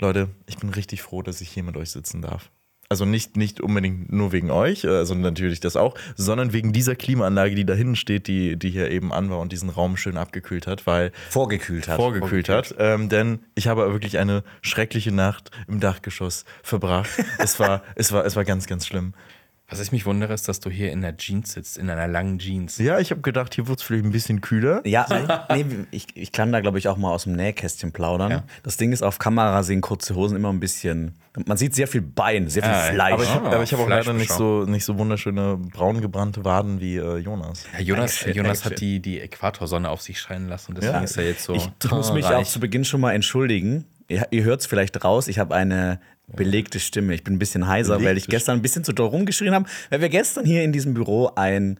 Leute, ich bin richtig froh, dass ich hier mit euch sitzen darf. Also nicht, nicht unbedingt nur wegen euch, also natürlich das auch, sondern wegen dieser Klimaanlage, die da hinten steht, die, die hier eben an war und diesen Raum schön abgekühlt hat, weil Vorgekühlt hat. vorgekühlt hat. Ähm, denn ich habe wirklich eine schreckliche Nacht im Dachgeschoss verbracht. es, war, es, war, es war ganz, ganz schlimm. Was ich mich wundere, ist, dass du hier in der Jeans sitzt, in einer langen Jeans. Ja, ich habe gedacht, hier wird es vielleicht ein bisschen kühler. Ja, nee, ich, ich kann da, glaube ich, auch mal aus dem Nähkästchen plaudern. Ja. Das Ding ist, auf Kamera sehen kurze Hosen immer ein bisschen. Man sieht sehr viel Bein, sehr viel Ah, Fleisch. Aber ich habe ich hab auch leider nicht so, nicht so wunderschöne braun gebrannte Waden wie äh, Jonas. Ja, Jonas, Dankeschön, Jonas hat die, die Äquatorsonne auf sich scheinen lassen. Deswegen Ja. ist er jetzt so. ich, muss mich auch zu Beginn schon mal entschuldigen. Ihr, ihr hört es vielleicht raus, ich habe eine belegte Stimme. Ich bin ein bisschen heiser, weil ich Belegte gestern ein bisschen zu doll rumgeschrien habe, weil wir gestern hier in diesem Büro ein,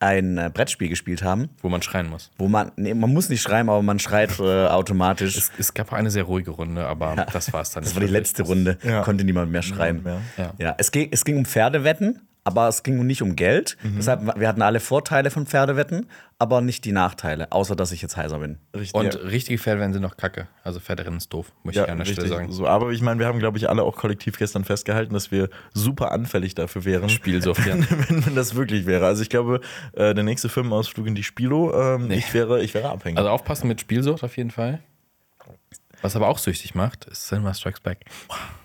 ein äh, Brettspiel gespielt haben, wo man schreien muss. wo man, nee, man muss nicht schreiben, aber man schreit äh, automatisch. Es, es gab eine sehr ruhige Runde, aber das war es dann. Das nicht war die letzte Runde, Ja. konnte niemand mehr schreien. Niemand mehr. Ja. es, ging, es ging um Pferdewetten, aber es ging nicht um Geld. Mhm. Deshalb, wir hatten alle Vorteile von Pferdewetten, aber nicht die Nachteile, außer dass ich jetzt heiser bin. Richtig. Und ja. richtige Pferderennen sind noch kacke. Also Pferderennen ist doof, muss Ja, ich an der Stelle sagen. So, aber ich meine, wir haben, glaube ich, alle auch kollektiv gestern festgehalten, dass wir super anfällig dafür wären. Spielsucht, ja. wenn, wenn das wirklich wäre. Also ich glaube, äh, der nächste Firmenausflug in die Spilo, ähm, Nee. ich, wäre, ich wäre abhängig. Also aufpassen mit Spielsucht auf jeden Fall. Was aber auch süchtig macht, ist Cinema Strikes Back.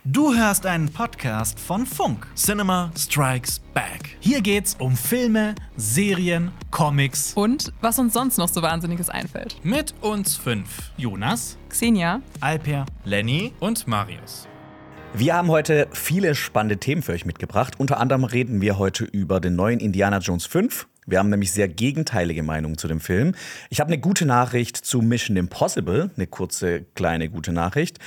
Du hörst einen Podcast von Funk. Cinema Strikes Back. Hier geht's um Filme, Serien, Comics. Und was uns sonst noch so Wahnsinniges einfällt. Mit uns fünf. Jonas, Xenia, Alper, Lenny. und Marius. Wir haben heute viele spannende Themen für euch mitgebracht. Unter anderem reden wir heute über den neuen Indiana Jones 5. Wir haben nämlich sehr gegenteilige Meinungen zu dem Film. Ich habe eine gute Nachricht zu Mission Impossible, eine kurze, kleine gute Nachricht.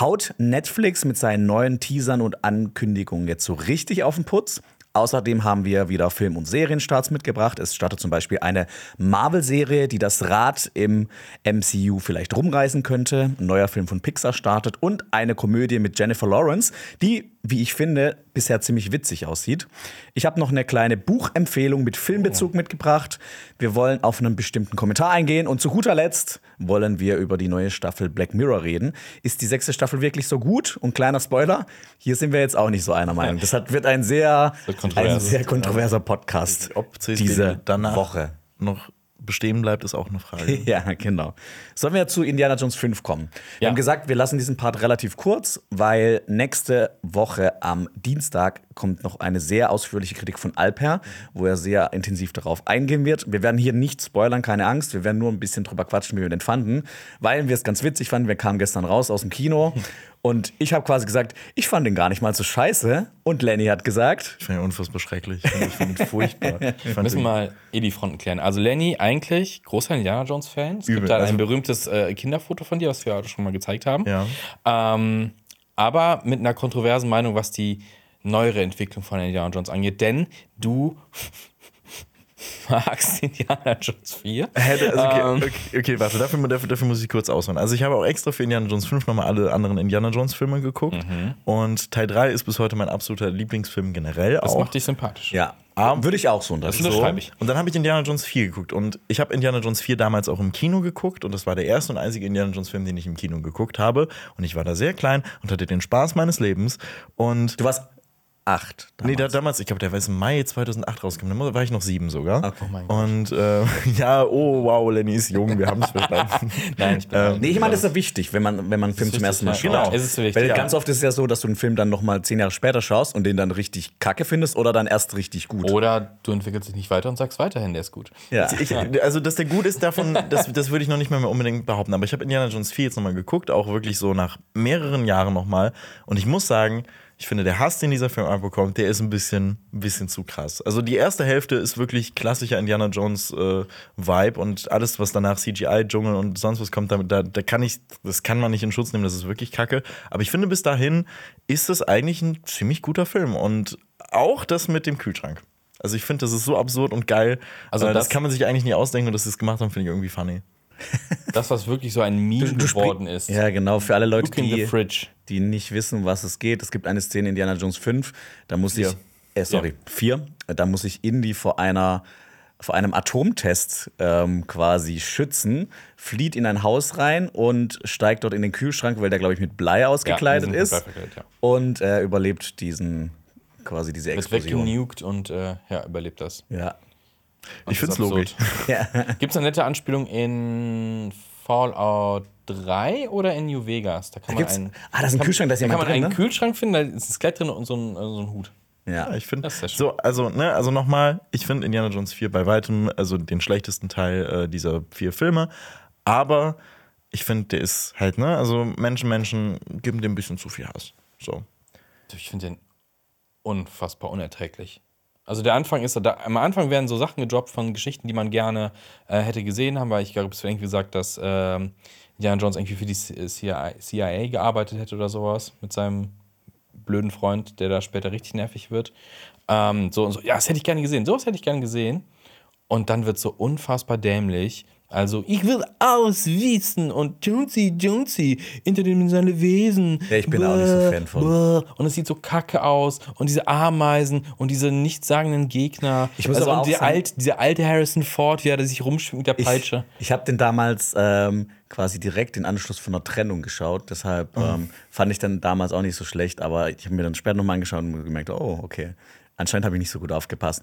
Haut Netflix mit seinen neuen Teasern und Ankündigungen jetzt so richtig auf den Putz? Außerdem haben wir wieder Film- und Serienstarts mitgebracht. Es startet zum Beispiel eine Marvel-Serie, die das Rad im MCU vielleicht rumreißen könnte. Ein neuer Film von Pixar startet und eine Komödie mit Jennifer Lawrence, die, wie ich finde, bisher ziemlich witzig aussieht. Ich habe noch eine kleine Buchempfehlung mit Filmbezug mitgebracht. Wir wollen auf einen bestimmten Kommentar eingehen und zu guter Letzt wollen wir über die neue Staffel Black Mirror reden. Ist die sechste Staffel wirklich so gut? Und kleiner Spoiler, hier sind wir jetzt auch nicht so einer Meinung. Das hat, wird ein sehr, ein sehr kontroverser Podcast Ob diese danach Woche. noch bestehen bleibt, ist auch eine Frage. Ja, genau. Sollen wir zu Indiana Jones 5 kommen? Wir Ja. haben gesagt, wir lassen diesen Part relativ kurz, weil nächste Woche am Dienstag kommt noch eine sehr ausführliche Kritik von Alper, wo er sehr intensiv darauf eingehen wird. Wir werden hier nicht spoilern, keine Angst. Wir werden nur ein bisschen drüber quatschen, wie wir den fanden, weil wir es ganz witzig fanden. Wir kamen gestern raus aus dem Kino und ich habe quasi gesagt, ich fand den gar nicht mal so scheiße. Und Lenny hat gesagt, Ich finde ihn unfassbar schrecklich. Ich find ihn furchtbar. Ich Wir fand müssen mal eh die Fronten klären. Also Lenny, eigentlich großer Indiana Jones-Fan. Es Übel. gibt da ein Also- berühmtes äh, Kinderfoto von dir, was wir auch schon mal gezeigt haben. Ja. Ähm, aber mit einer kontroversen Meinung, was die neuere Entwicklung von Indiana Jones angeht. Denn du magst Indiana Jones 4. Hä, also okay, Ähm. okay, okay, warte, dafür, dafür, dafür muss ich kurz ausholen. Also ich habe auch extra für Indiana Jones 5 nochmal alle anderen Indiana Jones Filme geguckt. Mhm. Und Teil 3 ist bis heute mein absoluter Lieblingsfilm generell Das auch. macht dich sympathisch. ja, würde ich auch so unterschreiben. Das unterschreibe ich. Und dann habe ich Indiana Jones 4 geguckt. Und ich habe Indiana Jones 4 damals auch im Kino geguckt. Und das war der erste und einzige Indiana Jones Film, den ich im Kino geguckt habe. Und ich war da sehr klein und hatte den Spaß meines Lebens. Und Du warst acht. Nee, da, damals, ich glaube, der war im Mai 2008 rausgekommen. Da war ich noch sieben sogar. Okay. Oh mein Und äh, ja, oh wow, Lenny ist jung, wir haben es verstanden. Nein, ich bin Ähm, Nee, ich meine, das ist ja wichtig, wenn man, wenn man einen Film zum ersten Mal ja. schaut. Genau. Es ist wichtig, Weil ja. ganz oft ist es ja so, dass du einen Film dann noch mal zehn Jahre später schaust und den dann richtig kacke findest oder dann erst richtig gut. Oder du entwickelst dich nicht weiter und sagst weiterhin, der ist gut. ja. Ich, also, dass der gut ist, davon, das, das würde ich noch nicht mehr unbedingt behaupten. Aber ich habe Indiana Jones 4 jetzt nochmal geguckt, auch wirklich so nach mehreren Jahren nochmal. Und ich muss sagen, ich finde, der Hass, den dieser Film abbekommt, der ist ein bisschen, ein bisschen zu krass. Also die erste Hälfte ist wirklich klassischer Indiana Jones äh, Vibe und alles, was danach CGI, Dschungel und sonst was kommt, da, da kann ich, das kann man nicht in Schutz nehmen, das ist wirklich kacke. Aber ich finde, bis dahin ist das eigentlich ein ziemlich guter Film. Und auch das mit dem Kühlschrank. Also ich finde, das ist so absurd und geil. Also Also das, das- kann man sich eigentlich nie ausdenken und dass sie es gemacht haben, finde ich irgendwie funny. Das, was wirklich so ein Meme geworden ist. ja, genau. Für alle Leute, die, die nicht wissen, was es geht. Es gibt eine Szene in Indiana Jones 5, da muss ich, Vier. äh, sorry, vier, da muss ich Indy vor einer vor einem Atomtest ähm, quasi schützen, flieht in ein Haus rein und steigt dort in den Kühlschrank, weil der, glaube ich, mit Blei ausgekleidet sind ist. mit Blei verkleidet, ja. Und er überlebt diesen, quasi diese Wird Explosion. weggenugt und äh, ja, überlebt das. Ja. Ich Das finde es logisch. Gibt es eine nette Anspielung in Fallout 3 oder in New Vegas? Da kann man gibt's- einen, Ah, da ist ein kann, Kühlschrank, da ist da kann jemand man einen drin, ne? Kühlschrank finden, da ist ein Skelett drin und so ein, äh, so ein Hut. Ja. Ja, ich finde, Das ist sehr schön. so, also, ne, also nochmal, ich finde Indiana Jones 4 bei weitem, also den schlechtesten Teil äh, dieser vier Filme, aber ich finde, der ist halt, ne, also Menschen, Menschen geben dem ein bisschen zu viel Hass. So. Ich finde den unfassbar unerträglich. Also der Anfang ist, da, am Anfang werden so Sachen gedroppt von Geschichten, die man gerne äh, hätte gesehen haben, weil ich glaube, es wird irgendwie gesagt, dass ähm, Indiana Jones irgendwie für die CIA, CIA gearbeitet hätte oder sowas mit seinem blöden Freund, der da später richtig nervig wird. Ähm, so und so, ja, das hätte ich gerne gesehen. Sowas hätte ich gerne gesehen. Und dann wird so unfassbar dämlich. Also, ich will auswiesen und Jonesy, Jonesy, interdimensionale Wesen. Ja, ich bin auch nicht so Fan von. Bäh. Und es sieht so kacke aus. Und diese Ameisen und diese nichtssagenden Gegner. Ich muss also, aber und auch der sagen- alt, dieser alte Harrison Ford, wie er sich rumschwingt mit der Ich, Peitsche. ich habe den damals ähm, quasi direkt in Anschluss von einer Trennung geschaut. Deshalb ähm, fand ich den damals auch nicht so schlecht. Aber ich habe mir dann später nochmal angeschaut und gemerkt, oh, okay. Anscheinend habe ich nicht so gut aufgepasst.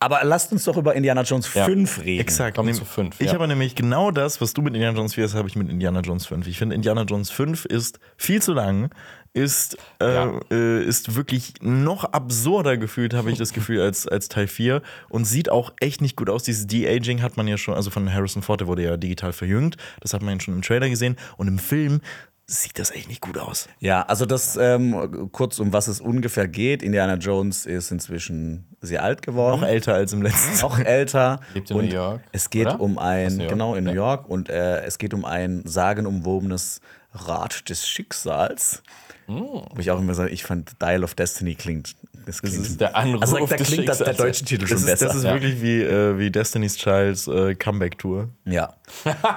Aber lasst uns doch über Indiana Jones Ja. 5 reden. Exakt. Kommen Nehm- zu fünf, Ich ja. habe nämlich genau das, was du mit Indiana Jones 4 hast, habe ich mit Indiana Jones 5. Ich finde, Indiana Jones 5 ist viel zu lang, ist, äh, Ja. äh, ist wirklich noch absurder gefühlt, habe ich das Gefühl, als, als Teil 4 und sieht auch echt nicht gut aus. Dieses De-Aging hat man ja schon, also von Harrison Ford, der wurde ja digital verjüngt, das hat man ja schon im Trailer gesehen und im Film sieht das echt nicht gut aus. Ja, also das ähm, kurz um was es ungefähr geht. Indiana Jones ist inzwischen sehr alt geworden. Noch älter als im letzten. noch älter. Lebt in und New York, Es geht oder? um ein, New York, genau, in New ja. York. Und äh, es geht um ein sagenumwobenes Rad des Schicksals. Wo ich auch immer sage, ich fand Dial of Destiny klingt. Das klingt ist der Anruf also da des klingt das der deutsche Titel schon Das ist, besser. das ist Ja. wirklich wie, äh, wie Destiny's Child's äh, Comeback-Tour. Ja.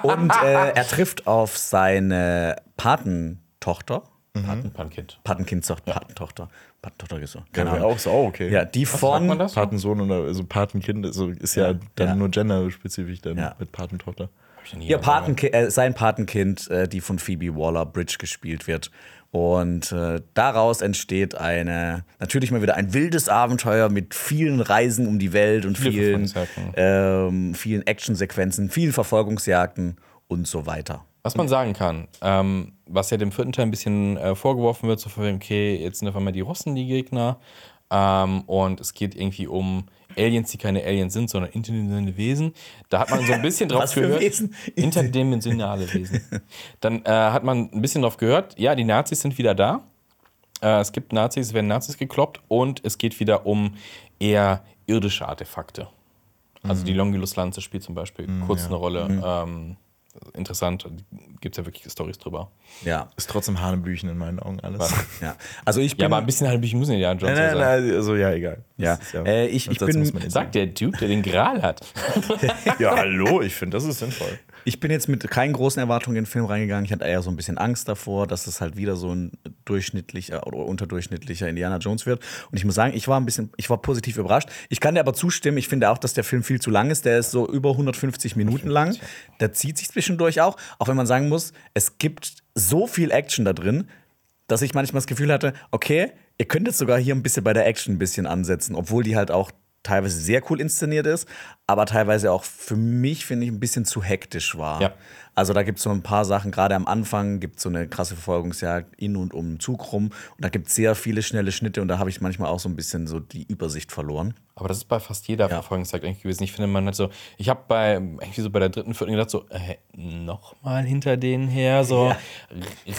Und äh, er trifft auf seine Patentochter. Paten- Patenkind. Patenkind sagt Patentochter. Patentochter ist so. Ja, Keine Ahnung. auch so, auch okay. Ja, die von. das? Patensohn oder also Patenkind also ist ja, Ja, dann ja. nur genderspezifisch dann Ja. mit Patentochter. Ja. Patenkind, äh, sein Patenkind, äh, die von Phoebe Waller-Bridge gespielt wird. Und äh, daraus entsteht eine, natürlich mal wieder ein wildes Abenteuer mit vielen Reisen um die Welt und Viele vielen, ähm, vielen Actionsequenzen, vielen Verfolgungsjagden und so weiter. Was man sagen kann, ähm, was ja dem vierten Teil ein bisschen äh, vorgeworfen wird, so von okay, jetzt sind auf einmal die Russen die Gegner ähm, und es geht irgendwie um Aliens, die keine Aliens sind, sondern interdimensionale Wesen. Da hat man so ein bisschen drauf Was für gehört. Wesen? Interdimensionale Wesen. Dann äh, hat man ein bisschen drauf gehört, ja, die Nazis sind wieder da. Äh, es gibt Nazis, es werden Nazis gekloppt und es geht wieder um eher irdische Artefakte. Also die Longulus-Lanze spielt zum Beispiel kurz eine Rolle. Ähm, interessant, gibt es ja wirklich Stories drüber. Ja, Ist trotzdem Hanebüchen in meinen Augen alles. ja. Also ich bin, Ja, aber ein bisschen halt müssen ja John Nein, nein, nein, also ja, egal. Ja. Ist Äh, ich- ich bin- Sagt der Dude, der den Gral hat. Ja, hallo, ich finde, das ist sinnvoll. Ich bin jetzt mit keinen großen Erwartungen in den Film reingegangen. Ich hatte eher so ein bisschen Angst davor, dass es halt wieder so ein durchschnittlicher oder unterdurchschnittlicher Indiana Jones wird. Und ich muss sagen, ich war ein bisschen, ich war positiv überrascht. Ich kann dir aber zustimmen, ich finde auch, dass der Film viel zu lang ist. Der ist so über 150 Minuten lang. Der zieht sich zwischendurch auch. Auch wenn man sagen muss, es gibt so viel Action da drin, dass ich manchmal das Gefühl hatte, okay, ihr könnt jetzt sogar hier ein bisschen bei der Action ein bisschen ansetzen, obwohl die halt auch teilweise sehr cool inszeniert ist, aber teilweise auch für mich, finde ich, ein bisschen zu hektisch war. Ja. Also da gibt es so ein paar Sachen, gerade am Anfang gibt es so eine krasse Verfolgungsjagd in und um den Zug rum und da gibt es sehr viele schnelle Schnitte und da habe ich manchmal auch so ein bisschen so die Übersicht verloren. Aber das ist bei fast jeder Verfolgungsjagd eigentlich gewesen. Ich finde, man hat so, ich habe bei, irgendwie so bei der dritten, vierten gedacht, so, äh, nochmal hinter denen her, so,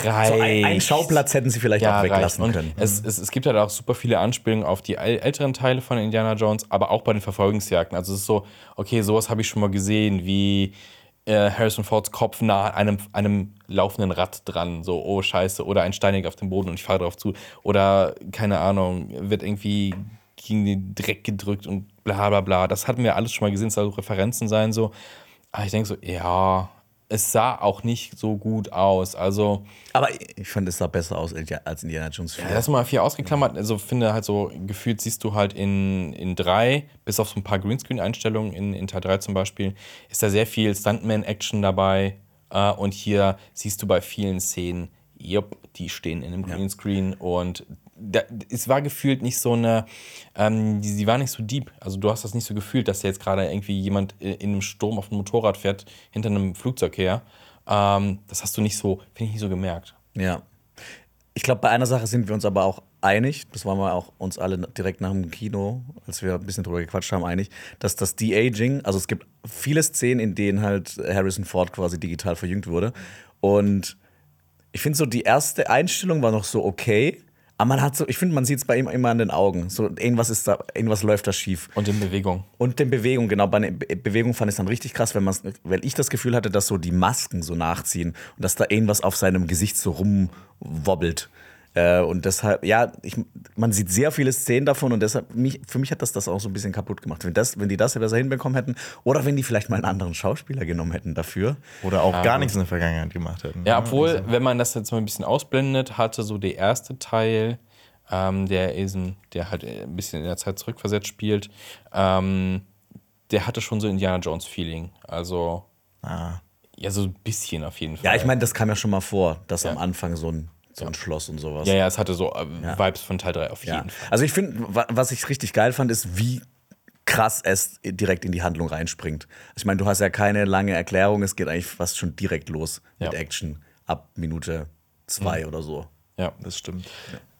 reicht. So ein, einen Schauplatz hätten sie vielleicht auch weglassen reicht. können. Es, es, es gibt halt auch super viele Anspielungen auf die äl- älteren Teile von Indiana Jones, aber auch bei den Verfolgungsjagden. Also es ist so, okay, sowas habe ich schon mal gesehen, wie äh, Harrison Fords Kopf nah an einem, einem laufenden Rad dran, so, oh scheiße, oder ein Steinig auf dem Boden und ich fahre drauf zu. Oder, keine Ahnung, wird irgendwie gegen den Dreck gedrückt und bla bla bla. Das hatten wir alles schon mal gesehen, es soll so Referenzen sein, so. Aber ich denke so, ja, es sah auch nicht so gut aus. Also, Aber ich fand, es sah besser aus als Indiana Jones 4. ja, das mal vier ausgeklammert. Also, finde halt so, gefühlt siehst du halt in, in drei, bis auf so ein paar Greenscreen-Einstellungen, in, in Teil 3 zum Beispiel, ist da sehr viel Stuntman-Action dabei. Äh, und hier siehst du bei vielen Szenen, jupp, die stehen in einem Greenscreen und da, es war gefühlt nicht so eine, ähm, die war nicht so deep. Also du hast das nicht so gefühlt, dass da jetzt gerade irgendwie jemand in in einem Sturm auf einem Motorrad fährt, hinter einem Flugzeug her. Ähm, das hast du nicht so, finde ich nicht so gemerkt. Ja. Ich glaube, bei einer Sache sind wir uns aber auch einig, das waren wir auch uns alle direkt nach dem Kino, als wir ein bisschen drüber gequatscht haben, einig, dass das De-Aging, also es gibt viele Szenen, in denen halt Harrison Ford quasi digital verjüngt wurde. Und ich finde so, die erste Einstellung war noch so okay, aber man hat so, ich finde, man sieht es bei ihm immer an den Augen. So, irgendwas ist da, irgendwas läuft da schief. Und in Bewegung. Und den Bewegung, genau, bei Bewegung fand ich es dann richtig krass, wenn weil ich das Gefühl hatte, dass so die Masken so nachziehen und dass da irgendwas auf seinem Gesicht so rumwobbelt. Äh, und deshalb, ja, ich, man sieht sehr viele Szenen davon und deshalb, mich, für mich hat das das auch so ein bisschen kaputt gemacht. Wenn, das, wenn die das besser hinbekommen hätten oder wenn die vielleicht mal einen anderen Schauspieler genommen hätten dafür. Oder auch gar nichts in der Vergangenheit gemacht hätten. Ja, obwohl, wenn man das jetzt mal ein bisschen ausblendet, hatte so der erste Teil, ähm, der, ist, ein- der halt ein bisschen in der Zeit zurückversetzt spielt, ähm, der hatte schon so Indiana Jones-Feeling. Also, Ah. ja, so ein bisschen auf jeden Fall. Ja, ich meine, das kam ja schon mal vor, dass Ja. am Anfang so ein, so ein Schloss und sowas. Ja, ja, es hatte so äh, Vibes von Teil 3 auf Ja. jeden Fall. Also ich finde, wa- was ich richtig geil fand, ist, wie krass es direkt in die Handlung reinspringt. Ich meine, du hast ja keine lange Erklärung, es geht eigentlich fast schon direkt los mit Ja. Action ab Minute zwei oder so. Ja. Das stimmt.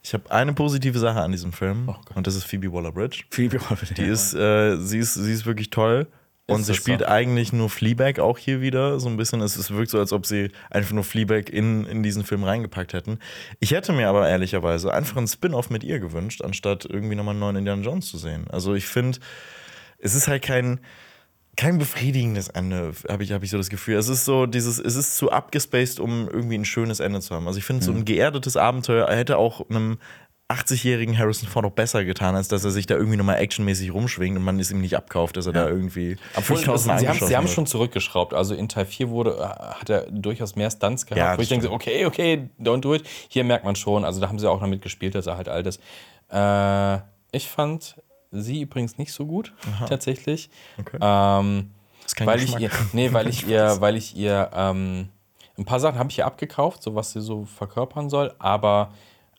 Ich habe eine positive Sache an diesem Film Gott. und das ist Phoebe Waller-Bridge. Viel Die ist, äh, sie ist, sie ist wirklich toll. Und sie spielt so? eigentlich nur Fleabag auch hier wieder. So ein bisschen. Es, es wirkt so, als ob sie einfach nur Fleabag in, in diesen Film reingepackt hätten. Ich hätte mir aber ehrlicherweise einfach einen Spin-off mit ihr gewünscht, anstatt irgendwie nochmal einen neuen Indiana Jones zu sehen. Also ich finde, es ist halt kein, kein befriedigendes Ende, habe ich, hab ich so das Gefühl. Es ist so dieses, es ist zu abgespaced, um irgendwie ein schönes Ende zu haben. Also ich finde, so ein geerdetes Abenteuer hätte auch einem 80-jährigen Harrison Ford auch besser getan, als dass er sich da irgendwie nochmal actionmäßig rumschwingt und man es ihm nicht abkauft, dass er da irgendwie. Obwohl, das, sie haben sie haben schon zurückgeschraubt. Also in Teil 4 wurde, äh, hat er durchaus mehr Stunts gehabt, Ja, wo ich das denke, okay, okay, don't do it. Hier merkt man schon, also da haben sie auch damit gespielt, dass er halt alt ist. Äh, ich fand sie übrigens nicht so gut, tatsächlich. Ähm, ist kein weil ich Geschmack. ihr, nee, weil ich ihr, weil ich ihr, ähm, ein paar Sachen habe ich ihr abgekauft, so was sie so verkörpern soll, aber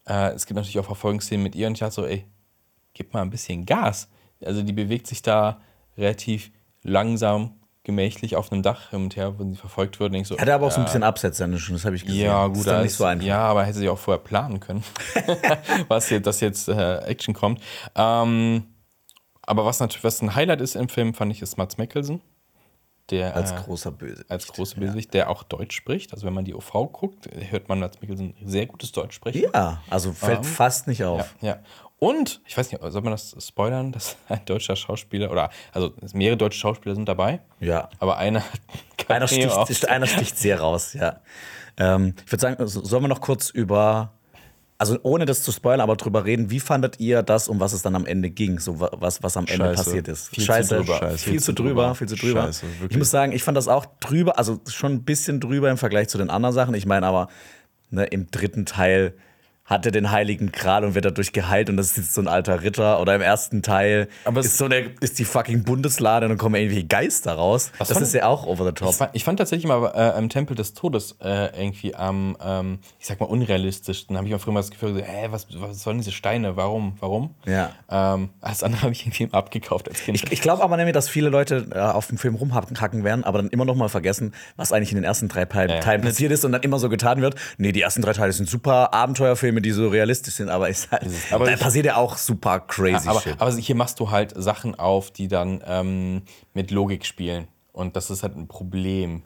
äh, es gibt natürlich auch Verfolgungsszenen mit ihr und ich dachte so, ey, gib mal ein bisschen Gas. Also die bewegt sich da relativ langsam, gemächlich auf einem Dach hin und her, wenn sie verfolgt wird. So, Hatte aber auch so ein bisschen Absätze, schon, das habe ich gesehen. ja, Das gut, ist dann da nicht ist- so einfach. Ja, aber hätte sie auch vorher planen können, was jetzt, dass jetzt äh, Action kommt. Ähm, aber was natürlich, was ein Highlight ist im Film, fand ich, ist Mats Mikkelsen. Der, Als äh, großer Böse. als große Bösewicht, der auch Deutsch spricht. Also wenn man die OV guckt, hört man Mats Mikkelsen sehr gutes Deutsch sprechen. Ja, also fällt Ähm, fast nicht Ja, auf. ja. Und, ich weiß nicht, soll man das spoilern, dass ein deutscher Schauspieler, oder also mehrere deutsche Schauspieler sind dabei, Ja. aber einer Einer sticht, einer sticht sehr raus, ja. Ähm, ich würde sagen, so- sollen wir noch kurz über, also ohne das zu spoilern, aber drüber reden, wie fandet ihr das, um was es dann am Ende ging, so wa- was, was am Ende Scheiße. passiert ist? Viel zu drüber. Scheiße. Viel zu drüber, viel zu drüber. Scheiße, ich muss sagen, ich fand das auch drüber, also schon ein bisschen drüber im Vergleich zu den anderen Sachen. Ich meine aber, ne, im dritten Teil hat er den heiligen Gral und wird dadurch geheilt und das ist jetzt so ein alter Ritter. Oder im ersten Teil ist so eine, ist die fucking Bundeslade und dann kommen irgendwelche Geister raus. Das fand- ist ja auch over the top. Ich fand, ich fand tatsächlich mal äh, im Tempel des Todes äh, irgendwie am, ähm, ich sag mal, unrealistischsten. Da habe ich auch früher mal das Gefühl, hä, was, was sollen diese Steine? Warum? Warum? Ja. Ähm, alles andere habe ich irgendwie abgekauft als Kind. Ich, ich glaube aber nämlich, dass viele Leute äh, auf dem Film rumhacken werden, aber dann immer noch mal vergessen, was eigentlich in den ersten drei Teil- Ja. Teilen passiert ist und dann immer so getan wird. Nee, die ersten drei Teile sind super Abenteuerfilme, die so realistisch sind, aber, ist halt, Aber da ich- passiert ja auch super crazy aber, Shit. aber hier machst du halt Sachen auf, die dann ähm, mit Logik spielen. Und das ist halt ein Problem.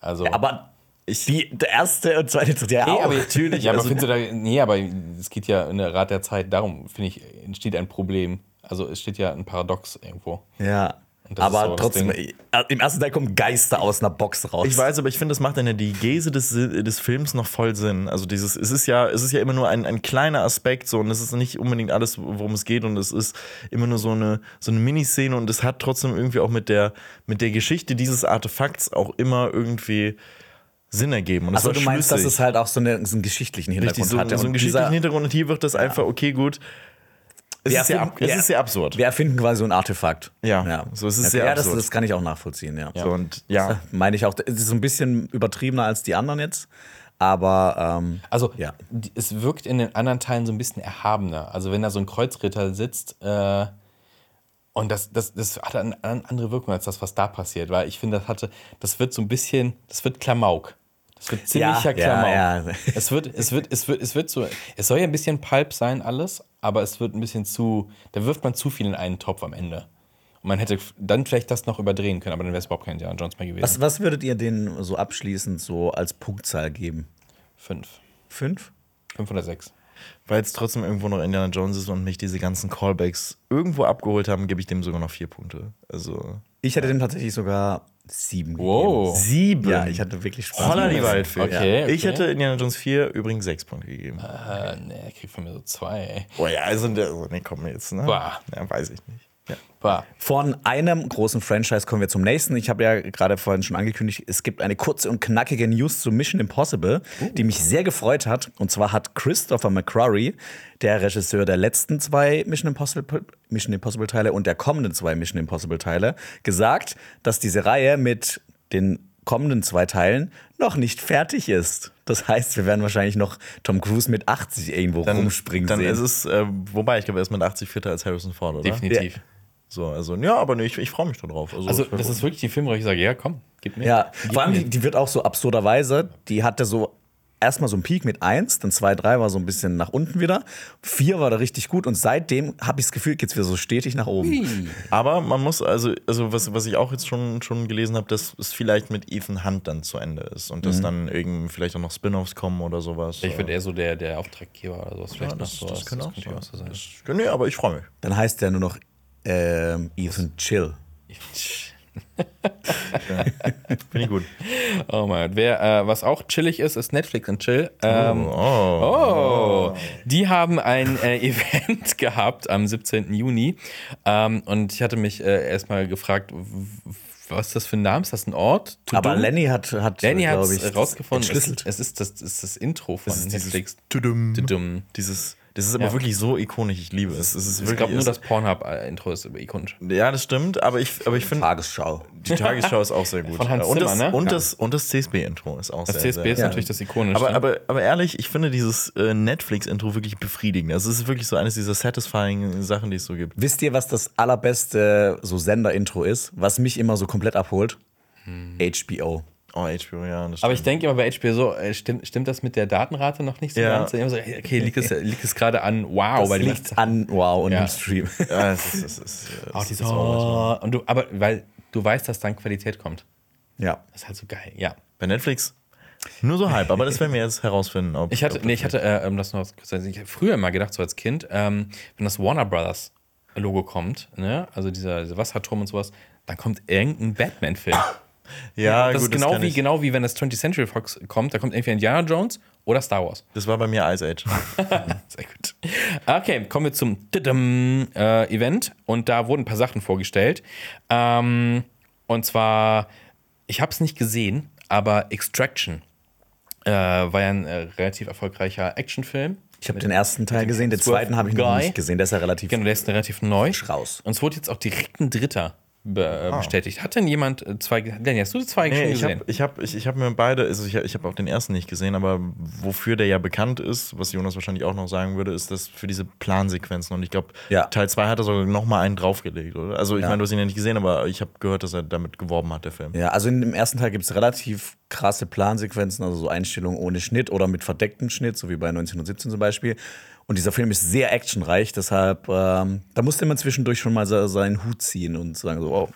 Also, aber die, der erste und zweite tritt ja auch. aber natürlich, Ja, aber also- findest du da, nee, aber es geht ja in der Rat der Zeit darum, finde ich, entsteht ein Problem. Also es steht ja ein Paradox irgendwo. ja. Aber trotzdem, äh, im ersten Teil kommen Geister aus einer Box raus. Ich weiß, aber ich finde, das macht ja die Gese des, des Films noch voll Sinn. Also dieses, es ist ja, es ist ja immer nur ein, ein kleiner Aspekt so und es ist nicht unbedingt alles, worum es geht und es ist immer nur so eine, so eine Miniszene und es hat trotzdem irgendwie auch mit der, mit der Geschichte dieses Artefakts auch immer irgendwie Sinn ergeben. Und Also du meinst, dass schlüssig. es halt auch so, eine, so einen geschichtlichen Hintergrund Richtig, so, hatte. so einen geschichtlichen Hintergrund und hier wird das einfach, okay, gut. Es, ist sehr, erfinden- ab, es wir- ist sehr absurd. Wir erfinden quasi so ein Artefakt. Ja, so es ist ja, sehr ja, das, absurd. das kann ich auch nachvollziehen, ja. So, und ja, Meine ich auch. Es ist so ein bisschen übertriebener als die anderen jetzt. Aber ähm, Also Ja. es wirkt in den anderen Teilen so ein bisschen erhabener. Also wenn da so ein Kreuzritter sitzt äh, und das, das, das hat eine, andere Wirkung als das, was da passiert. Weil ich finde, das hatte, das wird so ein bisschen, das wird Klamauk. Das wird ziemlicher Ja, ja, Klamauk. ja. Es wird, es wird, es wird, es wird so, es soll ja ein bisschen Pulp sein alles, aber es wird ein bisschen zu, da wirft man zu viel in einen Topf am Ende. Und man hätte dann vielleicht das noch überdrehen können, aber dann wäre es überhaupt kein Indiana Jones mehr gewesen. was, was würdet ihr denen so abschließend so als Punktzahl geben? Fünf. Fünf? Fünf oder sechs. weil es trotzdem irgendwo noch Indiana Jones ist und mich diese ganzen Callbacks irgendwo abgeholt haben, gebe ich dem sogar noch vier Punkte. Also Ich hätte dem tatsächlich sogar sieben Wow. sieben. gegeben. Ja, ich hatte wirklich Spaß. Holla die Waldfee. Okay, okay. Ich hätte Indiana Jones 4 übrigens sechs Punkte gegeben. Äh, nee, er kriegt von mir so zwei. Oh ja, also, also nee, komm jetzt, ne? Bah. Ja, weiß ich nicht. Ja. Von einem großen Franchise kommen wir zum nächsten. Ich habe ja gerade vorhin schon angekündigt, es gibt eine kurze und knackige News zu Mission Impossible, die mich sehr gefreut hat. Und zwar hat Christopher McQuarrie, der Regisseur der letzten zwei Mission Impossible, Mission Impossible Teile und der kommenden zwei Mission Impossible Teile, gesagt, dass diese Reihe mit den kommenden zwei Teilen noch nicht fertig ist. Das heißt, wir werden wahrscheinlich noch Tom Cruise mit 80 irgendwo Dann, rumspringen dann sehen. ist es, äh, wobei ich glaube, er ist mit 80 fitter als Harrison Ford, oder? Definitiv. So, also, ja, aber nee, ich, ich freue mich da drauf. Also, Also, das ist wirklich die Filmreihe, ich sage, ja, komm, gib mir. Ja, Gib vor allem, die, die wird auch so absurderweise, die hatte so erstmal so einen Peak mit 1, dann 2, 3 war so ein bisschen nach unten wieder, 4 war da richtig gut und seitdem habe ich das Gefühl, geht's wieder so stetig nach oben. Aber man muss, also, also was, was ich auch jetzt schon, schon gelesen habe, dass es vielleicht mit Ethan Hunt dann zu Ende ist und Mhm. dass dann irgendwie vielleicht auch noch Spin-offs kommen oder sowas. Ich würde eher so der, der Auftraggeber oder sowas vielleicht ja, das, noch so. das, kann auch könnte sein. so sein. Das, nee, aber ich freue mich. Dann heißt der nur noch ähm, Ethan Chill. Finde ich gut. Oh mein Gott. Wer, äh, was auch chillig ist, ist Netflix und Chill. Ähm, Oh. Oh, die haben ein äh, Event gehabt am 17. Juni. Ähm, und ich hatte mich äh, erstmal gefragt, was ist das für ein Name? Ist das ein Ort? Aber Tudum? Lenny hat, hat Lenny hat glaube ich, es rausgefunden. Es, es ist das, es ist das Intro von Das ist dieses Netflix. Tudum. Tudum. Dieses, das ist aber Ja. wirklich so ikonisch, ich liebe es. es ist Ich wirklich, glaube nur das Pornhub-Intro ist ikonisch. Ja, das stimmt, aber ich, aber ich finde, Tagesschau. die Tagesschau ist auch sehr gut. Von Hans und, Zimmer, das, ne? und, das, und das CSB-Intro ist auch Das sehr, CSB sehr ist Ja. natürlich das ikonische. aber, aber, aber ehrlich, ich finde dieses äh, Netflix-Intro wirklich befriedigend. Also es ist wirklich so eines dieser satisfying Sachen, die es so gibt. Wisst ihr, was das allerbeste so Sender-Intro ist, was mich immer so komplett abholt? HBO. Oh, HBO, ja. Das Aber ich denke immer bei HBO so, äh, stimmt, stimmt das mit der Datenrate noch nicht so Ja. ganz? So, okay, liegt es, liegt es gerade an wow, Das weil die liegt an Wow und Ja. dem Stream. ja, es ist, es ist, Oh, es die ist so, auch und du, aber weil du weißt, dass dann Qualität kommt. ja. Das ist halt so geil, ja. Bei Netflix nur so halb, aber das werden wir jetzt herausfinden. Ob, Ich hatte, ob nee, ich hatte, äh, das noch kurz ich hab früher immer gedacht, so als Kind, ähm, wenn das Warner Brothers Logo kommt, ne, also dieser, dieser Wasserturm und sowas, dann kommt irgendein Batman-Film. Ja, das gut, ist genau kann wie, ich. genau wie wenn das 20th Century Fox kommt, da kommt entweder Indiana Jones oder Star Wars. Das war bei mir Ice Age. Sehr gut. Okay, kommen wir zum Tadam, äh, Event und da wurden ein paar Sachen vorgestellt. Ähm, und zwar, ich habe es nicht gesehen, aber Extraction äh, war ja ein äh, relativ erfolgreicher Actionfilm. Ich habe den ersten Teil gesehen, den zweiten habe ich noch nicht gesehen. Der ist ja relativ Genau, der ist relativ neu. raus. Und es wurde jetzt auch direkt ein dritter be äh, bestätigt. Hat denn jemand äh, zwei, Danny, hast du zwei schon Nee, ich gesehen? habe ich hab, ich, ich hab mir beide, also ich, ich habe auch den ersten nicht gesehen, aber wofür der ja bekannt ist, was Jonas wahrscheinlich auch noch sagen würde, ist das für diese Plansequenzen. Und ich glaube, Ja. Teil 2 hat er sogar noch mal einen draufgelegt, oder? Also ich Ja. meine, du hast ihn ja nicht gesehen, aber ich habe gehört, dass er damit geworben hat, der Film. Ja, also in dem ersten Teil gibt es relativ krasse Plansequenzen, also so Einstellungen ohne Schnitt oder mit verdecktem Schnitt, so wie bei 1917 zum Beispiel. Und dieser Film ist sehr actionreich, deshalb, ähm, da musste man zwischendurch schon mal so, seinen Hut ziehen und sagen so, wow,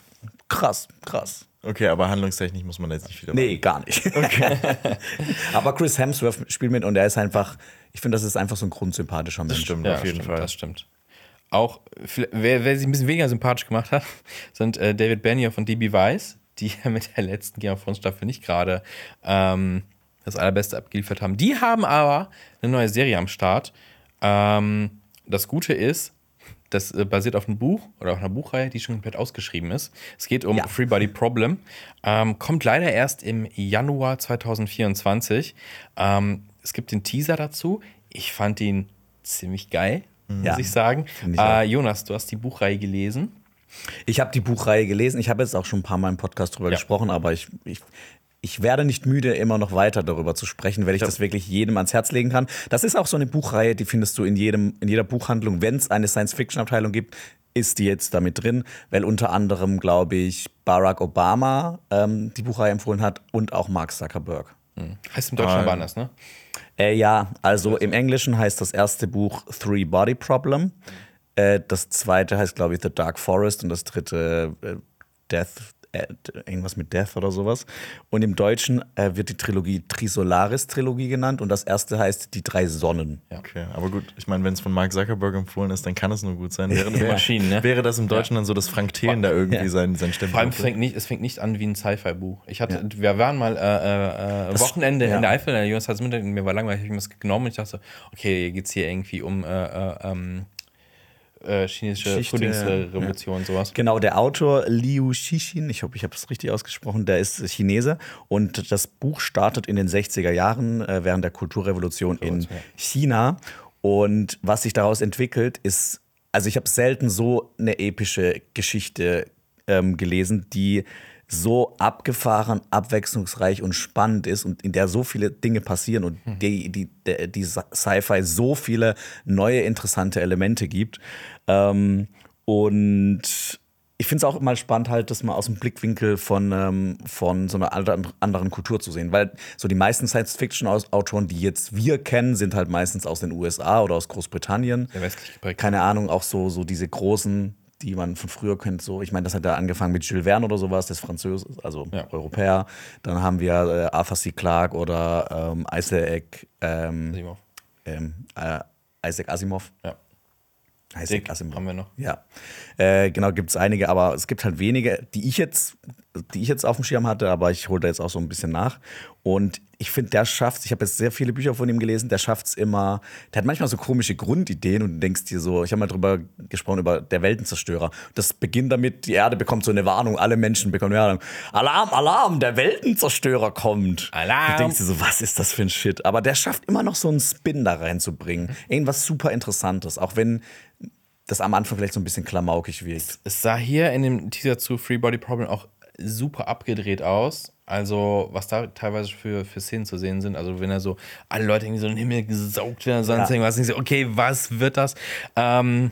krass, krass. Okay, aber handlungstechnisch muss man da jetzt nicht wieder. Nee, gar nicht. Aber Chris Hemsworth spielt mit und er ist einfach, ich finde, das ist einfach so ein grundsympathischer Mensch. Das stimmt, Ja, auf jeden stimmt, Fall. Das stimmt. Auch, vielleicht- wer, wer sich ein bisschen weniger sympathisch gemacht hat, sind äh, David Benioff und DB Weiss, die ja mit der letzten Game of Thrones Staffel nicht gerade ähm, das allerbeste abgeliefert haben. Die haben aber eine neue Serie am Start. Ähm, das Gute ist, das äh, basiert auf einem Buch oder auf einer Buchreihe, die schon komplett ausgeschrieben ist. Es geht um Ja. Free Body Problem. Ähm, kommt leider erst im Januar 2024. Ähm, es gibt den Teaser dazu. Ich fand ihn ziemlich geil, muss Ja, ich sagen. Äh, Jonas, du hast die Buchreihe gelesen. Ich habe die Buchreihe gelesen. Ich habe jetzt auch schon ein paar Mal im Podcast drüber Ja. gesprochen, aber ich, ich, ich werde nicht müde, immer noch weiter darüber zu sprechen, weil ich das wirklich jedem ans Herz legen kann. Das ist auch so eine Buchreihe, die findest du in, jedem, in jeder Buchhandlung. Wenn es eine Science-Fiction-Abteilung gibt, ist die jetzt damit drin, weil unter anderem, glaube ich, Barack Obama ähm, die Buchreihe empfohlen hat und auch Mark Zuckerberg. Heißt im Deutschen aber anders, ne? Äh, ja, also im Englischen heißt das erste Buch Three Body Problem. Äh, das zweite heißt, glaube ich, The Dark Forest und das dritte äh, Death, irgendwas mit Death oder sowas. Und im Deutschen äh, wird die Trilogie Trisolaris-Trilogie genannt und das erste heißt Die drei Sonnen. Okay, aber gut, ich meine, wenn es von Mark Zuckerberg empfohlen ist, dann kann es nur gut sein. Wäre, Die Maschinen, ne? wäre das im Deutschen dann so, dass Frank Thelen da irgendwie Ja. sein, sein Stempel Vor allem fängt nicht, es fängt nicht an wie ein Sci-Fi-Buch. Ich hatte, wir waren mal äh, äh, äh, Wochenende ja. in der Eifel, der Jonas hat es mit, mir war langweilig, ich habe mir das genommen und ich dachte, so, okay, hier geht es hier irgendwie um äh, äh, ähm, äh, chinesische Geschichte, Frühlingsrevolution und sowas. Genau, der Autor Liu Xixin, ich hoffe, ich habe es richtig ausgesprochen, der ist Chinese und das Buch startet in den 60er Jahren äh, während der Kulturrevolution in ja. China und was sich daraus entwickelt ist, also ich habe selten so eine epische Geschichte ähm, gelesen, die so abgefahren, abwechslungsreich und spannend ist und in der so viele Dinge passieren und die, die, der- die Sci-Fi so viele neue interessante Elemente gibt. Ähm, und ich finde es auch immer spannend, halt, das mal aus dem Blickwinkel von, ähm, von so einer anderen, anderen Kultur zu sehen. Weil so die meisten Science-Fiction-Autoren, die jetzt wir kennen, sind halt meistens aus den USA oder aus Großbritannien. Sehr westlich geprägt. Keine Ahnung, auch so, so diese großen, die man von früher kennt. So, ich meine, das hat da angefangen mit Jules Verne oder sowas, das Französ, also Ja. Europäer. Dann haben wir äh, Arthur C. Clarke oder ähm, Isaac, ähm, Asimov. ähm, äh, Isaac Asimov. Ja. Isaac Dick Asimov. haben wir noch. Ja, äh, genau, gibt es einige, aber es gibt halt wenige, die ich jetzt, die ich jetzt auf dem Schirm hatte, aber ich hole da jetzt auch so ein bisschen nach. Und ich finde, der schafft ich habe jetzt sehr viele Bücher von ihm gelesen, der schafft es immer, der hat manchmal so komische Grundideen und du denkst dir so, ich habe mal drüber gesprochen, über der Weltenzerstörer. Das beginnt damit, die Erde bekommt so eine Warnung, alle Menschen bekommen eine Warnung. Alarm, Alarm, der Weltenzerstörer kommt. Alarm. Du denkst dir so, was ist das für ein Shit? Aber der schafft immer noch so einen Spin da reinzubringen. Irgendwas super Interessantes, auch wenn das am Anfang vielleicht so ein bisschen klamaukig wirkt. Es sah hier in dem Teaser zu Free Body Problem auch super abgedreht aus. Also, was da teilweise für, für Szenen zu sehen sind. Also, wenn er so alle Leute irgendwie so in den Himmel gesaugt werden, sonst Ja. irgendwas. Okay, was wird das? Ähm,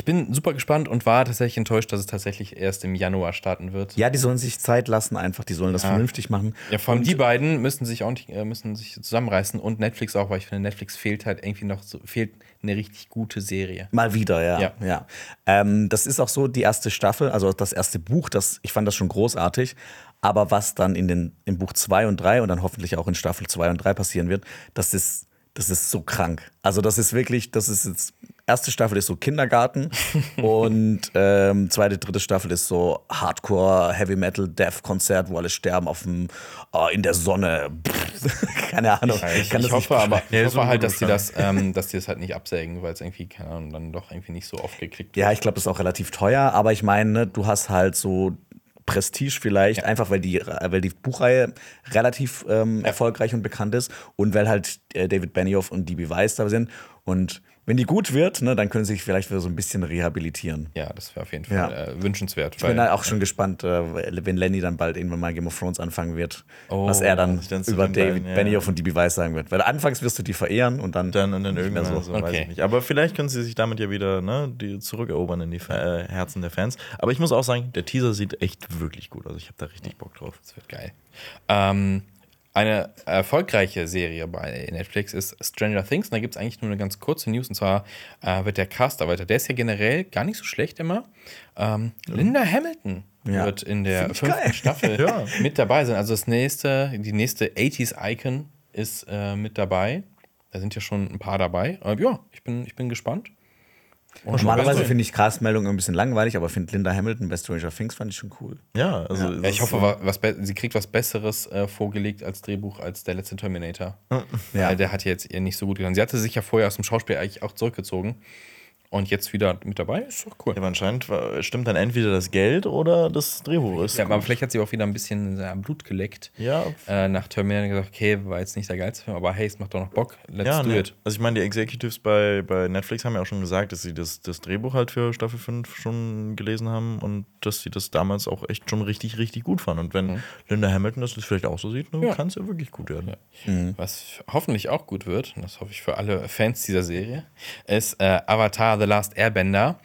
ich bin super gespannt und war tatsächlich enttäuscht, dass es tatsächlich erst im Januar starten wird. Ja, die sollen sich Zeit lassen, einfach, die sollen das vernünftig machen. Ja, vor allem Und- die beiden müssen sich auch nicht, äh, müssen sich zusammenreißen und Netflix auch, weil ich finde, Netflix fehlt halt irgendwie noch so, fehlt eine richtig gute Serie. Mal wieder, ja. Ja. ja. Ähm, das ist auch so die erste Staffel, also das erste Buch, das, ich fand das schon großartig. Aber was dann in den, in Buch 2 und 3 und dann hoffentlich auch in Staffel 2 und 3 passieren wird, das ist, das ist so krank. Also, das ist wirklich, das ist jetzt, erste Staffel ist so Kindergarten und ähm, zweite, dritte Staffel ist so Hardcore, Heavy Metal, Death Konzert, wo alle sterben auf dem, oh, in der Sonne. Keine Ahnung. Ich, kann ich das hoffe nicht aber, Ja, ich ist hoffe halt, dass die das, ähm, dass die das halt nicht absägen, weil es irgendwie, keine Ahnung, dann doch irgendwie nicht so oft geklickt wird. Ja, ich glaube, das ist auch relativ teuer, aber ich meine, ne, du hast halt so Prestige vielleicht, einfach weil die, weil die Buchreihe relativ ähm, erfolgreich und bekannt ist und weil halt äh, David Benioff und DB Weiss da sind. Und wenn die gut wird, ne, dann können sie sich vielleicht wieder so ein bisschen rehabilitieren. Ja, das wäre auf jeden Fall Ja. äh, wünschenswert. Ich bin da auch schon gespannt, äh, wenn Lenny dann bald irgendwann mal Game of Thrones anfangen wird, Oh, was er dann dann über David beiden, ja. Benioff und DB Weiss sagen wird. Weil anfangs wirst du die verehren und dann, Dann und dann irgendwann so, weiß Okay. ich nicht. Aber vielleicht können sie sich damit ja wieder ne, die zurückerobern in die Fa äh, Herzen der Fans. Aber ich muss auch sagen, der Teaser sieht echt wirklich gut aus. Ich habe da richtig Bock drauf. Das wird geil. Ähm, eine erfolgreiche Serie bei Netflix ist Stranger Things. Und da gibt es eigentlich nur eine ganz kurze News. Und zwar äh, wird der Cast erweitert. Der ist ja generell gar nicht so schlecht immer. Ähm, Linda Hamilton Ja. wird in der fünften geil. Staffel Ja. mit dabei sein. Also das nächste, die nächste 80s-Icon ist äh, mit dabei. Da sind ja schon ein paar dabei. Äh, ja, ich bin, ich bin gespannt. Und Normalerweise finde ich Castmeldungen ein bisschen langweilig, aber finde Linda Hamilton bei Stranger Things fand ich schon cool. Ja, also. Ja, ich hoffe, wa- was, sie kriegt was Besseres äh, vorgelegt als Drehbuch als der letzte Terminator. Ja. Weil der hat jetzt ihr nicht so gut getan. Sie hatte sich ja vorher aus dem Schauspiel eigentlich auch zurückgezogen. Und jetzt wieder mit dabei. Ist doch cool. Ja, aber anscheinend stimmt dann entweder das Geld oder das Drehbuch ist. Ja, aber vielleicht hat sie auch wieder ein bisschen äh, Blut geleckt. Ja. Äh, nach Terminator gesagt, okay, war jetzt nicht der geilste Film, aber hey, es macht doch noch Bock. Let's ja, do ne. it. Also ich meine, die Executives bei, bei Netflix haben ja auch schon gesagt, dass sie das, das Drehbuch halt für Staffel 5 schon gelesen haben und dass sie das damals auch echt schon richtig, richtig gut fanden. Und wenn Linda Hamilton das vielleicht auch so sieht, dann Ja. kann es ja wirklich gut werden. Was hoffentlich auch gut wird, und das hoffe ich für alle Fans dieser Serie, ist äh, Avatar The Last Airbender.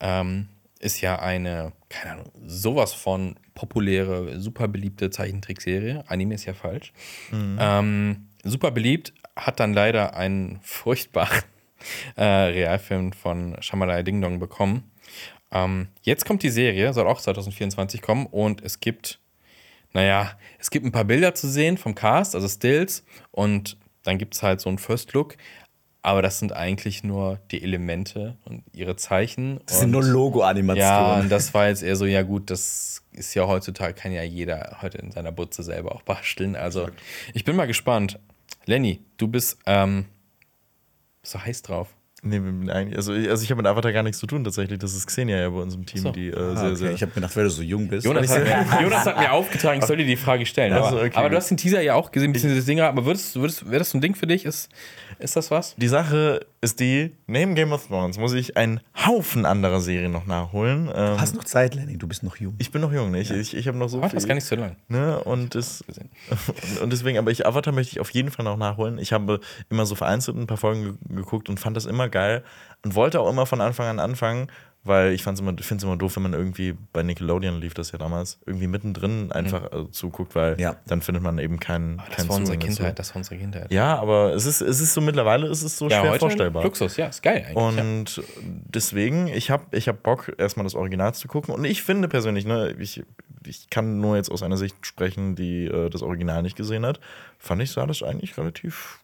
Ähm, ist ja eine, keine Ahnung, sowas von populäre, super beliebte Zeichentrickserie. Anime ist ja falsch. Ähm, super beliebt, hat dann leider einen furchtbaren äh, Realfilm von Shamalai Ding Dong bekommen. Ähm, jetzt kommt die Serie, soll auch 2024 kommen und es gibt naja, es gibt ein paar Bilder zu sehen vom Cast, also Stills, und dann gibt es halt so einen First Look. Aber das sind eigentlich nur die Elemente und ihre Zeichen. Das sind nur und, Ja, Logo-Animationen. und das war jetzt eher so, ja gut, das ist ja heutzutage, kann ja jeder heute in seiner Butze selber auch basteln. Also ich bin mal gespannt. Lenny, du bist ähm, so heiß drauf. Nee, eigentlich- also, ich- also ich habe mit Avatar gar nichts zu tun tatsächlich. Das ist Xenia ja bei uns im Team, so. die äh, Ah, sehr, okay. sehr. Ich habe gedacht, weil du so jung bist. Jonas hat, mir, Jonas hat mir aufgetragen, ich soll dir die Frage stellen. Ach Aber, so, okay, aber du hast den Teaser ja auch gesehen, beziehungsweise das Ding, aber würdest, würdest, wäre das so ein Ding für dich? Ist, ist das was? Die Sache ist die, neben Game of Thrones muss ich einen Haufen anderer Serien noch nachholen. Ähm, Hast noch Zeit, Lenny, du bist noch jung. ich bin noch jung, nicht? Ich, ich habe noch so Aber viel. das gar nicht so lang. Ne? Und, das, und, und deswegen, aber ich Avatar möchte ich auf jeden Fall noch nachholen. Ich habe immer so vereinzelt ein paar Folgen ge geguckt und fand das immer geil und wollte auch immer von Anfang an anfangen, weil ich finde es immer doof, wenn man irgendwie bei Nickelodeon lief das ja damals, irgendwie mittendrin einfach äh, zuguckt, weil Ja. dann findet man eben keinen Das keinen war unsere Zugang dazu. Kindheit, das war unsere Kindheit. Ja, aber es ist, es ist so mittlerweile ist es so schwer vorstellbar. Luxus, ja, ist geil eigentlich. ja. Und deswegen, ich habe ich hab Bock, erstmal das Original zu gucken. Und ich finde persönlich, ne, ich, ich kann nur jetzt aus einer Sicht sprechen, die äh, das Original nicht gesehen hat, fand ich, sah das eigentlich relativ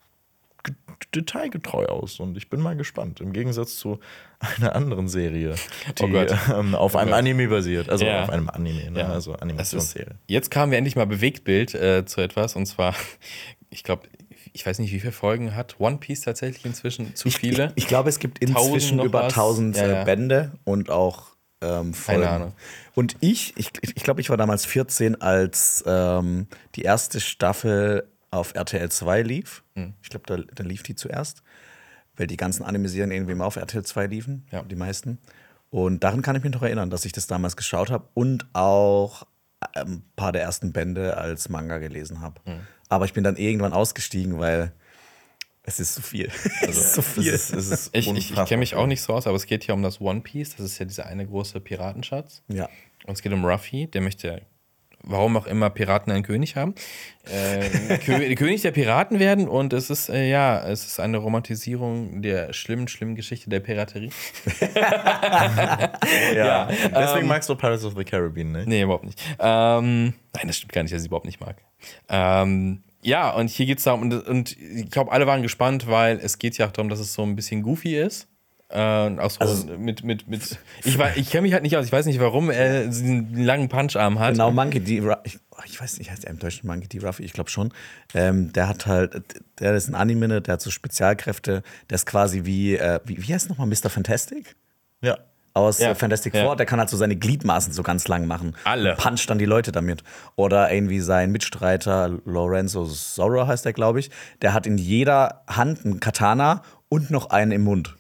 detailgetreu aus. Und ich bin mal gespannt. Im Gegensatz zu einer anderen Serie, die Oh Gott. ähm, auf einem Gott. Anime basiert. Also Ja. auf einem Anime, ne? Ja. also Animationsserie. jetzt kamen wir endlich mal Bewegtbild äh, zu etwas und zwar, ich glaube, ich weiß nicht, wie viele Folgen hat One Piece tatsächlich inzwischen zu viele. Ich, ich glaube, es gibt inzwischen über was? 1000 Ja, ja. äh, Bände und auch ähm, Folgen. Keine Ahnung. Und ich, ich, ich glaube, ich war damals 14, als ähm, die erste Staffel auf RTL 2 lief. Hm. Ich glaube, da, da lief die zuerst, weil die ganzen Anime-Serien irgendwie immer auf RTL 2 liefen, Ja. die meisten. Und daran kann ich mich noch erinnern, dass ich das damals geschaut habe und auch ein paar der ersten Bände als Manga gelesen habe. Hm. Aber ich bin dann irgendwann ausgestiegen, weil es ist zu viel. es ist zu viel. Es ist, es ist Ich, ich, ich kenne mich auch nicht so aus, aber es geht hier um das One Piece. Das ist ja dieser eine große Piratenschatz. ja. Und es geht um Ruffy, der möchte, warum auch immer, Piraten einen König haben. Äh, Kö König der Piraten werden und es ist, äh, ja, es ist eine Romantisierung der schlimmen, schlimmen Geschichte der Piraterie. Ja. Deswegen ähm, magst du Pirates of the Caribbean, ne? Nee, überhaupt nicht. Ähm, nein, das stimmt gar nicht, dass ich sie überhaupt nicht mag. Ähm, ja, und hier geht es darum, und, und ich glaube, alle waren gespannt, weil es geht ja auch darum, dass es so ein bisschen goofy ist. Äh, auch so Also- mit, mit, mit. Ich, ich kenne mich halt nicht aus, ich weiß nicht, warum er einen langen Puncharm hat. Genau, Monkey D. Ich, oh, ich weiß nicht, heißt der im Deutschen Monkey D. Ruffy? Ich glaube schon. Ähm, der hat halt, der ist ein Anime, der hat so Spezialkräfte. Der ist quasi wie, äh, wie, wie heißt nochmal Mr. Fantastic? Ja. Aus Ja, äh, Fantastic ja. Four, der kann halt so seine Gliedmaßen so ganz lang machen. Alle. Und puncht dann die Leute damit. Oder irgendwie sein Mitstreiter Lorenzo Zorro heißt der, glaube ich. Der hat in jeder Hand einen Katana und noch einen im Mund.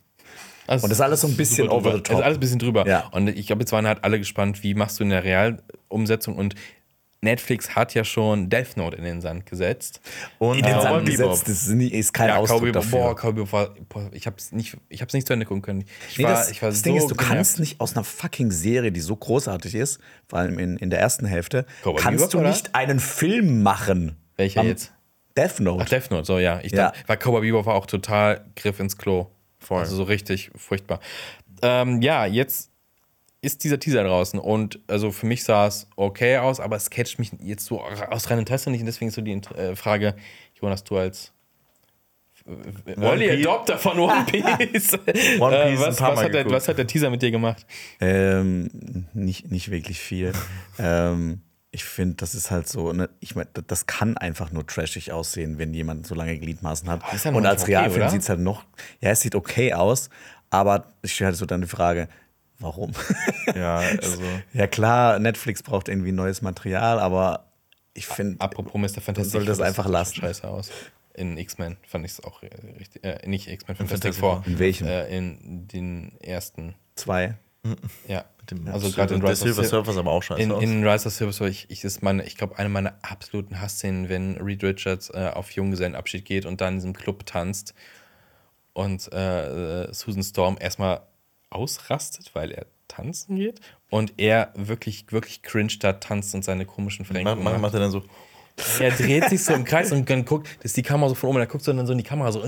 Also, Und das ist alles so ein bisschen over drüber. the top. Es ist alles ein bisschen drüber. Ja. Und ich glaube, jetzt waren halt alle gespannt, wie machst du in der Realumsetzung und Netflix hat ja schon Death Note in den Sand gesetzt. Und In den Cowboy Sand Bebop. gesetzt, das ist, nie, ist kein Ja, Ausdruck Cowboy dafür. boah, Cowboy war, boah, ich hab's nicht, ich hab's nicht zu Ende gucken können. Ich Nee, war, das, ich war das so Ding ist, du genervt. kannst nicht aus einer fucking Serie, die so großartig ist, vor allem in, in der ersten Hälfte, Cowboy kannst Bebop, du oder? nicht einen Film machen. Welcher jetzt? Death Note. Ach, Death Note, so ja. Ich Ja. dachte, weil Cowboy Bebop war auch total Griff ins Klo. Voll. Also so richtig furchtbar. Ähm, ja, jetzt ist dieser Teaser draußen und also für mich sah es okay aus, aber es catcht mich jetzt so aus reinem Interesse nicht und deswegen ist so die äh, Frage, Jonas, du als Early. Adopter von One Piece. One äh, Piece was, paar was, Mal hat der, was hat der Teaser mit dir gemacht? Ähm, nicht, nicht wirklich viel. ähm, ich finde, das ist halt so, ne, ich mein, das- kann einfach nur trashig aussehen, wenn jemand so lange Gliedmaßen hat. ist ja Und als okay, Realfilm sieht es halt noch, ja, es sieht okay aus, Aber ich stelle halt so dann die Frage, warum? Ja, also. ja klar, Netflix braucht irgendwie neues Material, aber ich finde, Apropos Mr. Fantastic soll das einfach lassen. scheiße aus. In X-Men fand ich es auch richtig. Äh, nicht X-Men, Fantastic Four. In welchem? Äh, in den ersten. zwei. Ja. Dem Also gerade in Rise of Silver Sil- Surfer aber auch scheiße In, in Rise of Silver Surfer, ich, ich, ist meine, ich glaube, eine meiner absoluten Hassszenen, wenn Reed Richards äh, auf Junggesellenabschied geht und dann in diesem Club tanzt und äh, äh, Susan Storm erstmal ausrastet, weil er tanzen geht und er wirklich, wirklich cringe da tanzt und seine komischen Mach, Verrenkungen mach, macht er dann so. Er dreht sich so im Kreis und dann guckt, das ist die Kamera so von oben, und er guckt so dann so in die Kamera so, äh,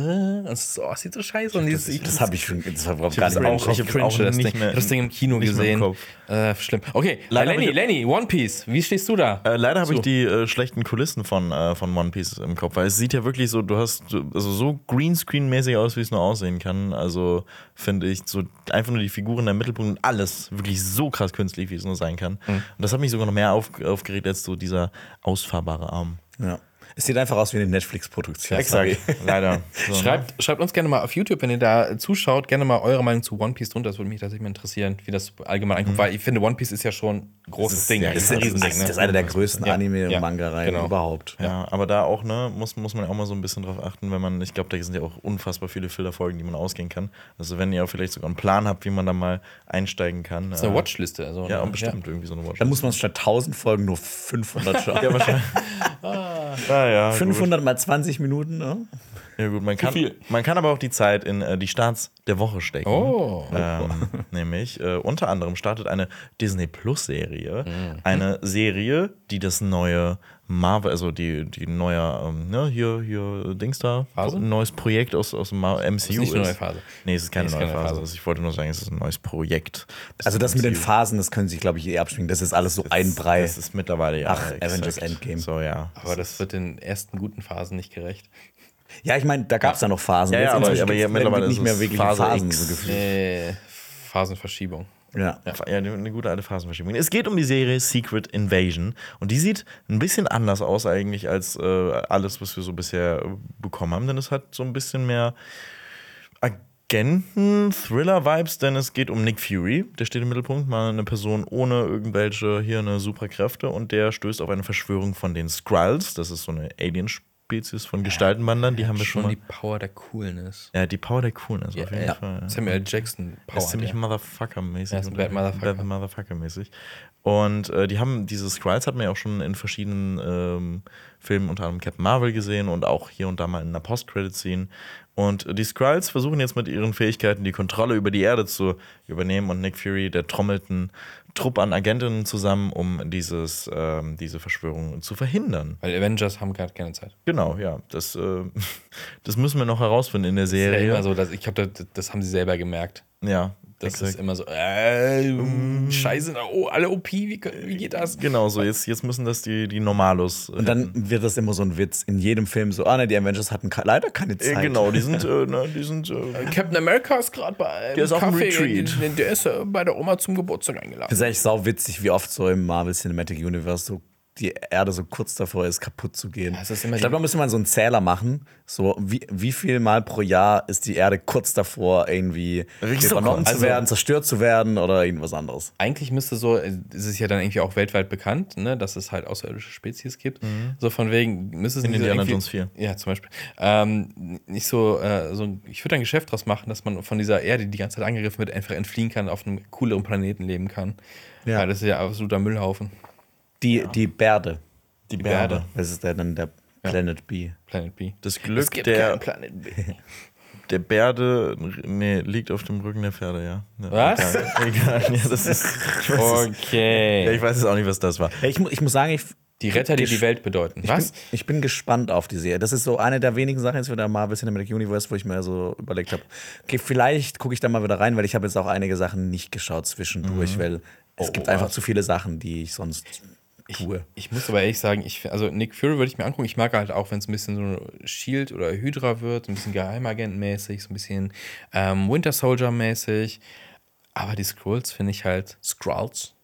und so, oh, sieht so scheiße und dieses, ich, Das habe ich schon, das war überhaupt Ich gar hab's nicht mehr im auch- ich cringe auch das Ding. mehr das Ding im Kino nicht mehr im gesehen. Kopf. Äh, schlimm. Okay, Leider äh, Lenny, hab ich- Lenny, One Piece, wie stehst du da? Äh, leider habe So. ich die äh, schlechten Kulissen von, äh, von One Piece im Kopf, weil es sieht ja wirklich so, du hast also so Greenscreen-mäßig aus, wie es nur aussehen kann. Also finde ich so einfach nur die Figuren im Mittelpunkt und alles wirklich so krass künstlich, wie es nur sein kann. Mhm. Und das hat mich sogar noch mehr auf, aufgeregt als so dieser ausfahrbare Arm. Ja. Es sieht einfach aus wie eine Netflix-Produktion. leider. So, ne? Schreibt, schreibt uns gerne mal auf YouTube, wenn ihr da zuschaut, gerne mal eure Meinung zu One Piece drunter. Das würde mich tatsächlich mal interessieren, wie das allgemein ankommt, weil ich finde, One Piece ist ja schon ein großes Ding. ja, Das ist ein ist, Riesending. das ne? ist einer der größten Ja. Anime- und Ja. Manga-Reihen Genau. überhaupt. Ja, aber da auch, ne, muss, muss man ja auch mal so ein bisschen drauf achten, wenn man, ich glaube, da sind ja auch unfassbar viele Filterfolgen, die man ausgehen kann. Also wenn ihr auch vielleicht sogar einen Plan habt, wie man da mal einsteigen kann. Das ist eine Watchliste. Also, Ja, ne? und bestimmt irgendwie so eine Watchliste. Dann muss man statt 1000 Folgen nur 500 schauen. ja, wahrscheinlich. ah, ja, 500 mal 20 Minuten, ne? Gut. Ja, gut, man kann, viel. man kann aber auch die Zeit in äh, die Starts der Woche stecken. Oh. Ähm, nämlich äh, unter anderem startet eine Disney Plus Serie, Mhm. eine Serie, die das neue Marvel, also die, die neue, ähm, ne, hier, hier, Dings da, Phase? ein neues Projekt aus, aus dem MCU ist nicht eine neue Phase. Nee, es ist keine Nee, es ist neue keine Phase. Phase. Also ich wollte nur sagen, es ist ein neues Projekt. Also das mit den MCU. Phasen, das können sich, glaube ich, eh abspringen. Das ist alles so ein Brei. Das ist mittlerweile ja. Ach, Avengers Endgame. So, ja. Aber das wird den ersten guten Phasen nicht gerecht. Ja, ich meine, da gab es ja noch Phasen. Ja, ja, Jetzt aber- aber ja, mittlerweile nicht ist mehr wirklich Phase Phasen X. so gefühlt. Äh, Phasenverschiebung. Ja. Ja, eine, gute alte Phasenverschiebung. Es geht um die Serie Secret Invasion. Und die sieht ein bisschen anders aus eigentlich als äh, alles, was wir so bisher äh, bekommen haben, denn es hat so ein bisschen mehr Agenten-Thriller-Vibes, denn es geht um Nick Fury, der steht im Mittelpunkt, mal eine Person ohne irgendwelche hier eine Superkräfte. Und der stößt auf eine Verschwörung von den Skrulls, das ist so eine Alien-Spezies von Gestaltenwandern, die haben wir schon Schon die Power der Coolness. Ja, die Power der Coolness auf jeden ja. Fall. ja. Samuel Jackson Power. Er ist ziemlich. Motherfucker-mäßig. Er ist Bad Motherfucker. Bad Motherfucker-mäßig. Und äh, die haben diese Skrulls hat man ja auch schon in verschiedenen ähm, Filmen, unter anderem Captain Marvel gesehen und auch hier und da mal in einer Post-Credit-Scene. Und die Skrulls versuchen jetzt mit ihren Fähigkeiten die Kontrolle über die Erde zu übernehmen und Nick Fury, der trommelt einen Trupp an Agentinnen zusammen, um dieses, ähm, diese Verschwörung zu verhindern. Weil Avengers haben gerade keine Zeit. Genau, ja. Das, äh, das müssen wir noch herausfinden in der Das ist ja Serie. immer so, dass, ich glaube, das, das haben sie selber gemerkt. Ja, Das exakt. ist immer so, äh, scheiße, oh, alle OP, wie, wie geht das? Genau so, jetzt, jetzt müssen das die, die Normalos. Und dann wird das immer so ein Witz in jedem Film so, ah ne, die Avengers hatten ke- leider keine Äh, Zeit. genau, die sind, äh, ne, die sind. Äh, Captain America ist gerade bei Der ist auf dem Kaffee, Retreat. Der, der ist äh, bei der Oma zum Geburtstag eingeladen. Das ist eigentlich sau witzig, wie oft so im Marvel Cinematic Universe so die Erde so kurz davor ist, kaputt zu gehen. immer ich glaube, da müsste man so einen Zähler machen. So, wie, wie viel Mal pro Jahr ist die Erde kurz davor, irgendwie übernommen kurz. zu werden, zerstört zu werden oder irgendwas anderes. Eigentlich müsste so, äh, es ist ja dann irgendwie auch weltweit bekannt, ne, dass es halt außerirdische Spezies gibt. So von wegen, müsste es In nicht so Indiana Jones 4. Ja, zum Beispiel. Ähm, nicht so, äh, so ich würde ein Geschäft draus machen, dass man von dieser Erde, die die ganze Zeit angegriffen wird, einfach entfliehen kann, auf einem cooleren Planeten leben kann. Ja. Ja, das ist ja absoluter Müllhaufen. Die, die Bärde. die Bärde. Bärde. Das ist der, dann der Planet B. Planet B. Das Glück der, Planet B. der Bärde nee, liegt auf dem Rücken der Pferde, ja. ja Was? Egal, egal. Ja, das ist, weiß ja, Okay. ich weiß jetzt auch nicht, was das war. Ja, ich, mu- ich muss sagen, ich, Die Retter, die die Welt bedeuten. ich, Was? bin, ich bin gespannt auf die Serie. Das ist so eine der wenigen Sachen jetzt für der Marvel Cinematic Universe, wo ich mir so überlegt habe, okay, vielleicht gucke ich da mal wieder rein, weil ich habe jetzt auch einige Sachen nicht geschaut zwischendurch, weil es Oh, gibt oh, einfach was? zu viele Sachen, die ich sonst tue. Ich muss aber ehrlich sagen, ich, also Nick Fury würde ich mir angucken. Ich mag halt auch, wenn es ein bisschen so Shield oder Hydra wird, ein bisschen Geheimagent-mäßig, so ein bisschen ähm, Winter Soldier-mäßig. Aber die Scrolls finde ich halt. Skrulls?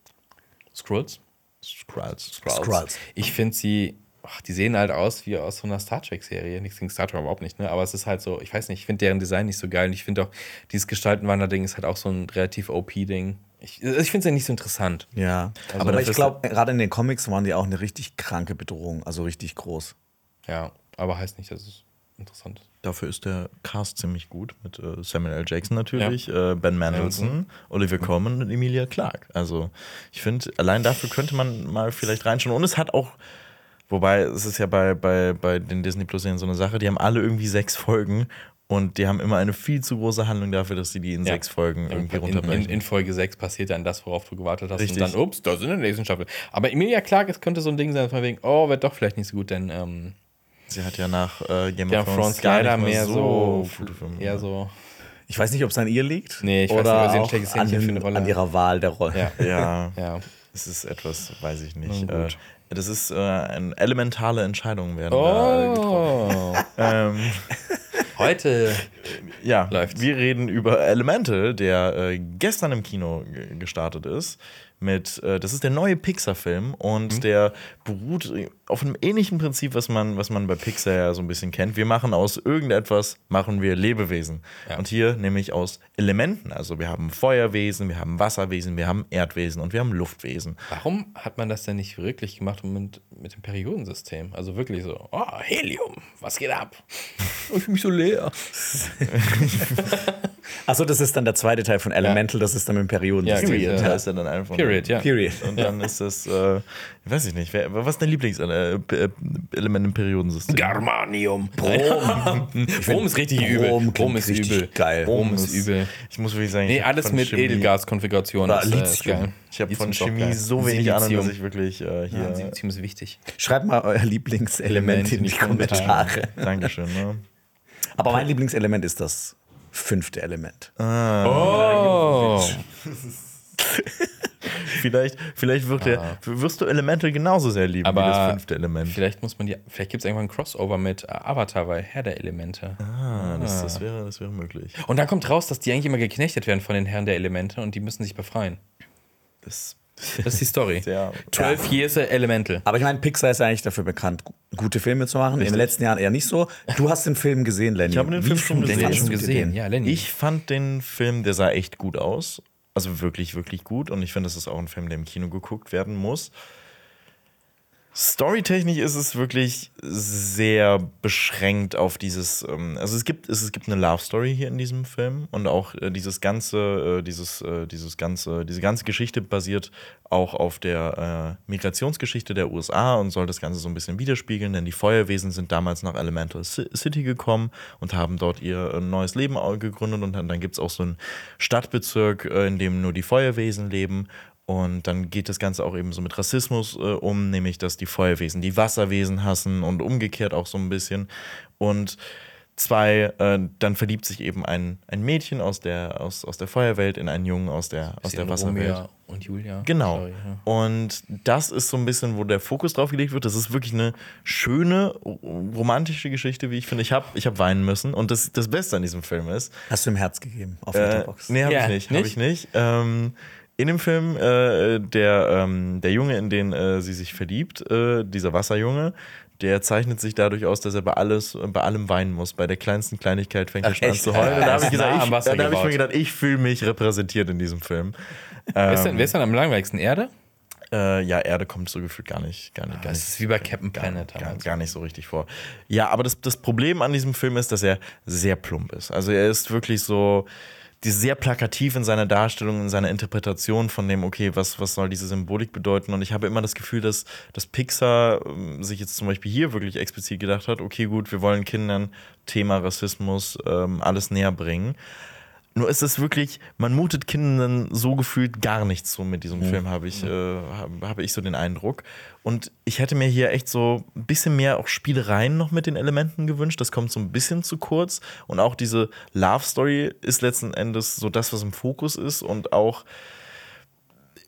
Scrolls? Skrulls. Skrulls. Ich finde sie ach, die sehen halt aus wie aus so einer Star Trek-Serie. Nichts gegen Star Trek überhaupt nicht, ne? Aber es ist halt so, ich weiß nicht, ich finde deren Design nicht so geil. Und ich finde auch, dieses Gestaltenwander-Ding ist halt auch so ein relativ OP-Ding. Ich, also ich finde es ja nicht so interessant. Ja, Also aber ich glaube, gerade in den Comics waren die auch eine richtig kranke Bedrohung, also richtig groß. Ja, aber heißt nicht, dass es interessant ist. Dafür ist der Cast ziemlich gut mit äh, Samuel L. Jackson natürlich, äh, Ben Mendelsohn, Olivia Colman und Emilia Clarke. Also ich finde, allein dafür könnte man mal vielleicht reinschauen. Und es hat auch, wobei es ist ja bei, bei, bei den Disney Plus Serien so eine Sache, die haben alle irgendwie sechs Folgen und die haben immer eine viel zu große Handlung dafür, dass sie die in Ja. sechs Folgen irgendwie in, runterbrechen. in, in Folge 6 passiert dann das, worauf du gewartet hast. Richtig. Und dann, ups, das ist in der nächsten Staffel. Aber Emilia Clarke, es könnte so ein Ding sein, von wegen, oh, wird doch vielleicht nicht so gut, denn ähm, sie hat ja nach äh, Game Game of Thrones leider nicht mehr so, gute Filme eher so. Ich weiß nicht, ob es an ihr liegt Nee, ich weiß oder nicht, was sie ein schlechtes an, Händchen für den, eine Rolle an ihrer Wahl der Rolle. Ja, Ja, ja. es ist etwas, weiß ich nicht. Äh. Das ist äh, eine elementale Entscheidungen werden da äh, getroffen. Oh, Ähm, heute. Ja, Läuft's. wir reden über Elemental, der äh, gestern im Kino ge- gestartet ist. Mit, äh, das ist der neue Pixar-Film und Mhm. der beruht auf einem ähnlichen Prinzip, was man, was man bei Pixar ja so ein bisschen kennt. Wir machen aus irgendetwas, machen wir Lebewesen. Ja. Und hier nämlich aus Elementen. Also wir haben Feuerwesen, wir haben Wasserwesen, wir haben Erdwesen und wir haben Luftwesen. Warum hat man das denn nicht wirklich gemacht mit, mit dem Periodensystem? Also wirklich so, oh, Helium, was geht ab? Ich fühle mich so leer. Achso, das ist dann der zweite Teil von Elemental, das ist dann mit dem Ja, Periodensystem. Period, Period, ja. er dann einfach. Period, ja. Period. Und dann ist das, äh, weiß ich nicht, wer, was ist dein Lieblingselement im Periodensystem? Germanium. Brom. Brom ist richtig übel. Brom ist richtig übel. geil. Brom ist übel. Ich muss wirklich sagen, Nee, alles mit Edelgaskonfiguration. Oder ist, äh, geil. Ich habe von Chemie so wenig Ahnung, dass ich wirklich äh, hier. Ja, Silizium ist wichtig. Schreibt mal euer Lieblingselement in die Kommentare. Dankeschön. Ne? Aber mein Lieblingselement ist das fünfte Element. Oh. Vielleicht, vielleicht wird der, wirst du Elemental genauso sehr lieben Aber wie das fünfte Element. Vielleicht muss man die. Vielleicht gibt es irgendwann ein Crossover mit Avatar bei Herr der Elemente. Ah, das, das, wäre, das wäre möglich. Und dann kommt raus, dass die eigentlich immer geknechtet werden von den Herren der Elemente und die müssen sich befreien. Das, Das ist die Story. ja, 12 Years Elemental. Aber ich meine, Pixar ist ja eigentlich dafür bekannt, gu- gute Filme zu machen. In den letzten Jahren eher nicht so. Du hast den Film gesehen, Lenny. Ich habe den Film gesehen. schon gesehen. den? Ja, Lenny. ich fand den Film, der sah echt gut aus. Also wirklich, wirklich gut. Und ich finde, das ist auch ein Film, der im Kino geguckt werden muss. Storytechnisch ist es wirklich sehr beschränkt auf dieses. Ähm, also es gibt, es, gibt eine Love Story hier in diesem Film und auch äh, dieses ganze, äh, dieses, äh, dieses ganze, diese ganze Geschichte basiert auch auf der Migrationsgeschichte der USA und soll das Ganze so ein bisschen widerspiegeln, denn die Feuerwesen sind damals nach Elemental Ci- City gekommen und haben dort ihr neues Leben gegründet und dann, gibt es auch so einen Stadtbezirk, in dem nur die Feuerwesen leben und dann geht das Ganze auch eben so mit Rassismus äh, um, nämlich dass die Feuerwesen die Wasserwesen hassen und umgekehrt auch so ein bisschen. Und zwei, äh, dann verliebt sich eben ein, ein Mädchen aus der, aus, aus der Feuerwelt in einen Jungen aus der, aus der Wasserwelt. Romeo und Julia. Genau. Sorry, ja. Und das ist so ein bisschen, wo der Fokus drauf gelegt wird. Das ist wirklich eine schöne, romantische Geschichte, wie ich finde. Ich habe ich hab weinen müssen. Und das, das Beste an diesem Film ist, Hast du ihm Herz gegeben auf äh, Letterboxd? nee, habe Ja, ich nicht. Hab nicht? ich nicht. Ähm, in dem Film, äh, der, ähm, der Junge, in den äh, sie sich verliebt, äh, dieser Wasserjunge, der zeichnet sich dadurch aus, dass er bei, alles, bei allem weinen muss. Bei der kleinsten Kleinigkeit fängt er schon an zu heulen. Da habe ich, gesagt, ich, da hab ich mir gedacht, ich fühle mich repräsentiert in diesem Film. Wer, ist Ähm, denn, wer ist denn am langweiligsten? Erde? Äh, ja, Erde kommt so gefühlt gar nicht, gar nicht, gar Das nicht ist wie bei Captain gar, Planet gar, gar nicht so richtig vor. Ja, aber das, das Problem an diesem Film ist, dass er sehr plump ist. Also er ist wirklich so die sehr plakativ in seiner Darstellung, in seiner Interpretation von dem, okay, was, was soll diese Symbolik bedeuten? Und ich habe immer das Gefühl, dass, dass Pixar ähm, sich jetzt zum Beispiel hier wirklich explizit gedacht hat, okay, gut, wir wollen Kindern Thema Rassismus ähm, alles näher bringen. Nur ist es wirklich, man mutet Kindern so gefühlt gar nichts zu mit diesem Film, habe ich, äh, habe habe ich so den Eindruck. Und ich hätte mir hier echt so ein bisschen mehr auch Spielereien noch mit den Elementen gewünscht. Das kommt so ein bisschen zu kurz. Und auch diese Love Story ist letzten Endes so das, was im Fokus ist und auch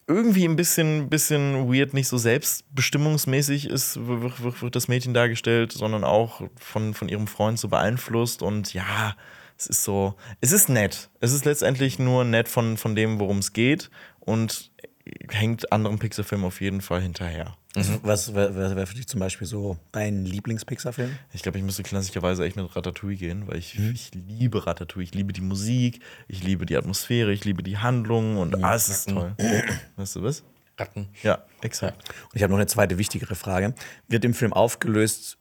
irgendwie ein bisschen, bisschen weird, nicht so selbstbestimmungsmäßig ist, wird, wird, wird das Mädchen dargestellt, sondern auch von, von ihrem Freund so beeinflusst. Und ja, es ist so, es ist nett. Es ist letztendlich nur nett von, von dem, worum es geht und hängt anderen Pixar-Filmen auf jeden Fall hinterher. Was wäre wär für dich zum Beispiel so dein Lieblings-Pixar-Film? Ich glaube, ich müsste klassischerweise echt mit Ratatouille gehen, weil ich, Mhm. ich liebe Ratatouille. Ich liebe die Musik, ich liebe die Atmosphäre, ich liebe die Handlungen Mhm. und alles ist toll. Weißt du was? Ratten. Ja, exakt. Und ich habe noch eine zweite wichtigere Frage. Wird im Film aufgelöst,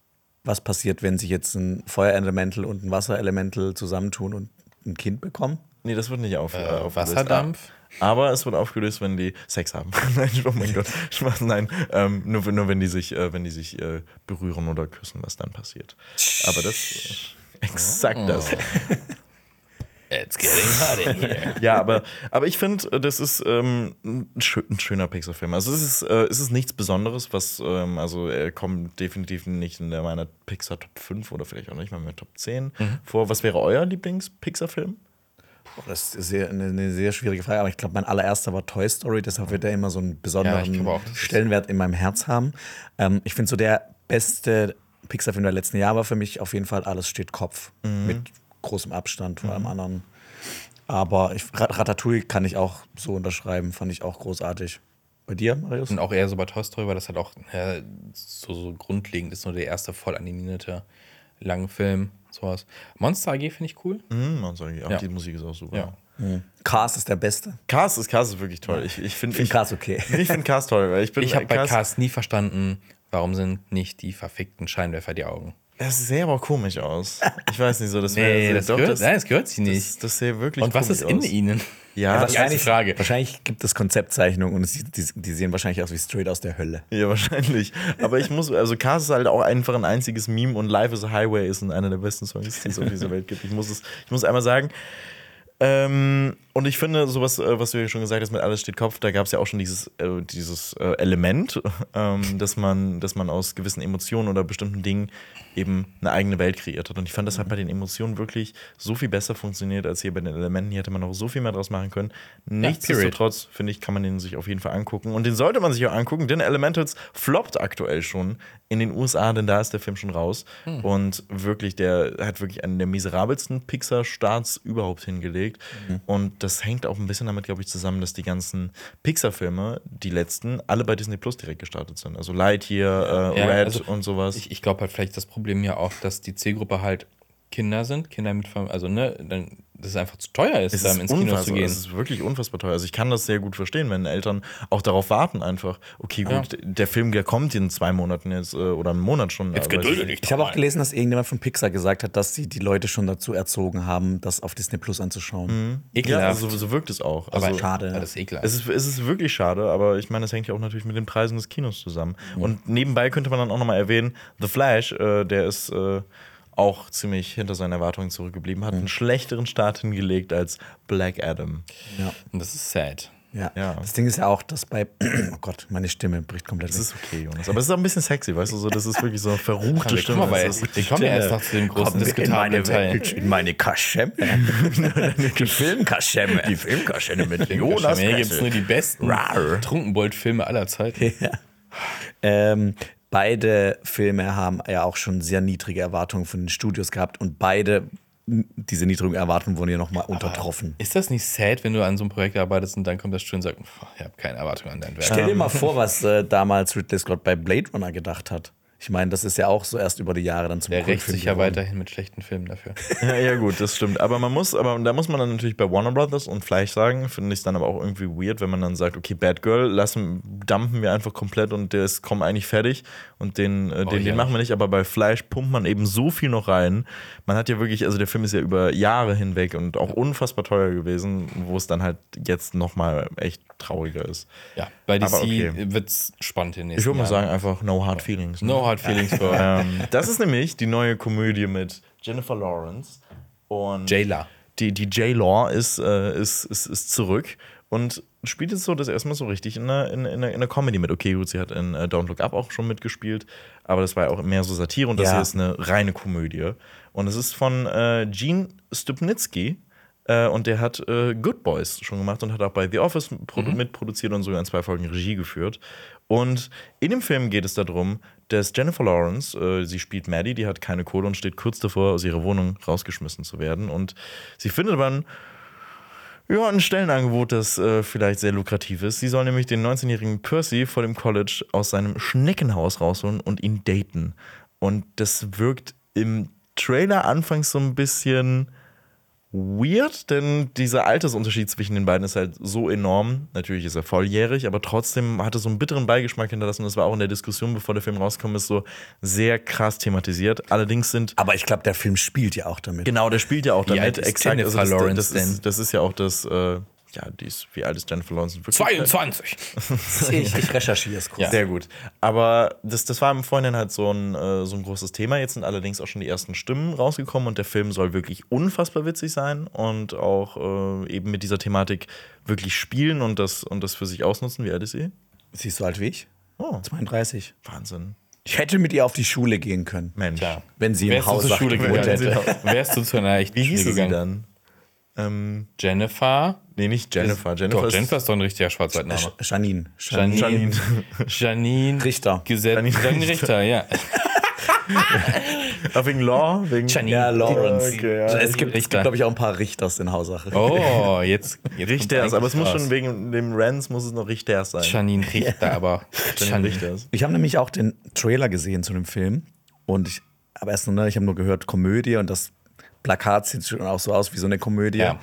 was passiert, wenn sich jetzt ein Feuerelemental und ein Wasserelemental zusammentun und ein Kind bekommen? Nee, das wird nicht auf, äh, aufgelöst. Wasserdampf? Aber es wird aufgelöst, wenn die Sex haben. nein, oh mein Gott. Spaß, nein. Ähm, nur, nur wenn die sich, äh, wenn die sich äh, berühren oder küssen, was dann passiert. Aber das. Äh, exakt das. It's getting hot in here. Ja, aber, aber ich finde, das ist ähm, ein, schö ein schöner Pixar-Film. Also es ist, äh, es ist nichts Besonderes, was, ähm, also er kommt definitiv nicht in der, meiner Pixar Top 5 oder vielleicht auch nicht mal mehr Top 10 vor. Was wäre euer Lieblings-Pixar-Film? Das ist sehr, eine, eine sehr schwierige Frage, aber ich glaube, mein allererster war Toy Story, deshalb wird er immer so einen besonderen Ja, auch, Stellenwert in meinem Herz haben. Ähm, ich finde so der beste Pixar-Film der letzten Jahre war für mich auf jeden Fall Alles steht Kopf. Mit großem Abstand vor allem anderen. Aber ich, Rat- Ratatouille kann ich auch so unterschreiben, fand ich auch großartig. Bei dir, Marius? Und auch eher so bei Toy Story, weil das halt auch äh, so, so grundlegend ist, nur der erste voll animierte lange Film, sowas. Monster AG finde ich cool. Mhm, man sagt, auch Ja. die Musik ist auch super. Ja. Cars ist der Beste. Cast ist, Cast ist wirklich toll. Ich, ich finde Ich finde Cars okay. Ich finde Cast toll, weil ich bin Ich habe bei Cast nie verstanden, warum sind nicht die verfickten Scheinwerfer die Augen. Das sähe aber komisch aus. Ich weiß nicht so, das wäre. Nee, das doch, gehört, nein, das gehört sie nicht. Das, das sähe wirklich Und was ist in aus. ihnen? Ja, das ist einzige Frage. Wahrscheinlich gibt es Konzeptzeichnungen und es sieht, die, die sehen wahrscheinlich aus wie straight aus der Hölle. Ja, wahrscheinlich. Aber ich muss, also Cars ist halt auch einfach ein einziges Meme und Life is a Highway ist einer der besten Songs, die es auf dieser Welt gibt. Ich muss es, ich muss einmal sagen. Ähm, und ich finde, sowas, äh, was du ja schon gesagt hast, mit alles steht Kopf, da gab es ja auch schon dieses, äh, dieses äh, Element, ähm, dass, man, dass man aus gewissen Emotionen oder bestimmten Dingen eben eine eigene Welt kreiert hat. Und ich fand, das hat bei den Emotionen wirklich so viel besser funktioniert als hier bei den Elementen. Hier hätte man noch so viel mehr draus machen können. Nichtsdestotrotz, finde ich, kann man den sich auf jeden Fall angucken. Und den sollte man sich auch angucken, denn Elementals floppt aktuell schon in den USA, denn da ist der Film schon raus. Und wirklich, der hat wirklich einen der miserabelsten Pixar-Starts überhaupt hingelegt. Und das hängt auch ein bisschen damit, glaube ich, zusammen, dass die ganzen Pixar-Filme, die letzten, alle bei Disney Plus direkt gestartet sind. Also Lightyear, äh, Ja, Red also und sowas. Ich, ich glaube halt vielleicht das Problem ja auch, dass die Zielgruppe halt Kinder sind, Kinder mit Fam- also ne, dann, dass es einfach zu teuer ist, Es dann ist, ins Kino zu gehen. es ist wirklich unfassbar teuer. Also ich kann das sehr gut verstehen, wenn Eltern auch darauf warten einfach. Okay, gut, der Film, der kommt in zwei Monaten jetzt äh, oder einen Monat schon. Jetzt aber- gedulde dich Ich habe auch gelesen, dass irgendjemand von Pixar gesagt hat, dass sie die Leute schon dazu erzogen haben, das auf Disney Plus anzuschauen. Ja, Ekelhaft. also, so wirkt es auch. aber Also, schade. Ja, das ist ekelhaft. es ist, es ist wirklich schade, aber ich meine, das hängt ja auch natürlich mit den Preisen des Kinos zusammen. Und nebenbei könnte man dann auch nochmal erwähnen, The Flash, äh, der ist äh, auch ziemlich hinter seinen Erwartungen zurückgeblieben, hat einen schlechteren Start hingelegt als Black Adam. Ja. Und das ist sad. Ja. Ja. Das Ding ist ja auch, dass bei. Oh Gott, meine Stimme bricht komplett Das weg. ist okay, Jonas. Aber es ist auch ein bisschen sexy, weißt du, so, das ist wirklich so eine verruchte Stimme. kommen, aber wir kommen ja erst noch zu dem großen diskutablen Teil. in meine Kaschemme. die Filmkaschemme. Die Filmkaschemme mit Jonas Hier gibt es nur die besten. Trunkenbold-Filme aller Zeiten. Ähm, beide Filme haben ja auch schon sehr niedrige Erwartungen von den Studios gehabt und beide, diese niedrigen Erwartungen wurden ja nochmal untertroffen. Ist das nicht sad, wenn du an so einem Projekt arbeitest und dann kommt das Studio und sagt, "Pff, ich habe keine Erwartung an dein Werk? Stell dir mal vor, was äh, damals Ridley Scott bei Blade Runner gedacht hat. Ich meine, das ist ja auch so erst über die Jahre dann zum Der rächt sich ja weiterhin mit schlechten Filmen dafür. Ja, ja, gut, das stimmt. Aber man muss, aber da muss man dann natürlich bei Warner Brothers und Fleisch sagen, finde ich es dann aber auch irgendwie weird, wenn man dann sagt, okay, Bad Girl, lassen, dumpen wir einfach komplett und der ist kaum eigentlich fertig und den, äh, den, ja. den machen wir nicht. Aber bei Fleisch pumpt man eben so viel noch rein. Man hat ja wirklich, also der Film ist ja über Jahre hinweg und auch unfassbar teuer gewesen, wo es dann halt jetzt nochmal echt trauriger ist. Ja, bei DC okay. wird's spannend in den nächsten Ich würde mal Jahren. sagen, einfach no hard feelings. ne? No hard feelings for Ähm, das ist nämlich die neue Komödie mit Jennifer Lawrence und Jayla. die, die J-Law ist, äh, ist, ist, ist zurück und spielt jetzt so das erste Mal so richtig in einer, in, in, einer, in einer Comedy mit. Okay, gut, sie hat in äh, Don't Look Up auch schon mitgespielt, aber das war ja auch mehr so Satire und das Ja. hier ist eine reine Komödie. Und es ist von äh, Gene Stupnitsky. Äh, und der hat äh, Good Boys schon gemacht und hat auch bei The Office produ mitproduziert und sogar in zwei Folgen Regie geführt. Und in dem Film geht es darum, dass Jennifer Lawrence, äh, sie spielt Maddie, die hat keine Kohle und steht kurz davor, aus ihrer Wohnung rausgeschmissen zu werden. Und sie findet dann Ja, ein Stellenangebot, das äh, vielleicht sehr lukrativ ist. Sie soll nämlich den 19-jährigen Percy vor dem College aus seinem Schneckenhaus rausholen und ihn daten. Und das wirkt im Trailer anfangs so ein bisschen weird, denn dieser Altersunterschied zwischen den beiden ist halt so enorm. Natürlich ist er volljährig, aber trotzdem hatte so einen bitteren Beigeschmack hinterlassen. Das war auch in der Diskussion, bevor der Film rauskommt, ist so sehr krass thematisiert. Allerdings sind Aber ich glaube, der Film spielt ja auch damit. Genau, der spielt ja auch damit. ist Exakt. Jennifer das, Lawrence das, denn? ist, das ist ja auch das, äh, ja, die ist, wie alt ist Jennifer Lawrence? Wirklich? 22. Ich, ich recherchiere es kurz. Ja. Sehr gut. Aber das, das war im Vorhinein halt so ein, äh, so ein großes Thema. Jetzt sind allerdings auch schon die ersten Stimmen rausgekommen und der Film soll wirklich unfassbar witzig sein und auch äh, eben mit dieser Thematik wirklich spielen und das, und das für sich ausnutzen. Wie alt ist sie? Sie ist so alt wie ich. Oh, 32. Wahnsinn. Ich hätte mit ihr auf die Schule gehen können. Mensch. Tja. Wenn sie im Haus zur Schule gewohnt gegangen, hätte. wärst du zu einer echten Wie hieß sie gegangen. dann? Ähm, Jennifer. Nee, nicht Jennifer. Jennifer Doch, ist Jennifer ist doch ein richtiger Schwarzwaldname. Sch- Janine. Janine. Janine. Janine. Richter. Gesetz. Janine Janine Richter, ja. Ah, wegen Law? Wegen Janine. Ja, Lawrence. Okay, ja. es gibt, es Richter. gibt glaube ich, auch ein paar Richters in Hausache. Oh, jetzt. jetzt Richters, aber es muss schon wegen dem Rance muss es noch Richters sein. Janine Richter, aber. Janine Richters. Ich habe nämlich auch den Trailer gesehen zu dem Film und ich habe erst nur, ne, ich habe nur gehört Komödie und das Plakat sieht schon auch so aus wie so eine Komödie. Ja.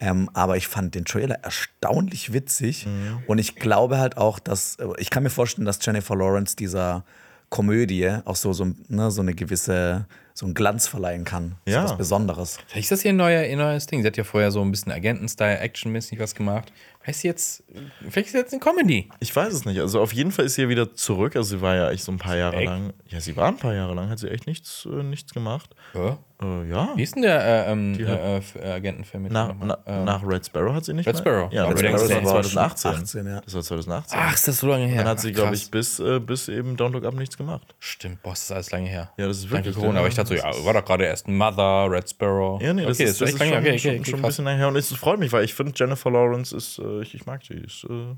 Ähm, aber ich fand den Trailer erstaunlich witzig Mhm. und ich glaube halt auch, dass ich kann mir vorstellen, dass Jennifer Lawrence dieser Komödie auch so so, ne, so eine gewisse so einen Glanz verleihen kann, Ja. so was Besonderes. Vielleicht ist das hier ein, neuer, ein neues Ding. Sie hat ja vorher so ein bisschen Agenten-Style, Action-mäßig was gemacht. Vielleicht ist sie jetzt, vielleicht ist sie jetzt eine Comedy. Ich weiß es nicht. Also auf jeden Fall ist sie ja wieder zurück. Also sie war ja echt so ein paar Jahre Echt? lang. Ja, sie war ein paar Jahre lang, hat sie echt nichts, äh, nichts gemacht. Ja. Äh, ja. Wie ist denn der äh, ähm, äh, F- äh, Agentenfilm nochmal? na, Ähm, nach Red Sparrow hat sie nicht Red? Sparrow. Ja, Aber Red Sparrow ist war ja 2018. 18, ja. Das war 2018. Ach, ist das so lange her? Dann hat sie, glaube ich, bis, äh, bis eben Don't Look Up nichts gemacht. Stimmt, boah, ist das alles lange her. Ja, das ist wirklich Corona, aber ich dachte so, ja, war doch gerade erst Mother, Red Sparrow. Ja, nee, das okay, ist, das ist echt schon, lange her. Okay, schon, okay, okay, schon ein bisschen nachher. Und es freut mich, weil ich finde, Jennifer Lawrence ist, äh, ich, ich mag sie. Die ist, äh,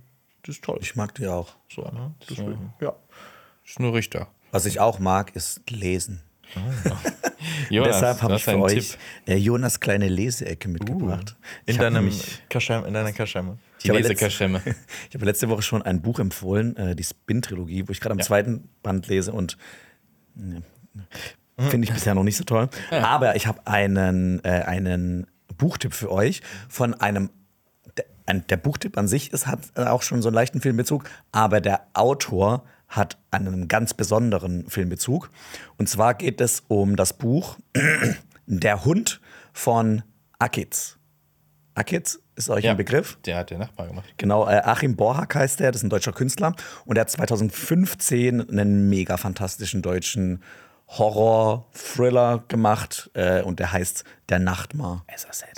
die ist toll. Ich mag die auch. so, ne? Deswegen, ja. Ist nur Richter. Was ich auch mag, ist lesen. Jonas, Deshalb habe ich für euch Tipp. äh, Jonas kleine Leseecke mitgebracht. In, Ich hab deinem Kaschem, in deiner Kaschemme. Die Lesekaschemme. Ich habe letzte Woche schon ein Buch empfohlen, äh, die Spin-Trilogie, wo ich gerade am zweiten Band lese und ne, finde ich bisher noch nicht so toll. Aber ich habe einen, äh, einen Buchtipp für euch von einem. Der, ein, der Buchtipp an sich ist, hat äh, auch schon so einen leichten Filmbezug, aber der Autor hat einen ganz besonderen Filmbezug. Und zwar geht es um das Buch Der Hund von Akiz. Akiz ist euch Ja, ein Begriff? Der hat der Nachbar gemacht. Genau, äh, Achim Borhack heißt der, das ist ein deutscher Künstler. Und er hat 2015 einen mega fantastischen deutschen Horror-Thriller gemacht. Äh, und der heißt Der Nachtmar.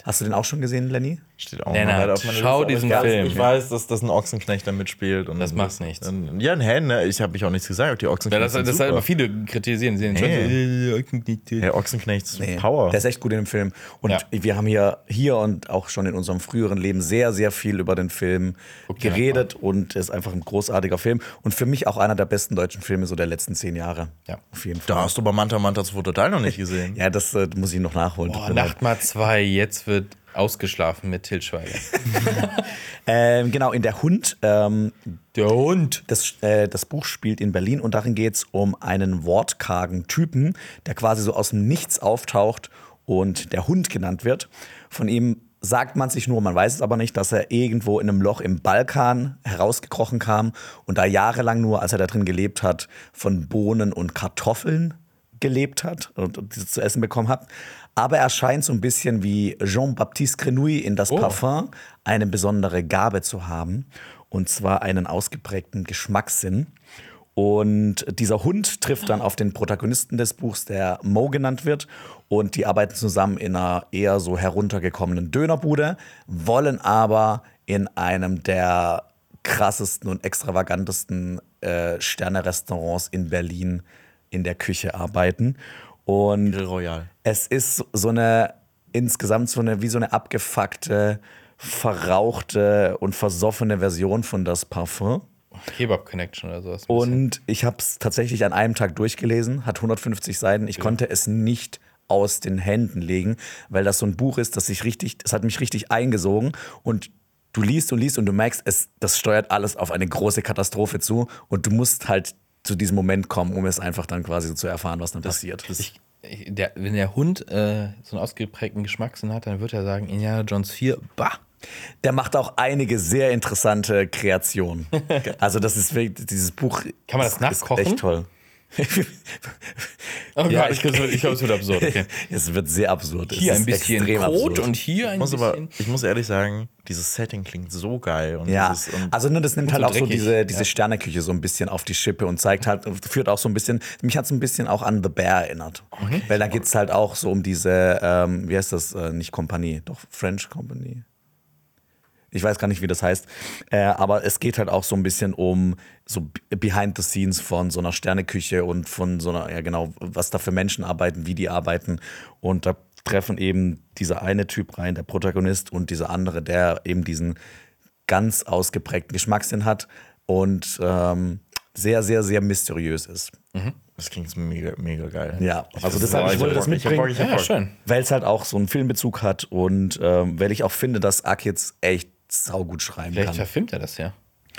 Hast du den auch schon gesehen, Lenny? Steht auch Lennart, noch leider auf meiner schau Liste, diesen Film. Ich weiß, dass, dass ein Ochsenknecht da mitspielt. Und Das macht nichts. Und, ja, hä, ne, ich habe mich auch nichts gesagt. Die Ja, Ochsenknecht das, sind das halt super. immer viele kritisieren. Sie Hey. so, Ja, Ochsenknechts Nee, Power. Der ist echt gut in dem Film. Und Ja. wir haben hier, hier und auch schon in unserem früheren Leben sehr, sehr viel über den Film dir geredet. Und er ist einfach ein großartiger Film. Und für mich auch einer der besten deutschen Filme so der letzten zehn Jahre. Ja. Auf jeden Fall. da hast du aber Manta Manta 2 total noch nicht gesehen. Ja, das äh, muss ich noch nachholen. Boah. Nacht mal zwei, jetzt wird ausgeschlafen mit Til Schweiger. Ähm, genau, in Der Hund. Ähm, Der Hund. das, äh, das Buch spielt in Berlin und darin geht es um einen wortkargen Typen, der quasi so aus dem Nichts auftaucht und der Hund genannt wird. Von ihm sagt man sich nur, man weiß es aber nicht, dass er irgendwo in einem Loch im Balkan herausgekrochen kam und da jahrelang nur, als er da drin gelebt hat, von Bohnen und Kartoffeln gelebt hat und diese zu essen bekommen hat. Aber er scheint so ein bisschen wie Jean-Baptiste Grenouille in das Parfum eine besondere Gabe zu haben. Und zwar einen ausgeprägten Geschmackssinn. Und dieser Hund trifft dann auf den Protagonisten des Buchs, der Mo genannt wird. Und die arbeiten zusammen in einer eher so heruntergekommenen Dönerbude, wollen aber in einem der krassesten und extravagantesten äh, Sterne-Restaurants in Berlin in der Küche arbeiten. Und Royal. es ist so eine, insgesamt so eine, wie so eine abgefuckte, verrauchte und versoffene Version von das Parfum. Kebab Connection oder sowas. Und ich habe es tatsächlich an einem Tag durchgelesen, hat 150 Seiten. Ich konnte es nicht aus den Händen legen, weil das so ein Buch ist, das sich richtig, das hat mich richtig eingesogen und du liest und liest und du merkst, es, das steuert alles auf eine große Katastrophe zu und du musst halt zu diesem Moment kommen, um es einfach dann quasi so zu erfahren, was dann passiert. Ich, der, wenn der Hund äh, so einen ausgeprägten Geschmackssinn hat, dann wird er sagen, Indiana Jones 4, bah. Der macht auch einige sehr interessante Kreationen. Also das ist wirklich, dieses Buch Kann man das nachkochen? ist echt toll. Oh Ja, ich, ich glaube, es wird absurd. Okay. Es wird sehr absurd. Hier es ein bisschen absurd. und hier ein Ich muss, bisschen. aber, ich muss ehrlich sagen, dieses Setting klingt so geil. Und Ja, dieses, und also ne, das nimmt halt so auch so dreckig, diese, diese ja. Sterneküche so ein bisschen auf die Schippe und zeigt halt, führt auch so ein bisschen, mich hat es ein bisschen auch an The Bear erinnert. Weil da geht es halt auch so um diese, ähm, wie heißt das, äh, nicht Kompanie, doch French Company. Ich weiß gar nicht, wie das heißt. Äh, aber es geht halt auch so ein bisschen um so behind the scenes von so einer Sterneküche und von so einer, ja genau, was da für Menschen arbeiten, wie die arbeiten. Und da treffen eben dieser eine Typ rein, der Protagonist, und dieser andere, der eben diesen ganz ausgeprägten Geschmackssinn hat und ähm, sehr, sehr, sehr mysteriös ist. das klingt mega, mega geil. Ja, also Boah, deshalb, ich wollte das ich mitbringen. ich Ja. Weil es halt auch so einen Filmbezug hat und ähm, weil ich auch finde, dass Ak jetzt echt saugut schreiben Vielleicht kann. verfilmt er das ja.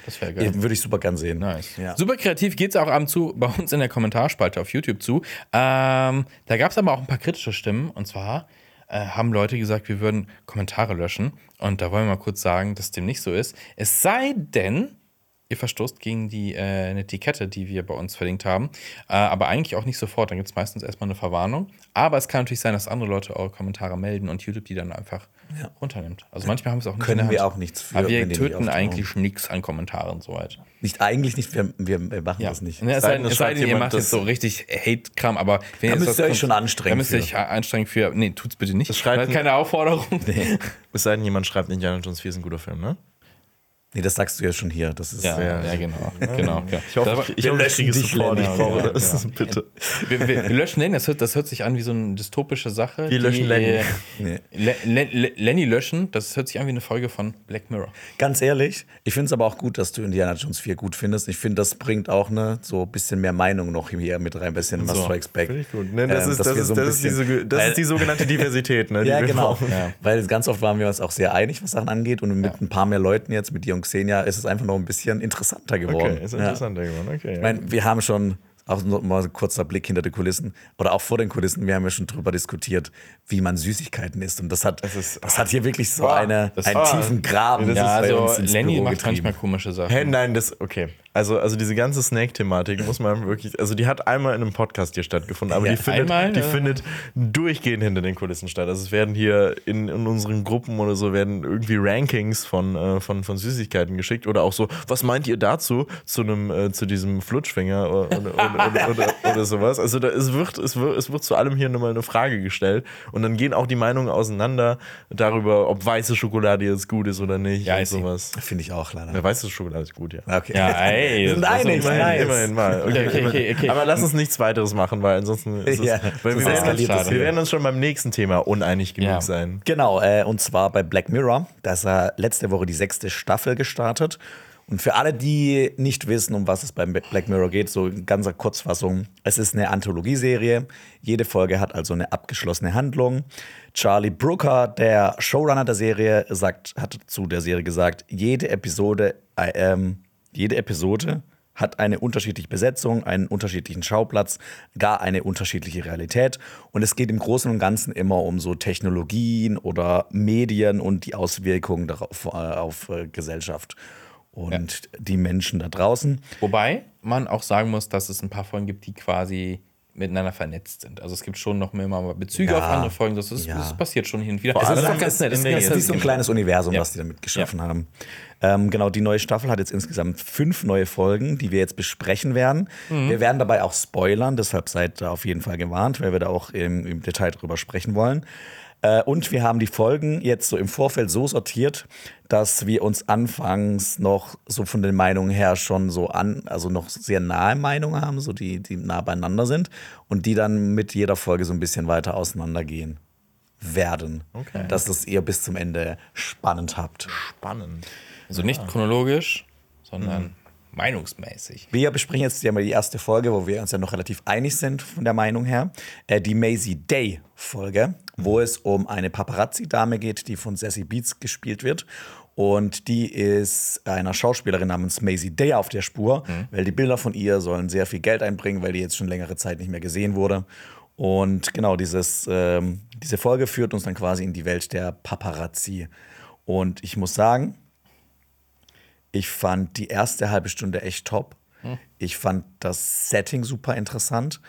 Das wäre geil. Würde ich super gern sehen. Nice. Ja. Super kreativ geht es auch ab und zu bei uns in der Kommentarspalte auf YouTube zu. Ähm, da gab es aber auch ein paar kritische Stimmen. Und zwar äh, haben Leute gesagt, wir würden Kommentare löschen. Und da wollen wir mal kurz sagen, dass dem nicht so ist. Es sei denn, ihr verstoßt gegen die äh, Etikette, die wir bei uns verlinkt haben. Äh, aber eigentlich auch nicht sofort. Dann gibt es meistens erstmal eine Verwarnung. Aber es kann natürlich sein, dass andere Leute eure Kommentare melden und YouTube die dann einfach runternimmt. Also manchmal haben wir es auch nicht Können in der wir auch nichts für, Aber wir wenn die nicht töten eigentlich nichts an Kommentaren soweit. Nicht eigentlich nicht, wir, wir, wir machen Ja, das nicht. Ne, es Sei denn, es es sei schreibt denn ihr jemand macht jetzt das- so richtig Hate-Kram, aber wenn Da müsst ihr euch schon anstrengen Da müsst ihr für. euch anstrengen für. Nee, tut's bitte nicht. Das schreibt keine Aufforderung. Es sei denn, jemand schreibt, Indiana Jones 4 ist ein guter Film, ne? Nee, das sagst du ja schon hier. Das ist, Ja, Ja. ja, genau. genau, genau. Ich hoffe, ich, ich, hoffe, ich kriege dich, Support. Lenny. Ich brauche Ja, das. genau. Bitte. wir, wir, wir löschen den, das hört, das hört sich an wie so eine dystopische Sache. Wir löschen Lenny. Nee. Le, Le, Le, Lenny löschen, das hört sich an wie eine Folge von Black Mirror. Ganz ehrlich, ich finde es aber auch gut, dass du Indiana Jones 4 gut findest. Ich finde, das bringt auch ne, so ein bisschen mehr Meinung noch hier mit rein, ein bisschen was So. Strikes Back. Finde ich gut. Ne, das Ähm, ist, das wir ist, so das ist, diese, das ist die sogenannte Diversität, ne? die Ja, wir genau. Ja. Weil ganz oft waren wir uns auch sehr einig, was Sachen angeht. Und mit ein paar mehr Leuten jetzt, mit dir und Xenia, ist es einfach noch ein bisschen interessanter geworden. Okay, ist Ja. interessanter geworden. Okay, Ich meine, wir haben schon, auch noch mal ein kurzer Blick hinter die Kulissen oder auch vor den Kulissen, wir haben ja schon drüber diskutiert, wie man Süßigkeiten isst. Und das hat, das, ist- hat hier wirklich so Boah, eine, das- einen ah, tiefen Graben. das Ja, also uns ins Lenny Büro macht getrieben. manchmal komische Sachen. Hä, nein, das, okay. Also, also diese ganze Snake-Thematik muss man wirklich, also die hat einmal in einem Podcast hier stattgefunden, aber Ja, die, findet, einmal, die äh? findet durchgehend hinter den Kulissen statt. Also es werden hier in, in unseren Gruppen oder so werden irgendwie Rankings von, äh, von, von Süßigkeiten geschickt oder auch so, was meint ihr dazu, zu einem, äh, zu diesem Flutschfinger oder, oder, oder, oder, sowas. Also da, es, wird, es, wird, es wird zu allem hier nochmal eine Frage gestellt und dann gehen auch die Meinungen auseinander darüber, ob weiße Schokolade jetzt gut ist oder nicht Ja, und sowas. Finde ich auch leider. Ja, weiße Schokolade ist gut, ja. Okay. Ja, ey. Wir sind einig, Immerhin, nice. immerhin mal. Okay, Okay, okay, okay. Aber lass uns nichts weiteres machen, weil ansonsten ist es, Ja, weil wir, werden uns, das wir werden uns schon beim nächsten Thema uneinig genug Ja. sein. Genau, äh, und zwar bei Black Mirror. Da ist ja letzte Woche die sechste Staffel gestartet. Und für alle, die nicht wissen, um was es beim Black Mirror geht, so in ganzer Kurzfassung, es ist eine Anthologieserie. Jede Folge hat also eine abgeschlossene Handlung. Charlie Brooker, der Showrunner der Serie, sagt, hat zu der Serie gesagt, jede Episode, äh, ähm, jede Episode hat eine unterschiedliche Besetzung, einen unterschiedlichen Schauplatz, gar eine unterschiedliche Realität. Und es geht im Großen und Ganzen immer um so Technologien oder Medien und die Auswirkungen darauf, äh, auf äh, Gesellschaft und die Menschen da draußen. Wobei man auch sagen muss, dass es ein paar Folgen gibt, die quasi miteinander vernetzt sind. Also es gibt schon noch mehr mal Bezüge Ja. auf andere Folgen. Das, ist, Ja. das passiert schon hin und wieder. Vor Es ist doch ganz nett. Es ist so ein kleines Universum, Ja. was die damit geschaffen haben. Ähm, genau, die neue Staffel hat jetzt insgesamt fünf neue Folgen, die wir jetzt besprechen werden. Mhm. Wir werden dabei auch spoilern, deshalb seid da auf jeden Fall gewarnt, weil wir da auch im, im Detail drüber sprechen wollen. Äh, und wir haben die Folgen jetzt so im Vorfeld so sortiert, dass wir uns anfangs noch so von den Meinungen her schon so an, also noch sehr nahe Meinungen haben, so die, die nah beieinander sind und die dann mit jeder Folge so ein bisschen weiter auseinandergehen werden. Okay. Dass das ihr bis zum Ende spannend habt. Spannend. Also nicht chronologisch, sondern meinungsmäßig. Wir besprechen jetzt ja mal die erste Folge, wo wir uns ja noch relativ einig sind von der Meinung her. Äh, die Maisie Day Folge, wo es um eine Paparazzi-Dame geht, die von Sassy Beats gespielt wird. Und die ist einer Schauspielerin namens Maisie Day auf der Spur, weil die Bilder von ihr sollen sehr viel Geld einbringen, weil die jetzt schon längere Zeit nicht mehr gesehen wurde. Und genau, dieses, ähm, diese Folge führt uns dann quasi in die Welt der Paparazzi. Und ich muss sagen, ich fand die erste halbe Stunde echt top. Ich fand das Setting super interessant.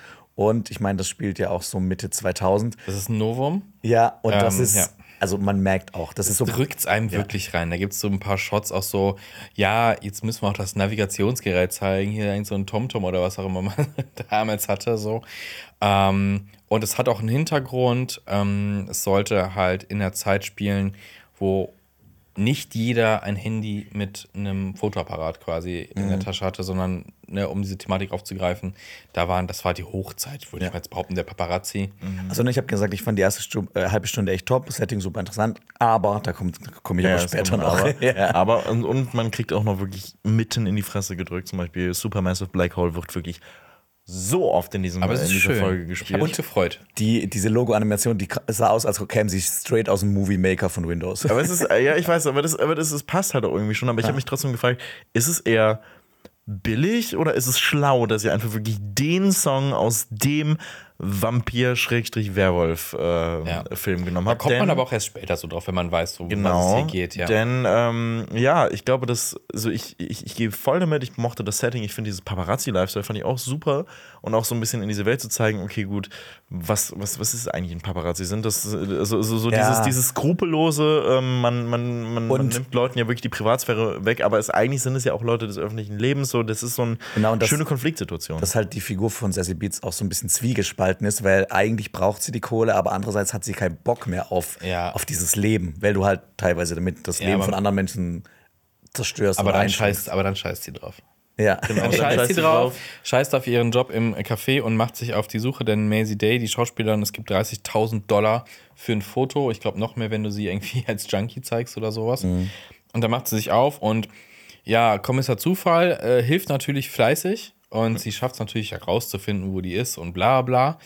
Und ich meine, das spielt ja auch so Mitte 2000. Das ist ein Novum. Ja, und das Ähm, ist, ja. also man merkt auch, das ist so. drückt es einem wirklich rein. Da gibt es so ein paar Shots auch so, ja, jetzt müssen wir auch das Navigationsgerät zeigen, hier irgend so ein TomTom oder was auch immer man damals hatte, so. Ähm, und es hat auch einen Hintergrund. Ähm, es sollte halt in der Zeit spielen, wo nicht jeder ein Handy mit einem Fotoapparat quasi in der Tasche hatte, sondern ne, um diese Thematik aufzugreifen, da waren, das war die Hochzeit, würde ich mal jetzt behaupten, der Paparazzi. Also ich habe gesagt, ich fand die erste Stu äh, halbe Stunde echt top, Setting super interessant, aber da komme komm ich aber das später noch. Aber, Ja. aber und, und man kriegt auch noch wirklich mitten in die Fresse gedrückt. Zum Beispiel Supermassive Black Hole wird wirklich so oft in, diesem, Aber es in ist dieser schön. Folge Ich gespielt. habe mich gefreut. Die, diese Logo-Animation, die sah aus, als käme sie straight aus dem Movie Maker von Windows. Aber es ist, ja, ich weiß, aber das, aber das, das passt halt auch irgendwie schon. Aber ich habe mich trotzdem gefragt, ist es eher billig oder ist es schlau, dass ihr einfach wirklich den Song aus dem Vampir-Werwolf-Film genommen Da habt? kommt man Denn- aber auch erst später so drauf, wenn man weiß, so, was es Genau. hier geht. Ja. Denn ähm, ja, ich glaube, dass, also ich, ich, ich gehe voll damit, ich mochte das Setting, ich finde dieses Paparazzi-Lifestyle fand ich auch super und auch so ein bisschen in diese Welt zu zeigen, okay, gut, was, was, was ist eigentlich ein Paparazzi? Sind das also, so, so Ja. dieses, dieses skrupellose, ähm, man, man, man, man nimmt Leuten ja wirklich die Privatsphäre weg, aber es, eigentlich sind es ja auch Leute des öffentlichen Lebens, so, das ist so eine Genau, das- schöne Konfliktsituation. dass halt die Figur von Sassy Beats auch so ein bisschen zwiegespalten ist, weil eigentlich braucht sie die Kohle, aber andererseits hat sie keinen Bock mehr auf, Ja. auf dieses Leben, weil du halt teilweise damit das Ja, Leben von anderen Menschen zerstörst. aber, dann scheißt, aber dann scheißt sie drauf. Ja, Dann dann scheißt scheißt sie drauf, drauf. scheißt auf ihren Job im Café und macht sich auf die Suche, denn Maisie Day, die Schauspielerin, es gibt 30.000 Dollar für ein Foto. Ich glaube noch mehr, wenn du sie irgendwie als Junkie zeigst oder sowas. Und dann macht sie sich auf und ja, Kommissar Zufall äh, hilft natürlich fleißig und sie schafft es natürlich herauszufinden, wo die ist und bla bla.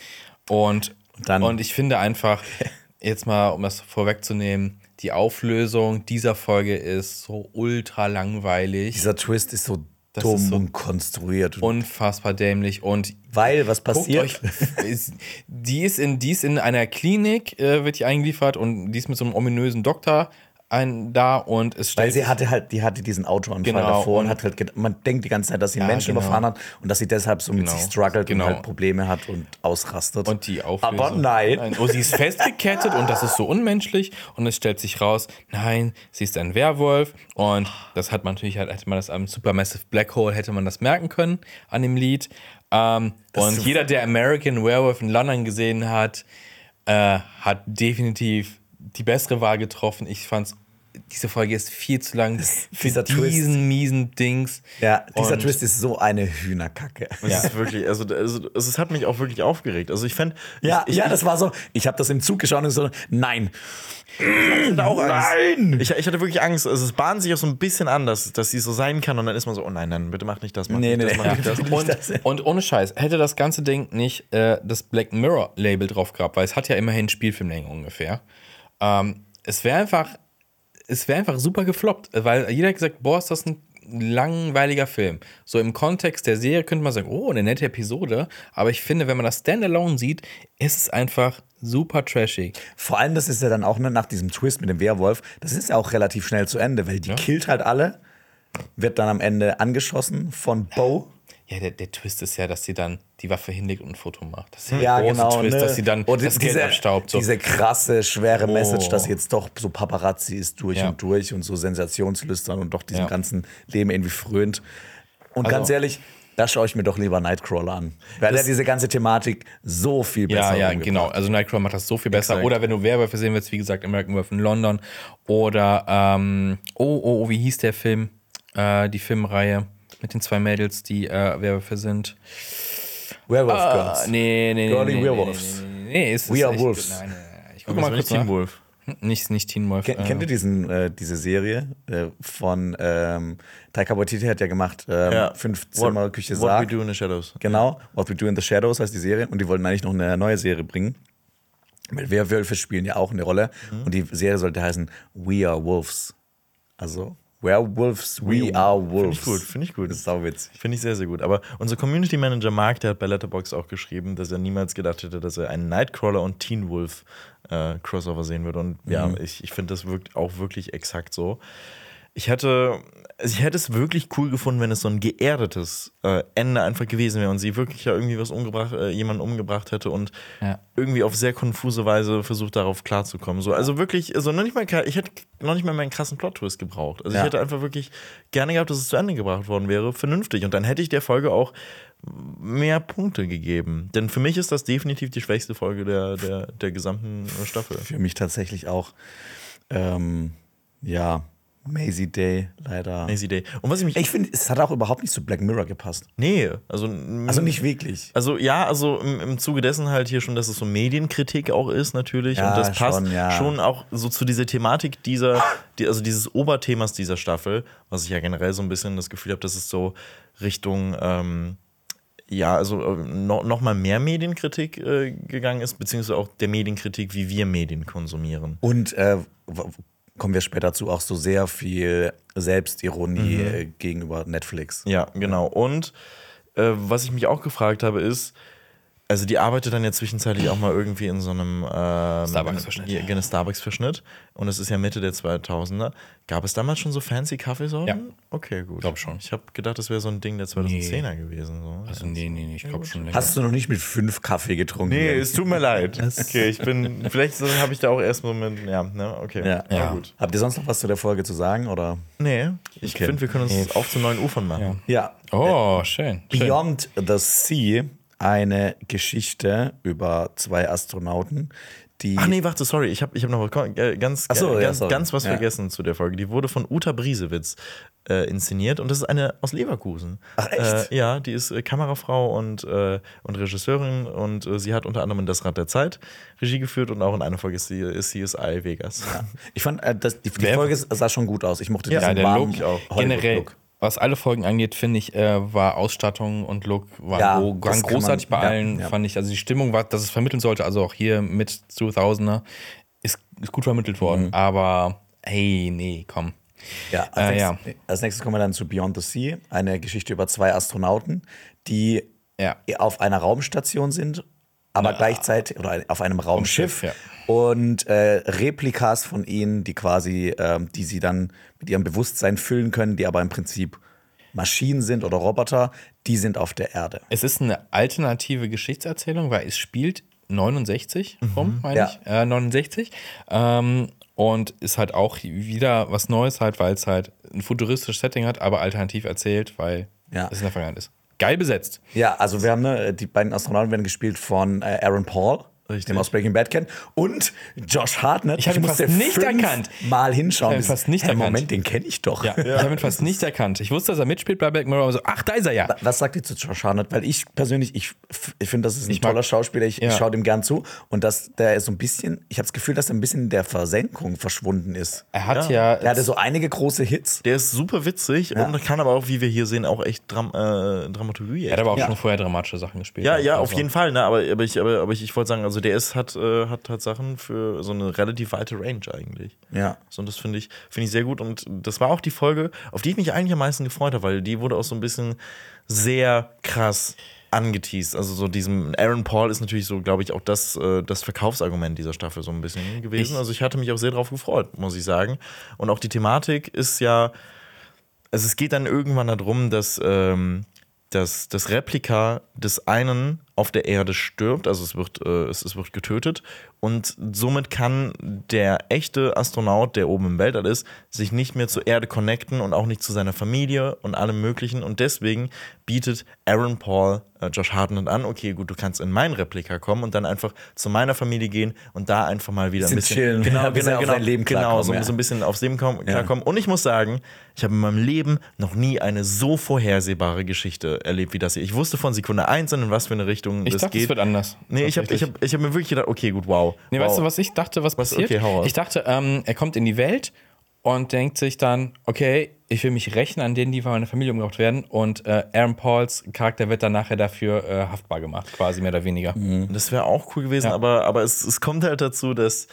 Und, Dann- und ich finde einfach, jetzt mal, um das vorwegzunehmen, die Auflösung dieser Folge ist so ultra langweilig. Dieser Twist ist so Das dumm ist so und konstruiert. unfassbar dämlich und weil, was passiert? euch, ist, die, ist in, die ist in einer Klinik, äh, wird die eingeliefert und die ist mit so einem ominösen Doktor ein, da und es Weil sie hatte halt, die hatte diesen Autounfall Genau, davor und und- hat halt, man denkt die ganze Zeit, dass sie Ja, Menschen genau. überfahren hat und dass sie deshalb so mit Genau, sich struggelt genau. und halt Probleme hat und ausrastet. und die Auflösung. Aber nein. Oh, sie ist festgekettet und das ist so unmenschlich und es stellt sich raus, nein, sie ist ein Werwolf und das hat man natürlich halt, hätte man das am Supermassive Black Hole, hätte man das merken können an dem Lied. Ähm, und jeder, der American Werewolf in London gesehen hat, äh, hat definitiv die bessere Wahl getroffen. Ich fand's, diese Folge ist viel zu lang für dieser Twist. diesen miesen Dings. ja, dieser Und- Twist ist so eine Hühnerkacke. Es ist wirklich, also, also, also es hat mich auch wirklich aufgeregt. Also ich fände, Ja, ich, ich, ja, das war so. Ich habe das im Zug geschaut und so, nein. Ich hatte auch Angst. Nein! Ich, ich hatte wirklich Angst. Also es bahnt sich auch so ein bisschen an, dass, dass sie so sein kann und dann ist man so, oh nein, nein, bitte mach nicht das, mach Nee, nicht nee, das, mach nicht das. Und, das- und ohne Scheiß, hätte das ganze Ding nicht äh, das Black Mirror Label drauf gehabt, weil es hat ja immerhin Spielfilmlänge ungefähr. Ähm, es wäre einfach, es wäre einfach super gefloppt, weil jeder hat gesagt, boah, ist das ein langweiliger Film. So im Kontext der Serie könnte man sagen, oh, eine nette Episode, aber ich finde, wenn man das Standalone sieht, ist es einfach super trashig. Vor allem, das ist ja dann auch ne, nach diesem Twist mit dem Werwolf, das ist ja auch relativ schnell zu Ende, weil die killt halt alle, wird dann am Ende angeschossen von Bo. Ja, der, der Twist ist ja, dass sie dann die Waffe hinlegt und ein Foto macht. Das ist ja, Ja, der große genau. Twist, ne? dass sie dann Und das Geld diese, abstaubt. So. Diese krasse, schwere Message, Oh. dass sie jetzt doch so Paparazzi ist durch Ja. und durch und so sensationslüstern und doch diesem Ja. ganzen Leben irgendwie frönt. Und Also- ganz ehrlich, da schaue ich mir doch lieber Nightcrawler an. Weil er Das- diese ganze Thematik so viel besser Ja, ja, genau. Also Nightcrawler macht das so viel besser. Exakt. Oder wenn du Werwölfe sehen willst, wie gesagt, American Werewolf in London. Oder, ähm, oh, oh, oh, wie hieß der Film? Äh, die Filmreihe mit den zwei Mädels, die äh, Werwölfe sind. Werewolf Ah, Girls. nee, nee, nee. Girly nee, Werewolves. Nee, nee, nee, nee, es We ist are echt- Wolves. Nein, nein, nein. Ich guck mal kurz nach. Wolf. Nicht, nicht Teen Wolf. Ken, äh, Kennt ihr diesen, äh, diese Serie äh, von ähm, Taika Waititi hat ja gemacht, ähm, Ja. Fünf Zimmer, What, Küche, What We Sarg. Do in the Shadows. Genau, What We Do in the Shadows heißt die Serie und die wollten eigentlich noch eine neue Serie bringen. Weil Werwölfe spielen ja auch eine Rolle Mhm. und die Serie sollte heißen We Are Wolves. Also Werewolves, We, Are Wolves. Finde ich gut, finde ich gut. Das ist sauwitzig. Finde ich sehr, sehr gut. Aber unser Community Manager Mark, der hat bei Letterboxd auch geschrieben, dass er niemals gedacht hätte, dass er einen Nightcrawler und Teen Wolf äh, Crossover sehen würde. Und ja, ich, ich finde, das wirkt auch wirklich exakt so. Ich hätte, also ich hätte es wirklich cool gefunden, wenn es so ein geerdetes äh, Ende einfach gewesen wäre und sie wirklich ja irgendwie was umgebracht, äh, jemanden umgebracht hätte und Ja. irgendwie auf sehr konfuse Weise versucht, darauf klarzukommen. So, also wirklich, also noch nicht mal, ich hätte noch nicht mal meinen krassen Plot-Twist gebraucht. Also Ja. ich hätte einfach wirklich gerne gehabt, dass es zu Ende gebracht worden wäre, vernünftig. Und dann hätte ich der Folge auch mehr Punkte gegeben. Denn für mich ist das definitiv die schwächste Folge der, der, der gesamten Staffel. Für mich tatsächlich auch, ähm, ja, Maisie Day leider. Lazy Day. Und was ich mich. Ich finde, es hat auch überhaupt nicht zu Black Mirror gepasst. nee, also. Also nicht wirklich. Also ja, also im, im Zuge dessen halt hier schon, dass es so Medienkritik auch ist natürlich Ja, und das passt schon, ja. schon auch so zu dieser Thematik dieser, die, also dieses Oberthemas dieser Staffel, was ich ja generell so ein bisschen das Gefühl habe, dass es so Richtung ähm, ja, also äh, no, noch mal mehr Medienkritik äh, gegangen ist, beziehungsweise auch der Medienkritik, wie wir Medien konsumieren. Und äh, kommen wir später zu, auch so sehr viel Selbstironie äh, gegenüber Netflix. Ja, genau. Und äh, was ich mich auch gefragt habe, ist, also die arbeitet dann ja zwischenzeitlich auch mal irgendwie in so einem ähm, Starbucks-Verschnitt. Ja, genau, Starbucks-Verschnitt. Und es ist ja Mitte der 2000er. Gab es damals schon so fancy Kaffeesorten? Ja. Okay, gut. Glaub schon. Ich habe gedacht, das wäre so ein Ding der 2010er gewesen. So. Also, nee, nee, nee, ich glaube schon länger. Hast du noch nicht mit fünf Kaffee getrunken? Nee, es tut mir leid. Okay, ich bin, vielleicht so habe ich da auch erst mal mit, ja, ne, okay. ja. Ja. gut. Habt ihr sonst noch was zu der Folge zu sagen? Oder? Nee, ich Okay. finde, wir können uns auf zu neuen Ufern machen. Ja. Ja. Oh, schön. schön. Beyond the Sea, eine Geschichte über zwei Astronauten, die. Ach nee, warte, sorry, ich habe ich hab noch was- äh, ganz, so, äh, ja, ganz, ganz was Ja. vergessen zu der Folge. Die wurde von Uta Briesewitz äh, inszeniert und das ist eine aus Leverkusen. Ach, echt? Äh, ja, die ist äh, Kamerafrau und, äh, und Regisseurin und äh, sie hat unter anderem in Das Rad der Zeit Regie geführt und auch in einer Folge ist sie ist CSI Vegas. Ich fand, äh, das, die, die Folge sah schon gut aus. Ich mochte Ja, diesen der warmen Look Hollywood-Look. generell, was alle Folgen angeht, finde ich, äh, war Ausstattung und Look waren, Ja, waren kann großartig man- bei ja, allen, ja. fand ich. Also die Stimmung, war, dass es vermitteln sollte, also auch hier mit 2000er, ist, ist gut vermittelt worden. Mhm. Aber hey, nee, komm. Ja, als, Äh, nächstes, als nächstes kommen wir dann zu Beyond the Sea, eine Geschichte über zwei Astronauten, die Ja. auf einer Raumstation sind, aber gleichzeitig oder auf einem Raumschiff ja. Und äh, Replikas von ihnen, die quasi, ähm, die sie dann mit ihrem Bewusstsein füllen können, die aber im Prinzip Maschinen sind oder Roboter, die sind auf der Erde. Es ist eine alternative Geschichtserzählung, weil es spielt 69 rum, meine Ja. ich. Äh, 69. Ähm, und ist halt auch wieder was Neues, halt, weil es halt ein futuristisches Setting hat, aber alternativ erzählt, weil Ja. es in der Vergangenheit ist. Geil besetzt. Ja, also wir haben ne, die beiden Astronauten werden gespielt von äh, Aaron Paul. Richtig. Den wir aus Breaking Bad kennen. Und Josh Hartnett. Ich hab ihn fast nicht erkannt. Mal hinschauen. Ich hab ihn fast nicht Hä, erkannt. Moment, den kenne ich doch. Ja, ich habe ihn fast nicht erkannt. Ich wusste, dass er mitspielt bei Black Mirror, aber so, ach, da ist er ja. Was sagt ihr zu Josh Hartnett? Weil ich persönlich, ich, ich finde, das ist ein Ich mag- toller Schauspieler. Ich, Ja. ich schaue dem gern zu. Und dass der ist so ein bisschen, ich habe das Gefühl, dass er ein bisschen in der Versenkung verschwunden ist. Er hat ja, Er hatte so einige große Hits. Der ist super witzig und kann aber auch, wie wir hier sehen, auch echt Dram äh, Dramaturgie. er hat aber auch Ja. schon vorher dramatische Sachen gespielt. Ja, ja, auf Also, jeden Fall, ne? aber, aber ich, aber, aber ich, ich wollte sagen, also der ist, hat, äh, hat, hat Sachen für so eine relativ weite Range eigentlich. Ja. So, und das finde ich, finde ich sehr gut. Und das war auch die Folge, auf die ich mich eigentlich am meisten gefreut habe, weil die wurde auch so ein bisschen sehr krass angeteased. Also so diesem Aaron Paul ist natürlich so, glaube ich, auch das, äh, das Verkaufsargument dieser Staffel so ein bisschen gewesen. Ich- also ich hatte mich auch sehr drauf gefreut, muss ich sagen. Und auch die Thematik ist ja, also es geht dann irgendwann darum, dass ähm, dass das Replika des einen auf der Erde stirbt, also es wird, äh, es, es wird getötet und somit kann der echte Astronaut, der oben im Weltall ist, sich nicht mehr zur Erde connecten und auch nicht zu seiner Familie und allem möglichen und deswegen bietet Aaron Paul äh, Josh Hartnett an, okay, gut, du kannst in mein Replika kommen und dann einfach zu meiner Familie gehen und da einfach mal wieder ein Bisschen chillen, genau, genau, genau, dein Leben genau, so, ja. so ein bisschen aufs Leben kommen, klarkommen. Und ich muss sagen, ich habe in meinem Leben noch nie eine so vorhersehbare Geschichte erlebt wie das hier. Ich wusste von Sekunde eins an, in was für eine Richtung Ich das dachte, geht. es wird anders. Nee, ich habe ich hab, ich hab mir wirklich gedacht, okay, gut, wow. Nee, wow. weißt du, was ich dachte, was Was? passiert? Okay, ich dachte, ähm, er kommt in die Welt und denkt sich dann, okay, ich will mich rächen an denen, die von meiner Familie umgebracht werden. Und äh, Aaron Pauls Charakter wird dann nachher dafür äh, haftbar gemacht, quasi mehr oder weniger. Das wäre auch cool gewesen, aber, aber es, es kommt halt dazu, dass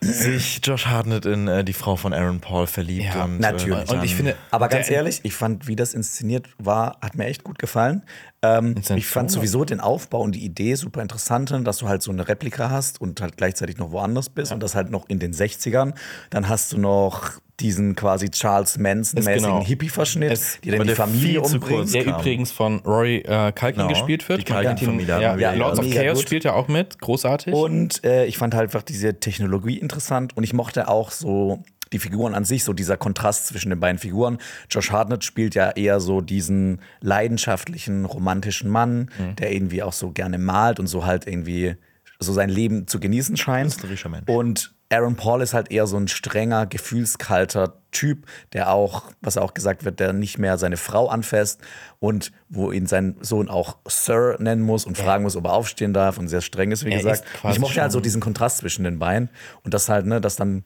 sich Josh Hartnett in äh, die Frau von Aaron Paul verliebt. Ja, und, natürlich. Äh, Und ich finde, Aber ganz ehrlich, ich fand, wie das inszeniert war, hat mir echt gut gefallen. Ähm, ich fand sowieso den Aufbau und die Idee super interessant, dass du halt so eine Replika hast und halt gleichzeitig noch woanders bist und das halt noch in den 60ern. Dann hast du noch diesen quasi Charles Manson-mäßigen genau. Hippie-Verschnitt, die dann die Familie umbringt. der kam. übrigens von Rory äh, Culkin Genau, gespielt wird. die haben ja, ja, wieder. Lords of Chaos gut. spielt ja auch mit, großartig. Und äh, ich fand halt einfach diese Technologie interessant und ich mochte auch so die Figuren an sich, so dieser Kontrast zwischen den beiden Figuren. Josh Hartnett spielt ja eher so diesen leidenschaftlichen, romantischen Mann, Mhm. der irgendwie auch so gerne malt und so halt irgendwie so sein Leben zu genießen scheint. Mensch. Und Aaron Paul ist halt eher so ein strenger, gefühlskalter Typ, der auch, was auch gesagt wird, der nicht mehr seine Frau anfasst und wo ihn sein Sohn auch Sir nennen muss und fragen muss, ob er aufstehen darf und sehr streng ist, wie Er gesagt. ist ich mochte halt so diesen Kontrast zwischen den beiden und das halt, ne, das dann,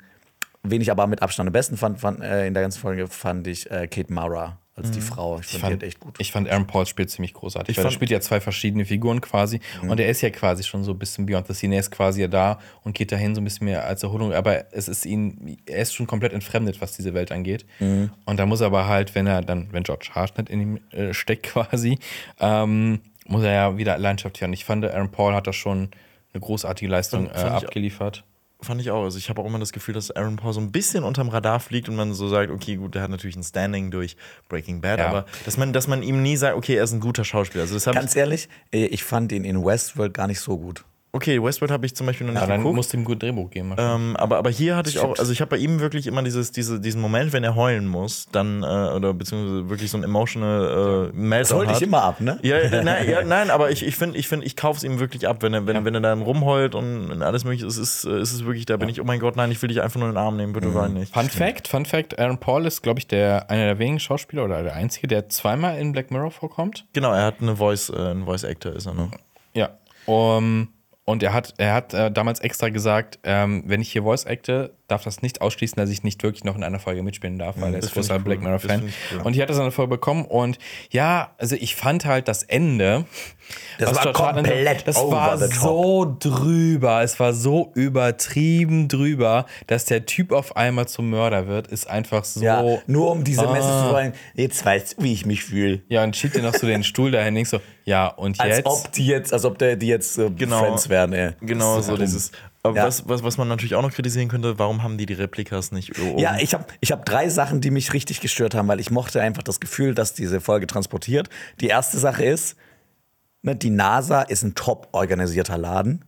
wen ich aber mit Abstand am besten fand, fand äh, in der ganzen Folge, fand ich äh, Kate Mara als die Frau. Ich, Ich fand, fand, echt gut. ich fand Aaron Paul spielt ziemlich großartig. Ich weil er fand- spielt ja zwei verschiedene Figuren quasi. Und er ist ja quasi schon so ein bisschen Beyond the Scene. Er ist quasi ja da und geht dahin so ein bisschen mehr als Erholung. Aber es ist ihn, er ist schon komplett entfremdet, was diese Welt angeht. Und da muss er aber halt, wenn er dann, wenn George Hartnett in ihm äh, steckt quasi, ähm, muss er ja wieder Leidenschaft hören. Ich fand, Aaron Paul hat da schon eine großartige Leistung äh, abgeliefert. Fand ich auch. Also ich habe auch immer das Gefühl, dass Aaron Paul so ein bisschen unterm Radar fliegt und man so sagt, okay, gut, der hat natürlich ein Standing durch Breaking Bad, Ja. aber dass man, dass man ihm nie sagt, okay, er ist ein guter Schauspieler. Also das Ganz ehrlich, äh, ich fand ihn in Westworld gar nicht so gut. Okay, Westworld habe ich zum Beispiel noch nicht Ja, dann geguckt. musst du ihm gutes Drehbuch geben. Ähm, aber, aber hier hatte ich auch, also ich habe bei ihm wirklich immer dieses, diese, diesen Moment, wenn er heulen muss, dann, äh, oder beziehungsweise wirklich so ein emotional äh, Meltdown Das holt dich immer ab, ne? Ja, ja, nein, ja, nein, aber ich, ich finde, ich, find, ich kaufe es ihm wirklich ab, wenn er, wenn, wenn er dann rumheult und alles mögliche ist, ist, äh, ist es wirklich, da bin ich, oh mein Gott, nein, ich will dich einfach nur in den Arm nehmen, bitte Mhm. wein nicht. Fun Fact, Fun Fact, Aaron Paul ist, glaube ich, der, einer der wenigen Schauspieler oder der einzige, der zweimal in Black Mirror vorkommt. Genau, er hat eine Voice, äh, ein Voice Actor ist er noch. Ja. Um, und er hat, er hat äh, damals extra gesagt, ähm, wenn ich hier Voice acte, darf das nicht ausschließen, dass ich nicht wirklich noch in einer Folge mitspielen darf, weil er das ist find ich großer cool. Black find ich cool. Und hier hat er seine Folge bekommen und ja, also ich fand halt das Ende. Das was war komplett Das over war the top. so drüber, es war so übertrieben drüber, dass der Typ auf einmal zum Mörder wird, ist einfach so. Ja, nur um diese Ah. Message zu wollen, jetzt weißt du, wie ich mich fühle. Ja, und schiebt dir noch so den Stuhl dahin, denkst so, ja, und Als jetzt. ob die jetzt, als ob der, die jetzt äh, Genau. Friends wären, ey. Genau, ist so dumm. dieses. Aber Ja. was, was, was man natürlich auch noch kritisieren könnte, warum haben die die Replikas nicht oben? Ja, ich habe ich hab drei Sachen, die mich richtig gestört haben, weil ich mochte einfach das Gefühl, dass diese Folge transportiert. Die erste Sache ist, ne, die NASA ist ein top organisierter Laden.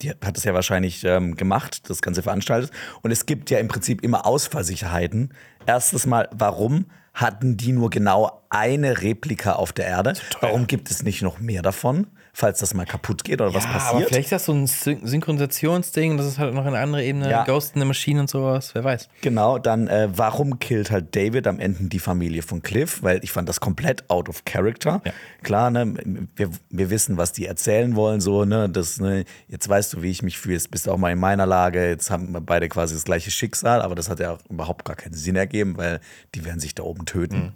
Die hat es ja wahrscheinlich ähm, gemacht, das Ganze veranstaltet. Und es gibt ja im Prinzip immer Ausfallsicherheiten. Erstes Mal, warum hatten die nur genau eine Replika auf der Erde? Warum gibt es nicht noch mehr davon, falls das mal kaputt geht oder was Ja, Aber passiert? vielleicht ist das so ein Syn Synchronisationsding, das ist halt noch eine andere Ebene, Ja. Ghost in the Machine und sowas, wer weiß. Genau, dann äh, warum killt halt David am Ende die Familie von Cliff? Weil ich fand das komplett out of character. Ja. Klar, ne, wir, wir wissen, was die erzählen wollen, so, ne, das, ne, jetzt weißt du, wie ich mich fühle, jetzt bist du auch mal in meiner Lage, jetzt haben wir beide quasi das gleiche Schicksal, aber das hat ja auch überhaupt gar keinen Sinn ergeben, weil die werden sich da oben töten.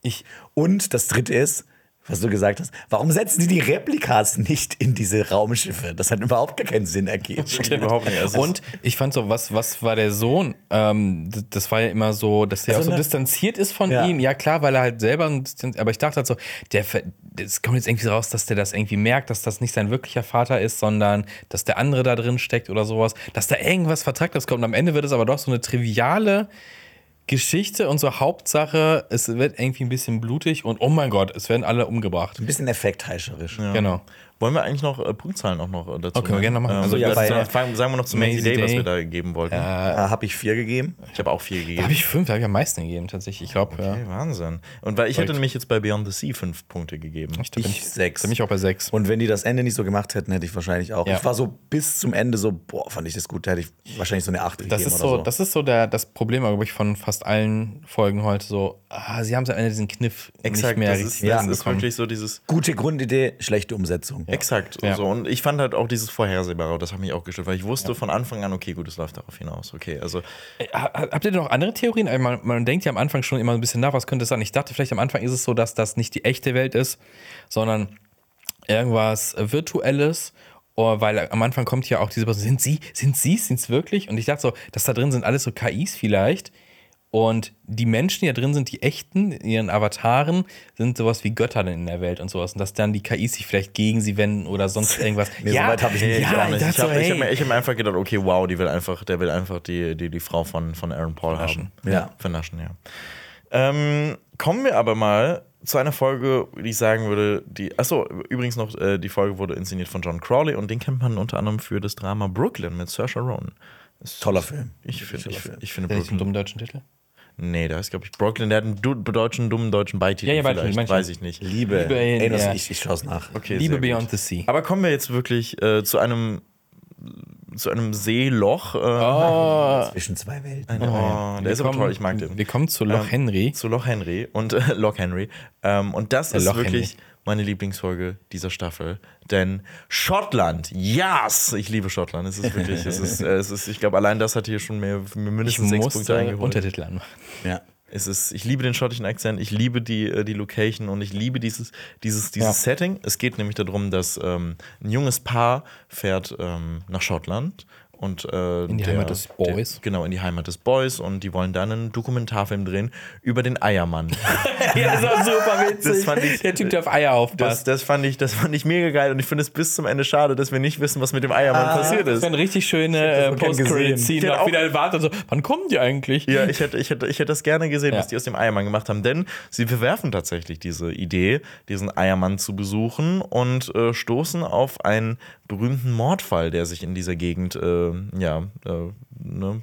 Ich, Und das dritte ist, was du gesagt hast, warum setzen die die Replikas nicht in diese Raumschiffe? Das hat überhaupt gar keinen Sinn ergeben. überhaupt nicht. Also und ich fand so, was, was war der Sohn? Ähm, das war ja immer so, dass der Also auch so ne- distanziert ist von Ja. ihm. Ja, klar, weil er halt selber aber ich dachte halt so, der, es kommt jetzt irgendwie raus, dass der das irgendwie merkt, dass das nicht sein wirklicher Vater ist, sondern dass der andere da drin steckt oder sowas, dass da irgendwas Vertragtes kommt. Und am Ende wird es aber doch so eine triviale Geschichte und so Hauptsache, es wird irgendwie ein bisschen blutig und oh mein Gott, es werden alle umgebracht. Ein bisschen effektheischerisch. Genau. Wollen wir eigentlich noch äh, Punktzahlen auch noch äh, dazu? Können wir gerne noch machen. Also, Also, ja, ja, bei- sagen wir noch zum Mazy Mazy Day, was Day. wir da gegeben wollten. Da habe ich vier gegeben. Ich habe auch vier gegeben. habe ich fünf, da habe ich am meisten gegeben tatsächlich. Ich glaube, ja. Okay, Wahnsinn. Und weil ich hätte Verrückt. nämlich jetzt bei Beyond the Sea fünf Punkte gegeben. Ich, Ich ich sechs. Bin ich auch bei sechs. Und wenn die das Ende nicht so gemacht hätten, hätte ich wahrscheinlich auch. Ja. Ich war so bis zum Ende so, boah, fand ich das gut, da hätte ich wahrscheinlich so eine 8 Das gegeben ist oder so, so. das ist so der, das Problem, glaube ich, von fast allen Folgen heute. So, ah, sie haben am Ende diesen Kniff nicht mehr das richtig ist, das ist wirklich so dieses. Gute Grundidee, schlechte Umsetzung. Exakt. Ja. So. Und ich fand halt auch dieses Vorhersehbare, das hat mich auch gestört, weil ich wusste von Anfang an, okay, gut, es läuft darauf hinaus. Okay, also Äh, ha- Habt ihr denn noch andere Theorien? Also Man, man denkt ja am Anfang schon immer ein bisschen nach, was könnte es sein? Ich dachte, vielleicht am Anfang ist es so, dass das nicht die echte Welt ist, sondern irgendwas Virtuelles. Oh, weil am Anfang kommt ja auch diese Person, sind sie, sind sie, sind es wirklich? Und ich dachte so, dass da drin sind alles so KIs vielleicht. Und die Menschen, die da drin sind, die echten, ihren Avataren, sind sowas wie Götter in der Welt und sowas. Und dass dann die KIs sich vielleicht gegen sie wenden oder sonst irgendwas. Nee, so weit hab ich nicht. ich Ja, nicht. ich Ich habe so, ich hab, hey. mir- ich hab mir einfach gedacht, okay, wow, die will einfach, der will einfach die, die, die Frau von, von Aaron Paul haben. Ja. Vernaschen, ja. Ähm, kommen wir aber mal zu einer Folge, die ich sagen würde, die. Achso, übrigens noch, äh, die Folge wurde inszeniert von John Crowley und den kennt man unter anderem für das Drama Brooklyn mit Saoirse Ronan. Toller Film. Ich finde, ich, Film. ich finde nicht einen Brooklyn. dummen deutschen Titel? Nee, da ist, glaube ich, Brooklyn, der hat einen du deutschen, dummen deutschen Beititel. Ja, ja, vielleicht, manchmal. weiß ich nicht. Liebe. Liebe in- Ey, das, ja. ich, ich schaue es nach. Okay, Liebe Beyond gut. the Sea. Aber kommen wir jetzt wirklich äh, zu einem zu einem Seeloch. Äh, Oh, Zwischen zwei Welten. ein- oh, der ist aber toll, ich mag den. Wir kommen zu Loch Ähm, Henry. Zu Loch Henry und äh, Loch Henry. Ähm, und das Der ist Loch wirklich Henry. meine Lieblingsfolge dieser Staffel. Denn Schottland, yes! Ich liebe Schottland. Es ist wirklich, es ist, äh, es ist ich glaube, allein das hat hier schon mehr, mir Ich mindestens sechs Punkte eingeholt. Untertitel anmachen. Ja. Es ist, ich liebe den schottischen Akzent, ich liebe die, äh, die Location und ich liebe dieses, dieses, dieses Ja. Setting. Es geht nämlich darum, dass ähm, ein junges Paar fährt ähm, nach Schottland und äh, In die Heimat des Boys. Der, genau, in die Heimat des Boys und die wollen dann einen Dokumentarfilm drehen über den Eiermann. Ja, das war super witzig. Das ich- der Typ, der auf Eier Das, aufpasst. das, fand ich, das fand ich mega geil und ich finde es bis zum Ende schade, dass wir nicht wissen, was mit dem Eiermann passiert Das ist. wäre eine richtig schöne äh. Post-Credit-Scene. Auch wieder wartet so, wann kommen die eigentlich? Ja, ich hätte, ich, hätte, ich hätte das gerne gesehen, Ja. was die aus dem Eiermann gemacht haben, denn sie verwerfen tatsächlich diese Idee, diesen Eiermann zu besuchen und äh, stoßen auf einen berühmten Mordfall, der sich in dieser Gegend, äh, ja, äh, ne,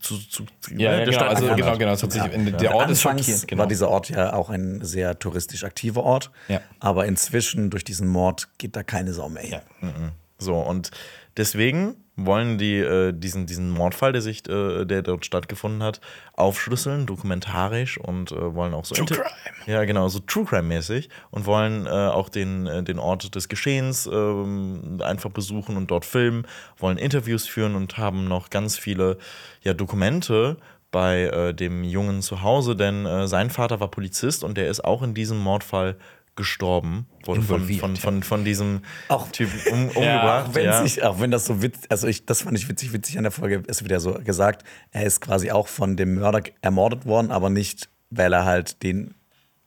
zu, zu, Ja, ja der genau, also bekannt genau, hat. genau. Es hat sich, Der Ort ist Anfangs schockierend. Genau. war dieser Ort ja auch ein sehr touristisch aktiver Ort. Ja. Aber inzwischen, durch diesen Mord, geht da keine Sau mehr hin. Ja. So, und deswegen wollen die äh, diesen, diesen Mordfall, der sich, äh, der dort stattgefunden hat, aufschlüsseln, dokumentarisch und äh, wollen auch so True Crime. Ja, genau, so True Crime-mäßig und wollen äh, auch den, äh, den Ort des Geschehens ähm, einfach besuchen und dort filmen, wollen Interviews führen und haben noch ganz viele ja, Dokumente bei äh, dem Jungen zu Hause, denn sein Vater war Polizist und der ist auch in diesem Mordfall gestorben, wurde von, von, von, von diesem Auch- Typ um, umgebracht. Auch wenn, ja. sich, auch wenn das so witzig, also ich, das fand ich witzig, witzig an der Folge, ist wieder so gesagt, er ist quasi auch von dem Mörder ermordet worden, aber nicht, weil er halt den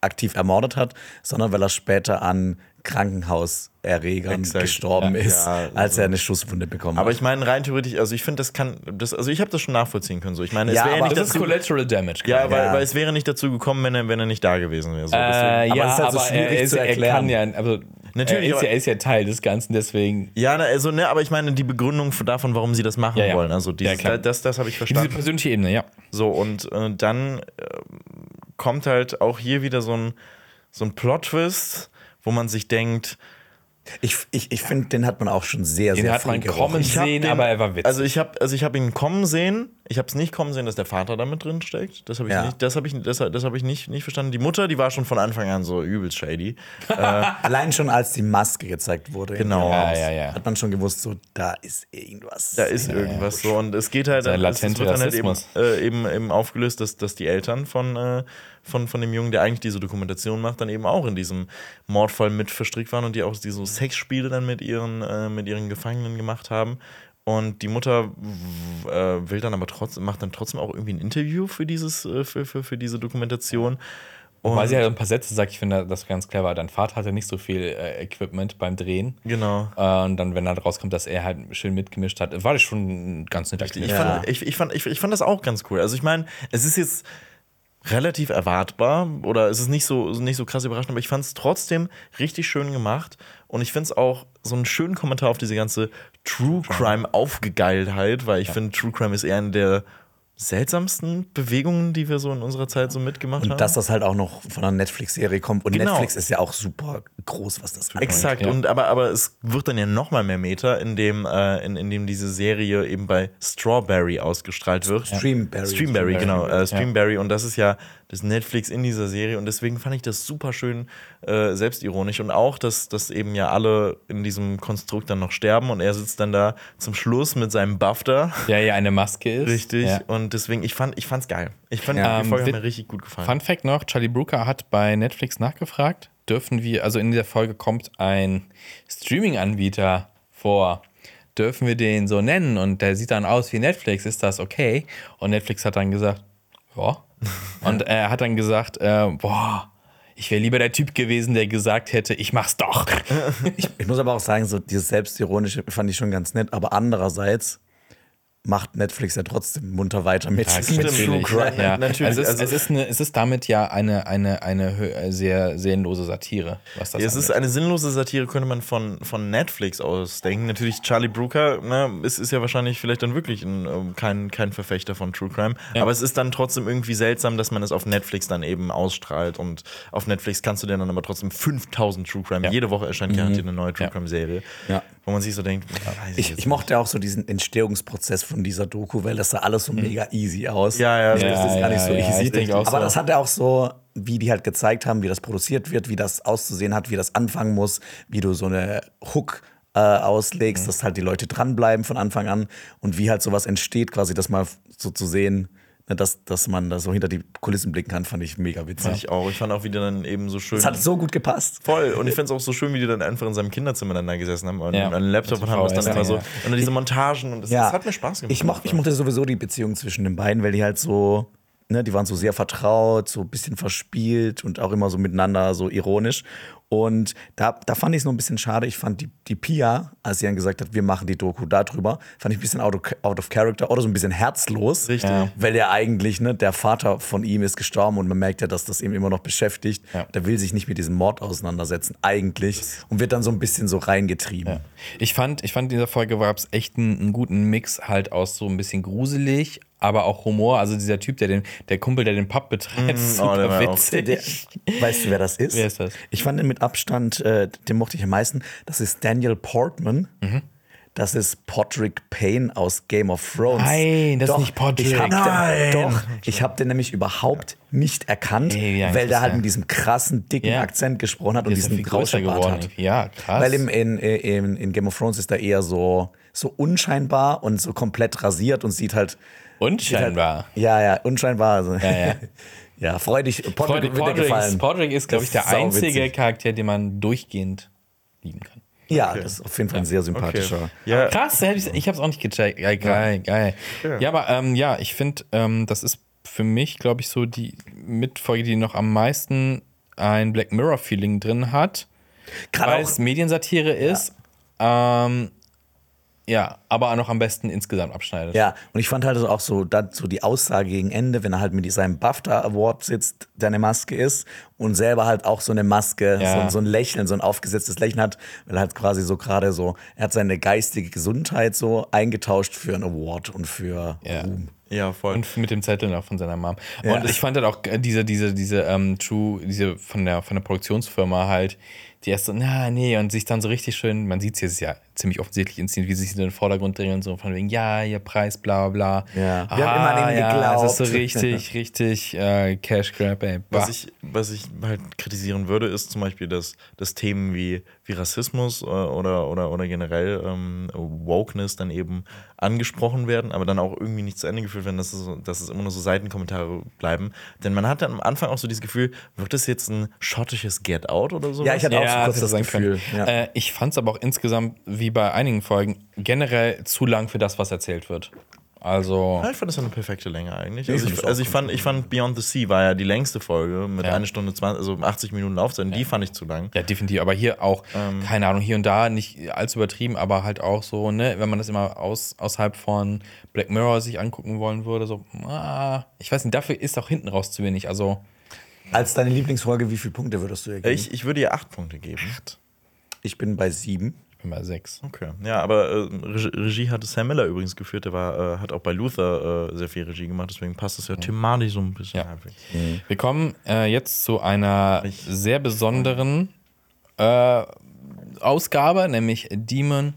aktiv ermordet hat, sondern weil er später an Krankenhauserregern Exakt. gestorben Ja. ist, Ja, als also- er eine Schusswunde bekommen Aber hat. ich meine, rein theoretisch, also ich finde, das kann, das, also ich habe das schon nachvollziehen können. So. Ich meine, es Ja, wäre ja aber nicht Das ist dazu, Collateral Damage. ja, weil, Ja. weil es wäre nicht dazu gekommen, wenn er, wenn er nicht da gewesen wäre. So. Äh, Deswegen- ja, es ist halt so aber schwierig er, ist, zu er kann ja, also Natürlich, er ist, aber- ja, er ist ja Teil des Ganzen, deswegen. ja, also, ne, aber ich meine, die Begründung davon, warum sie das machen Ja, ja. wollen. Also dieses, Ja, klar. das, das habe ich Diese verstanden. persönliche Ebene, ja. So, und äh, dann äh, kommt halt auch hier wieder so ein, so ein Plot-Twist, wo man sich denkt, Ich, ich, ich finde, den hat man auch schon sehr, Den sehr hat früh man gerochen. kommen Ich hab sehen, den- aber er war witzig. Also ich habe also ich hab ihn kommen sehen. Ich habe es nicht kommen sehen, dass der Vater damit drin steckt. Das habe ich Ja. nicht, das habe ich, das, das hab ich nicht, nicht verstanden. Die Mutter, die war schon von Anfang an so übelst shady. Allein schon als die Maske gezeigt wurde. Genau. Ja, ja, ja. Hat man schon gewusst, so, da ist irgendwas. Da ist irgendwas so und es geht halt, es, wird dann halt eben, äh, eben, eben aufgelöst, dass, dass die Eltern von, äh, von, von dem Jungen, der eigentlich diese Dokumentation macht, dann eben auch in diesem Mordfall mit verstrickt waren und die auch diese Sexspiele dann mit ihren, äh, mit ihren Gefangenen gemacht haben. Und die Mutter äh, will dann aber trotzdem, macht dann trotzdem auch irgendwie ein Interview für dieses, äh, für, für, für diese Dokumentation. Weil sie halt ein paar Sätze sagt, ich finde das ganz clever. Dein Vater hatte nicht so viel äh, Equipment beim Drehen. Genau. Äh, und dann, wenn dann rauskommt, dass er halt schön mitgemischt hat, war das schon ganz netter Ich, Kniff. fand, ich, ich, fand, ich, ich fand das auch ganz cool. Also ich meine, es ist jetzt relativ erwartbar oder es ist nicht so, nicht so krass überraschend, aber ich fand es trotzdem richtig schön gemacht und ich finde es auch so einen schönen Kommentar auf diese ganze True Crime. Aufgegeiltheit, weil ich finde, True Crime ist eher eine der seltsamsten Bewegungen, die wir so in unserer Zeit so mitgemacht haben. Und dass das halt auch noch von einer Netflix-Serie kommt. Und Genau. Netflix ist ja auch super groß, was das Exakt, Ja. und aber, aber es wird dann ja noch mal mehr Meter, indem, äh, in, indem diese Serie eben bei Strawberry ausgestrahlt wird. Streamberry. Streamberry, genau. Ja. Äh, Streamberry. Und das ist ja das Netflix in dieser Serie. Und deswegen fand ich das super schön äh, selbstironisch. Und auch, dass, dass eben ja alle in diesem Konstrukt dann noch sterben. Und er sitzt dann da zum Schluss mit seinem Buff da. Der ja eine Maske ist. Richtig. Ja. Und deswegen, ich fand, ich fand's geil. Ich fand Ja. die Ähm, Folge hat wit- mir richtig gut gefallen. Fun Fact noch: Charlie Brooker hat bei Netflix nachgefragt, dürfen wir, also in dieser Folge kommt ein Streaming-Anbieter vor. Dürfen wir den so nennen? Und der sieht dann aus wie Netflix. Ist das okay? Und Netflix hat dann gesagt, ja. Und er hat dann gesagt, äh, boah, ich wäre lieber der Typ gewesen, der gesagt hätte, ich mach's doch. Ich, ich muss aber auch sagen, so dieses Selbstironische fand ich schon ganz nett, aber andererseits macht Netflix ja trotzdem munter weiter mit, mit stimmt. True Crime. Ja, Natürlich, Also es, ist, also- es, ist eine, es ist damit ja eine, eine, eine hö- sehr sehnlose Satire, was das Ja, es ist eine sinnlose Satire, könnte man von, von Netflix aus denken. Natürlich, Charlie Brooker ne, ist, ist ja wahrscheinlich vielleicht dann wirklich ein, ähm, kein, kein Verfechter von True Crime. Aber es ist dann trotzdem irgendwie seltsam, dass man es auf Netflix dann eben ausstrahlt. Und auf Netflix kannst du dir dann aber trotzdem 5000 True Crime. Ja. Jede Woche erscheint garantiert eine neue True Ja. Crime-Serie. Ja. Wo man sich so denkt, weiß Ich, jetzt ich mochte auch so diesen Entstehungsprozess von dieser Doku, weil das sah alles so mega easy aus. Ja, ja, das ja, ist gar nicht so easy. ich Aber so. das hat er auch so, wie die halt gezeigt haben, wie das produziert wird, wie das auszusehen hat, wie das anfangen muss, wie du so eine Hook äh, auslegst, Mhm. dass halt die Leute dranbleiben von Anfang an und wie halt sowas entsteht, quasi das mal so zu sehen, dass, dass man da so hinter die Kulissen blicken kann, fand ich mega witzig. ich auch. Ich fand auch, wie die dann eben so schön. Das hat so gut gepasst. Voll. Und ich finde es auch so schön, wie die dann einfach in seinem Kinderzimmer dann da gesessen haben und Ja. einen Laptop und haben das dann immer so. ja. Und diese Montagen und das, das hat mir Spaß gemacht. Ich, moch, ich mochte sowieso die Beziehung zwischen den beiden, weil die halt so, ne, die waren so sehr vertraut, so ein bisschen verspielt und auch immer so miteinander so ironisch. Und da, da fand ich es nur ein bisschen schade. Ich fand die, die Pia, als sie dann gesagt hat, wir machen die Doku darüber, fand ich ein bisschen out of, out of character oder so ein bisschen herzlos. Richtig. Ja. Weil er eigentlich, ne, der Vater von ihm ist gestorben und man merkt ja, dass das ihm immer noch beschäftigt. Ja. Der will sich nicht mit diesem Mord auseinandersetzen, eigentlich. Und wird dann so ein bisschen so reingetrieben. Ich fand, ich fand in dieser Folge gab es echt einen, einen guten Mix halt aus so ein bisschen gruselig, aber auch Humor. Also dieser Typ, der den, der Kumpel, der den Pub betreibt, ist oh, der super auch- witzig. Der, weißt du, wer das ist? Wer ist das? Ich fand ihn mit Abstand, äh, den mochte ich am meisten. Das ist Daniel Portman. Mhm. Das ist Podrick Payne aus Game of Thrones. Nein, das ist nicht Podrick. Ich hab Nein. Den, doch, ich habe den nämlich überhaupt nicht erkannt, Ey, wie weil der halt mit diesem krassen, dicken Ja. Akzent gesprochen hat und ja diesen geworden. hat. Ja, krass. Weil im, in, in, in Game of Thrones ist er eher so, so unscheinbar und so komplett rasiert und sieht halt. Unscheinbar. Ja, ja, unscheinbar. Also. Ja, ja. ja, freu dich. Podrick Podrick, wird dir Podrick, gefallen. ist, Podrick ist, glaube ich, der einzige sauwitzig. Charakter, den man durchgehend lieben kann. Ja, das ist auf jeden Fall ein sehr sympathischer. Ja, Krass, ich, ich habe es auch nicht gecheckt. Geil, geil, geil. Ja, aber ähm, ja, ich finde, ähm, das ist für mich, glaube ich, so die Mitfolge, die noch am meisten ein Black Mirror-Feeling drin hat, Gerade weil auch, es Mediensatire ist. Ähm, ja, aber auch noch am besten insgesamt abschneidet. ja, und ich fand halt auch so, dann so die Aussage gegen Ende, wenn er halt mit seinem BAFTA Award sitzt, der eine Maske ist und selber halt auch so eine Maske, Ja. so, so ein Lächeln, so ein aufgesetztes Lächeln hat, weil er halt quasi so gerade so, er hat seine geistige Gesundheit so eingetauscht für einen Award und für Ja. Ruhm. Ja, voll. Und mit dem Zettel noch von seiner Mom. Ja. Und ich fand halt auch äh, diese, diese, diese ähm, True, diese von der, von der Produktionsfirma halt, die erst so, na, nee, und sich dann so richtig schön, man sieht es jetzt ja ziemlich offensichtlich inszeniert, wie sie sich in den Vordergrund drehen und so von wegen, ja, ihr Preis, bla bla. Ja. Wir haben immer an ihn ja, geglaubt. Das ist so richtig, richtig äh, Cash Grab, ey. Bah. Was ich, was ich halt kritisieren würde, ist zum Beispiel, dass, dass Themen wie, wie Rassismus äh, oder, oder, oder generell ähm, Wokeness dann eben angesprochen werden, aber dann auch irgendwie nicht zu Ende geführt werden, dass es, so- dass es immer nur so Seitenkommentare bleiben. Denn man hat dann am Anfang auch so dieses Gefühl, wird das jetzt ein schottisches Get Out oder so? Ja, ich hatte auch so kurz das sein Gefühl. Ja. Äh, ich fand es aber auch insgesamt, wie bei einigen Folgen, generell zu lang für das, was erzählt wird. Also. Ja, ich fand das eine perfekte Länge eigentlich. Ich Also fand ich, also ich, fand, ich fand Beyond the Sea war ja die längste Folge mit Ja. einer Stunde 20, also 80 Minuten Laufzeit. und Die fand ich zu lang. Ja, definitiv. Aber hier auch, Ähm. keine Ahnung, hier und da nicht allzu übertrieben, aber halt auch so, ne, wenn man das immer aus, außerhalb von Black Mirror sich angucken wollen würde, so, ah, ich weiß nicht, dafür ist auch hinten raus zu wenig. Also, Als deine Lieblingsfolge, wie viele Punkte würdest du ihr geben? Ich, ich würde ihr acht Punkte geben. Ich bin bei sieben. Ich bin bei sechs. Okay. Ja, aber äh, Regie, hatte Sam Miller übrigens geführt. Der war, äh, hat auch bei Luther äh, sehr viel Regie gemacht. Deswegen passt es ja thematisch so ein bisschen Ja. halbwegs. Wir kommen äh, jetzt zu einer Ich- sehr besonderen äh, Ausgabe, nämlich Demon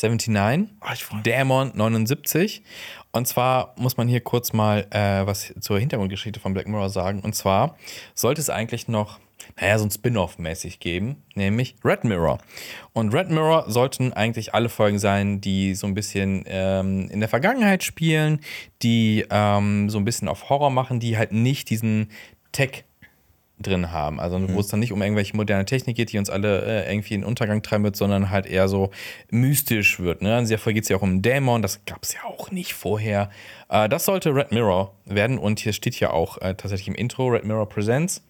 79, Ah, ich freu mich. Dämon 79. Und zwar muss man hier kurz mal äh, was zur Hintergrundgeschichte von Black Mirror sagen. Und zwar sollte es eigentlich noch, naja, so ein Spin-off-mäßig geben, nämlich Red Mirror. Und Red Mirror sollten eigentlich alle Folgen sein, die so ein bisschen ähm, in der Vergangenheit spielen, die ähm, so ein bisschen auf Horror machen, die halt nicht diesen Tech- drin haben. Also wo es dann nicht um irgendwelche moderne Technik geht, die uns alle äh, irgendwie in den Untergang treiben wird, sondern halt eher so mystisch wird. Ne? In dieser Folge geht es ja auch um einen Dämon, das gab es ja auch nicht vorher. Äh, das sollte Red Mirror werden und hier steht ja auch äh, tatsächlich im Intro Red Mirror Presents.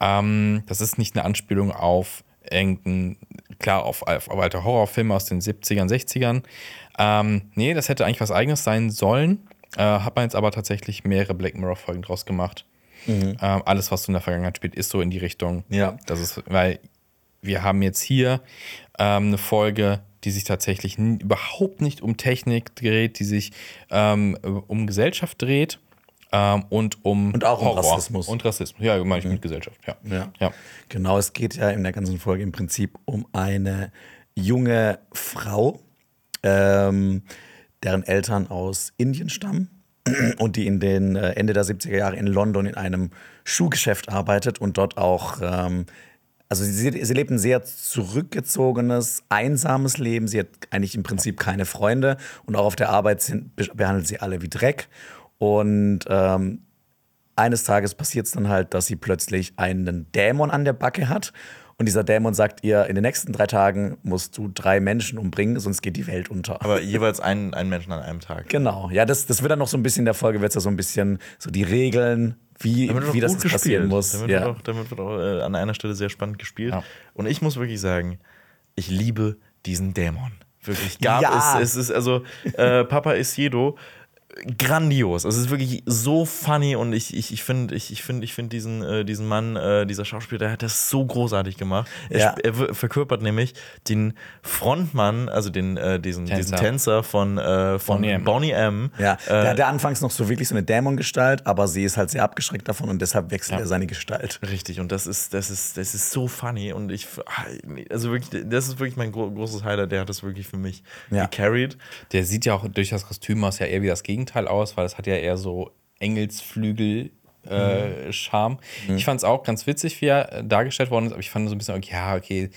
Ähm, das ist nicht eine Anspielung auf irgendein, klar, auf, auf, auf alte Horrorfilme aus den 70ern, 60ern. Ähm, nee, das hätte eigentlich was eigenes sein sollen. Äh, hat man jetzt aber tatsächlich mehrere Black Mirror-Folgen draus gemacht. Ähm, alles, was so in der Vergangenheit spielt, ist so in die Richtung. Ja. Das ist, weil wir haben jetzt hier ähm, eine Folge, die sich tatsächlich überhaupt nicht um Technik dreht, die sich ähm, um Gesellschaft dreht ähm, und um Und auch um Rassismus. Und Rassismus, ja, meine ich mit Gesellschaft, ja. Ja. ja. Genau, es geht ja in der ganzen Folge im Prinzip um eine junge Frau, ähm, deren Eltern aus Indien stammen und die in den äh, Ende der 70er Jahre in London in einem Schuhgeschäft arbeitet und dort auch, ähm, also sie, sie lebt ein sehr zurückgezogenes, einsames Leben. Sie hat eigentlich im Prinzip keine Freunde und auch auf der Arbeit sind, be- behandelt sie alle wie Dreck. Und ähm, eines Tages passiert es dann halt, dass sie plötzlich einen Dämon an der Backe hat. Und dieser Dämon sagt ihr, in den nächsten drei Tagen musst du drei Menschen umbringen, sonst geht die Welt unter. Aber jeweils einen, einen Menschen an einem Tag. genau, ja, das, das wird dann noch so ein bisschen in der Folge, wird es ja so ein bisschen so die Regeln, wie, wie das passieren muss. Damit ja. wird auch, damit wird auch äh, an einer Stelle sehr spannend gespielt. Ja. Und ich muss wirklich sagen, ich liebe diesen Dämon. Wirklich. Gab Ja. es, es ist also äh, Papa Isiedo grandios. Es ist wirklich so funny und ich, ich, ich finde ich, ich find, ich find diesen, äh, diesen Mann, äh, dieser Schauspieler, der hat das so großartig gemacht. Er, Ja. er verkörpert nämlich den Frontmann, also den, äh, diesen, Tänzer. diesen Tänzer von, äh, von Boney M. Bonnie M. Ja, Äh, der hat ja anfangs noch so wirklich so eine Dämongestalt, aber sie ist halt sehr abgeschreckt davon und deshalb wechselt er seine Gestalt. Richtig, und das ist, das ist, das ist so funny. Und ich, also wirklich, das ist wirklich mein gro großes Highlight. Der hat das wirklich für mich Ja. gecarried. Der sieht ja auch durch das Kostüm aus ja eher wie das Gegenteil aus, weil das hat ja eher so Engelsflügel. Äh, Charme. Ich fand es auch ganz witzig, wie er äh, dargestellt worden ist, aber ich fand so ein bisschen, okay, ja, okay,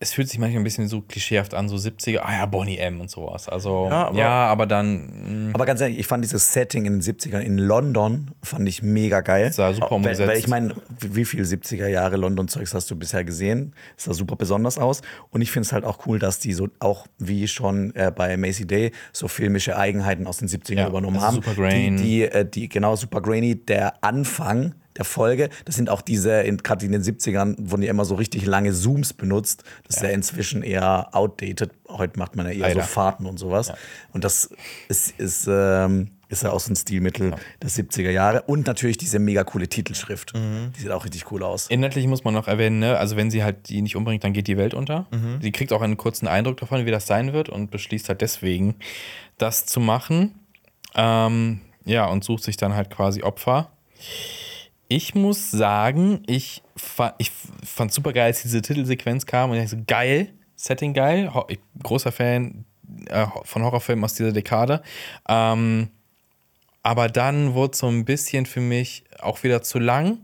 es fühlt sich manchmal ein bisschen so klischeehaft an, so 70er, ah ja, Bonnie M und sowas. Also, Ja, ja, aber- aber, dann mh, Aber ganz ehrlich, ich fand dieses Setting in den 70ern in London, fand ich mega geil. Sah super Weil, umgesetzt. weil ich meine, wie viel 70er Jahre London-Zeugs hast du bisher gesehen? Sah super besonders aus. Und ich finde es halt auch cool, dass die so auch wie schon äh, bei Macy Day so filmische Eigenheiten aus den 70ern Ja, übernommen also haben. super grain. Die, die, äh, die, genau, super grainy, der Anfang der Folge, das sind auch diese, in- gerade in den 70ern wurden ja immer so richtig lange Zooms benutzt. Das ist ja inzwischen eher outdated. Heute macht man ja eher Leider. so Fahrten und sowas. Und das ist, ist, ähm, ist ja auch so ein Stilmittel der 70er Jahre. Und natürlich diese mega coole Titelschrift. Die sieht auch richtig cool aus. Inhaltlich muss man noch erwähnen, ne? also wenn sie halt die nicht umbringt, dann geht die Welt unter. Sie kriegt auch einen kurzen Eindruck davon, wie das sein wird und beschließt halt deswegen, das zu machen. Ähm, ja, und sucht sich dann halt quasi Opfer. Ich muss sagen, ich, fa ich fand super geil, als diese Titelsequenz kam und ich so, geil, Setting geil, Ho ich, großer Fan äh, von Horrorfilmen aus dieser Dekade. Ähm, aber dann wurde so ein bisschen für mich auch wieder zu lang.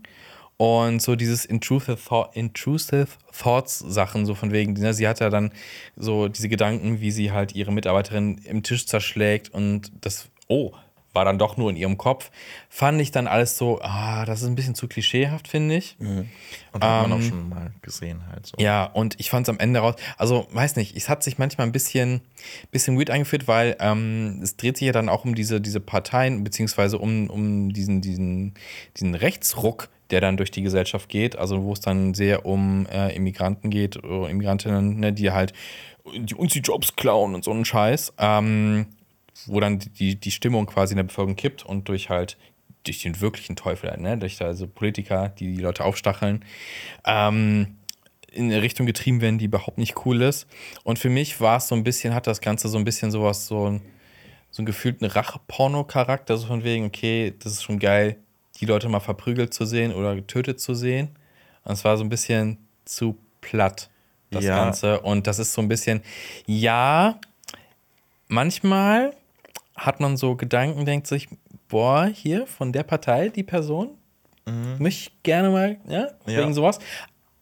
Und so dieses Intrusive, Thought, Intrusive Thoughts Sachen, so von wegen, ne, sie hat ja dann so diese Gedanken, wie sie halt ihre Mitarbeiterin im Tisch zerschlägt und das, oh, war dann doch nur in ihrem Kopf. Fand ich dann alles so, ah, das ist ein bisschen zu klischeehaft, finde ich. Und hat man auch schon mal gesehen halt so. Ja, und ich fand es am Ende raus, also weiß nicht, es hat sich manchmal ein bisschen, bisschen weird eingeführt, weil ähm, es dreht sich ja dann auch um diese, diese Parteien, beziehungsweise um, um diesen, diesen, diesen Rechtsruck, der dann durch die Gesellschaft geht, also wo es dann sehr um äh, Immigranten geht, oder Immigrantinnen, ne, die halt die uns die Jobs klauen und so einen Scheiß, ähm, wo dann die, die Stimmung quasi in der Bevölkerung kippt und durch halt durch den wirklichen Teufel, halt, ne? durch also Politiker, die die Leute aufstacheln, ähm, in eine Richtung getrieben werden, die überhaupt nicht cool ist. Und für mich war es so ein bisschen, hat das Ganze so ein bisschen sowas, so ein, so einen gefühlten Rache-Porno-Charakter, so von wegen, okay, das ist schon geil, die Leute mal verprügelt zu sehen oder getötet zu sehen. Und es war so ein bisschen zu platt. das Ja. Ganze. Und das ist so ein bisschen, ja, manchmal hat man so Gedanken, denkt sich, boah, hier von der Partei, die Person, möchte ich gerne mal, ja, Ja. wegen sowas.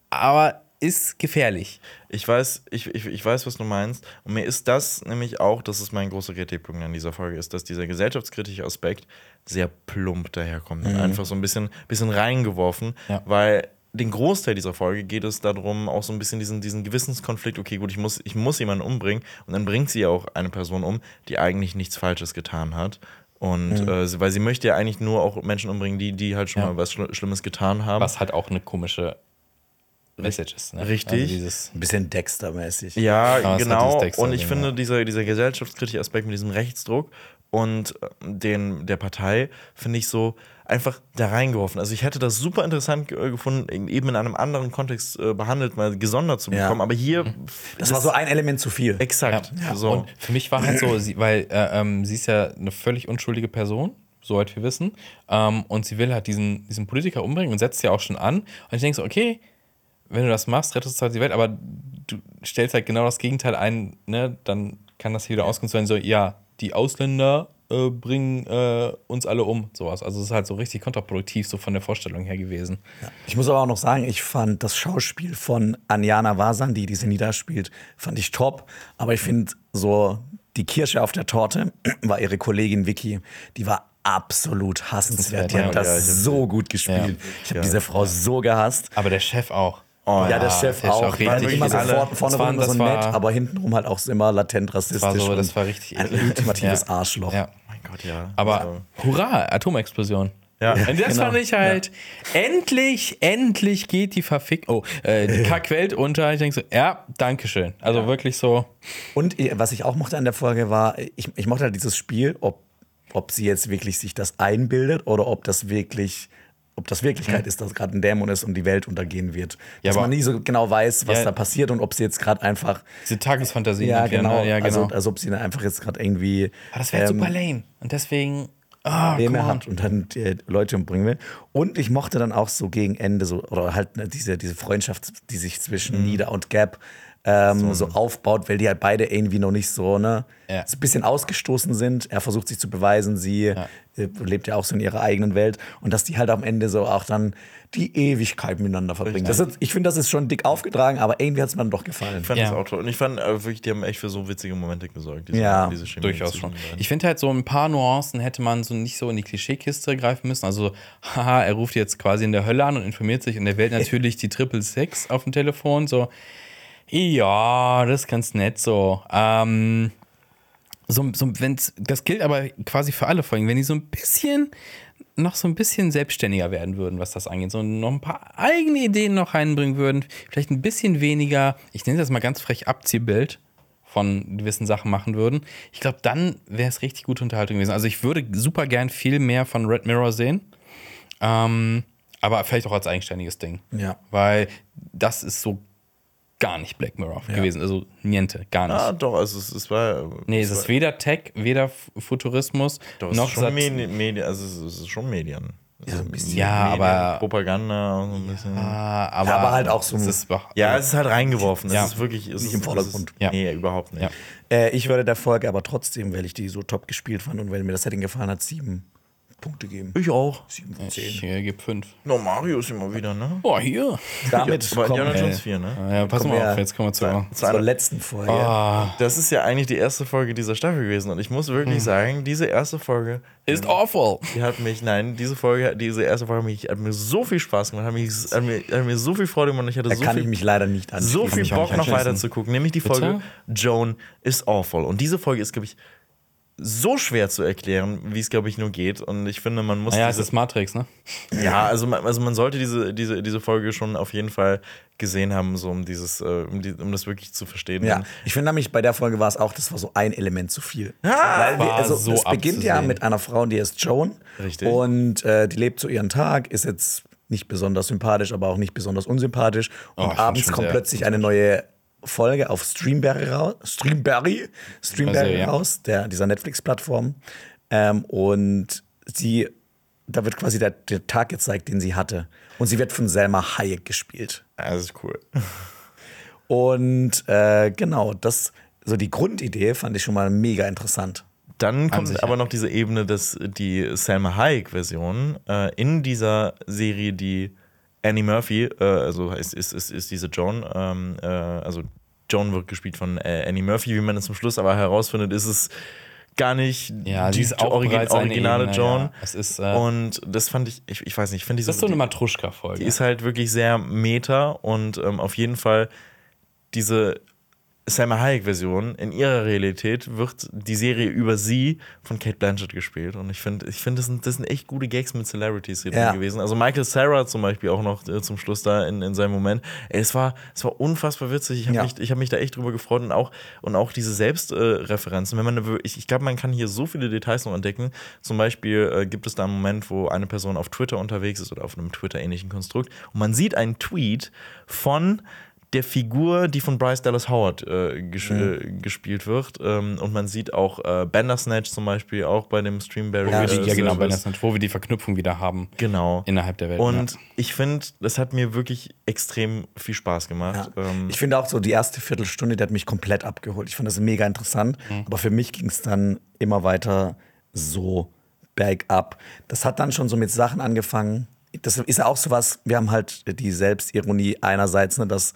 Aber ist gefährlich. Ich weiß, ich, ich, ich weiß, was du meinst. Und mir ist das nämlich auch, das ist mein großer Kritikpunkt an dieser Folge, ist, dass dieser gesellschaftskritische Aspekt sehr plump daherkommt. Und Einfach so ein bisschen, bisschen reingeworfen, Ja. weil den Großteil dieser Folge geht es darum, auch so ein bisschen diesen, diesen Gewissenskonflikt, okay, gut, ich muss, ich muss jemanden umbringen. Und dann bringt sie ja auch eine Person um, die eigentlich nichts Falsches getan hat. Und äh, sie- weil sie möchte ja eigentlich nur auch Menschen umbringen, die, die halt schon Ja. mal was Schli- Schlimmes getan haben. Was halt auch eine komische Message ist. Ne? Richtig. Also dieses, Ein bisschen Dexter-mäßig. Ja, genau. Dexter-Ding, Und ich finde, dieser, dieser gesellschaftskritische Aspekt mit diesem Rechtsdruck und äh, den der Partei finde ich so einfach da reingeworfen. Also ich hätte das super interessant äh, gefunden, eben in einem anderen Kontext äh, behandelt, mal gesondert zu Ja. bekommen. Aber hier, Das war so ein Element zu viel. exakt. So. Und für mich war halt so, sie, weil äh, ähm, sie ist ja eine völlig unschuldige Person, soweit wir wissen. Ähm, und sie will halt diesen, diesen Politiker umbringen und setzt ja auch schon an. Und ich denke so, okay, wenn du das machst, rettest du halt die Welt, aber du stellst halt genau das Gegenteil ein, ne? Dann kann das hier wieder ausgenutzt werden, so, ja, die Ausländer äh, bringen äh, uns alle um, sowas. Also es ist halt so richtig kontraproduktiv, so von der Vorstellung her gewesen. Ich muss aber auch noch sagen, ich fand das Schauspiel von Anjana Vasan, die diese Nida spielt, fand ich top. Aber ich finde so die Kirsche auf der Torte war ihre Kollegin Vicky. Die war absolut hassenswert. Die Ja, hat ja, das so gut gespielt. Ich habe diese Frau so gehasst. Aber der Chef auch. Oh, Ja, der Chef der auch. auch richtig immer so alle- vorne, waren- immer so nett, war- aber hintenrum halt auch immer latent rassistisch. Das war so, das war richtig ein ultimatives Ja. Arschloch. Ja. mein Gott, ja. Aber Also, hurra, Atomexplosion. Ja. Und das Genau. fand ich halt, endlich, endlich geht die Verfick, oh, äh, die Kackwelt unter. Ich denke so, ja, Dankeschön. Also wirklich so, Und äh, was ich auch mochte an der Folge war, ich, ich mochte halt dieses Spiel, ob, ob sie jetzt wirklich sich das einbildet oder ob das wirklich, ob das Wirklichkeit ist, dass gerade ein Dämon ist und die Welt untergehen wird. Ja, Dass man nie so genau weiß, was Ja. da passiert und ob sie jetzt gerade einfach. diese Tagesfantasie. Ja, irgendwie, genau. Ne? Ja, genau. Also, als ob sie einfach jetzt gerade irgendwie. Aber das wäre ähm, super lame. Und deswegen, ah, Probleme hat und dann die Leute umbringen will. Und ich mochte dann auch so gegen Ende so, oder halt ne, diese, diese Freundschaft, die sich Mhm. zwischen Nida und Gap ähm, so, aufbaut, weil die halt beide irgendwie noch nicht so, ne, Ja. so ein bisschen ausgestoßen sind. Er versucht sich zu beweisen, sie äh, lebt ja auch so in ihrer eigenen Welt und dass die halt am Ende so auch dann die Ewigkeit miteinander verbringen. Das ist, ich finde, das ist schon dick aufgetragen, aber irgendwie hat es mir dann doch gefallen. ich fand Ja. das auch toll. Und ich fand äh, wirklich, die haben echt für so witzige Momente gesorgt. Diese, Ja, diese Durchaus schon. Ich finde halt so ein paar Nuancen hätte man so nicht so in die Klischeekiste greifen müssen. Also, haha, er ruft jetzt quasi in der Hölle an und informiert sich in der Welt natürlich die Triple Six auf dem Telefon. So, ja, das ist ganz nett so. Ähm, so, so wenn's, das gilt aber quasi für alle Folgen. Wenn die so ein bisschen noch so ein bisschen selbstständiger werden würden, was das angeht, so noch ein paar eigene Ideen noch reinbringen würden, vielleicht ein bisschen weniger, ich nenne das mal ganz frech Abziehbild von gewissen Sachen machen würden. Ich glaube, dann wäre es richtig gute Unterhaltung gewesen. Also ich würde super gern viel mehr von Red Mirror sehen. Ähm, aber vielleicht auch als eigenständiges Ding. Ja. Weil das ist so gar nicht Black Mirror gewesen. Also niente, gar nicht. Ah, doch, also es, es war. Nee, es war- ist weder Tech, weder Futurismus, Doch, es noch ist schon Medien, Medien, also es ist, es schon Medien. Ja, so ein bisschen Ja, aber- Propaganda und so ein bisschen. Ja, aber, Ja, aber halt auch so es ist, doch- es ist halt reingeworfen. Ja. Es ist wirklich. Es Nicht ist, im Vordergrund. Es ist, Ja. Nee, überhaupt nicht. Ja. Äh, ich würde der Folge aber trotzdem, weil ich die so top gespielt fand und weil mir das Setting gefallen hat, sieben Punkte geben. Ich auch. Sieben von ich zehn. äh, gebe fünf. No, Mario ist immer wieder, ne? Oh, hier. Damit war kommen wir Jones 4, ne? Ja, pass mal auf, jetzt kommen wir zu. zur letzten Folge. Ah, Das ist ja eigentlich die erste Folge dieser Staffel gewesen. Und ich muss wirklich Hm. sagen, diese erste Folge, ist awful. die hat mich, nein, diese Folge, diese erste Folge hat, mich, hat mir so viel Spaß gemacht, hat, mich, hat, mir, hat mir so viel Freude gemacht. Ich hatte Da so kann viel ich mich leider nicht an. so viel Bock noch weiter zu gucken. Nämlich die Bitte? Folge Joan is awful. Und diese Folge ist, glaube ich, so schwer zu erklären, wie es, glaube ich, nur geht. Und ich finde, man muss Naja, es ist Matrix, ne? ja, also man, also man sollte diese, diese, diese Folge schon auf jeden Fall gesehen haben, so um dieses, äh, um, die, um das wirklich zu verstehen. Ja, ich finde nämlich bei der Folge war es auch, das war so ein Element zu viel. Ah, Weil wir, war also, so es beginnt ja abzusehen. mit einer Frau, die heißt Joan. Richtig. Und äh, die lebt so ihren Tag, ist jetzt nicht besonders sympathisch, aber auch nicht besonders unsympathisch. Oh, Und fand abends kommt plötzlich eine neue Folge auf Streamberry raus. Streamberry? Streamberry Serie, ja. raus, der, dieser Netflix-Plattform. Ähm, und sie, da wird quasi der, der Tag gezeigt, den sie hatte. Und sie wird von Selma Hayek gespielt. das ist cool. Und äh, genau, das, so die Grundidee fand ich schon mal mega interessant. Dann kommt sich, aber noch diese Ebene, dass die Selma Hayek-Version äh, in dieser Serie, die Annie Murphy, äh, also ist, ist, ist, ist diese Joan, ähm, äh, also Joan wird gespielt von äh, Annie Murphy, wie man es zum Schluss aber herausfindet, ist es gar nicht Ja, die ist auch Origi bereits eine originale Ebene, Joan. ja. Es ist, äh, Und das fand ich, ich, ich weiß nicht, ich finde diese Das ist so eine Matruschka-Folge. die ist halt wirklich sehr meta und ähm, auf jeden Fall diese Selma Hayek-Version in ihrer Realität wird die Serie über sie von Kate Blanchett gespielt. Und ich finde, ich find, das, sind, das sind echt gute Gags mit Celebrities hier Ja. drin gewesen. Also Michael Sarah zum Beispiel auch noch äh, zum Schluss da in, in seinem Moment. Ey, es war, es war unfassbar witzig. Ich habe Ja. mich, ich hab mich da echt drüber gefreut und auch, und auch diese Selbstreferenzen. Wenn man, eine wir- ich, ich glaube, man kann hier so viele Details noch entdecken. Zum Beispiel äh, gibt es da einen Moment, wo eine Person auf Twitter unterwegs ist oder auf einem Twitter-ähnlichen Konstrukt und man sieht einen Tweet von der Figur, die von Bryce Dallas Howard äh, ges äh, gespielt wird. Ähm, und man sieht auch äh, Bandersnatch zum Beispiel, auch bei dem Streamberry. ja, äh, ja, genau, bei Service. der wo wir die Verknüpfung wieder haben Genau. innerhalb der Welt. Und ja. ich finde, das hat mir wirklich extrem viel Spaß gemacht. Ja. Ähm, Ich finde auch so die erste Viertelstunde, die hat mich komplett abgeholt. Ich fand das mega interessant. Aber für mich ging es dann immer weiter so bergab. Das hat dann schon so mit Sachen angefangen. Das ist ja auch sowas, wir haben halt die Selbstironie einerseits, ne, dass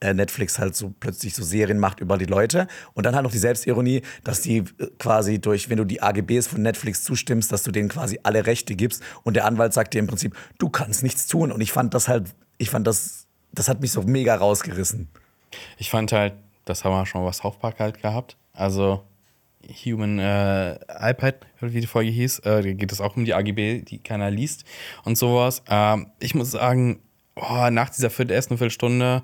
äh, Netflix halt so plötzlich so Serien macht über die Leute und dann halt noch die Selbstironie, dass die äh, quasi durch, wenn du die AGBs von Netflix zustimmst, dass du denen quasi alle Rechte gibst und der Anwalt sagt dir im Prinzip, du kannst nichts tun und ich fand das halt, ich fand das, das hat mich so mega rausgerissen. Ich fand halt, das haben wir schon was South Park halt gehabt. Also Human äh, iPad, wie die Folge hieß, äh, da geht es auch um die AGB, die keiner liest und sowas. Ähm, ich muss sagen, boah, nach dieser ersten Viertelstunde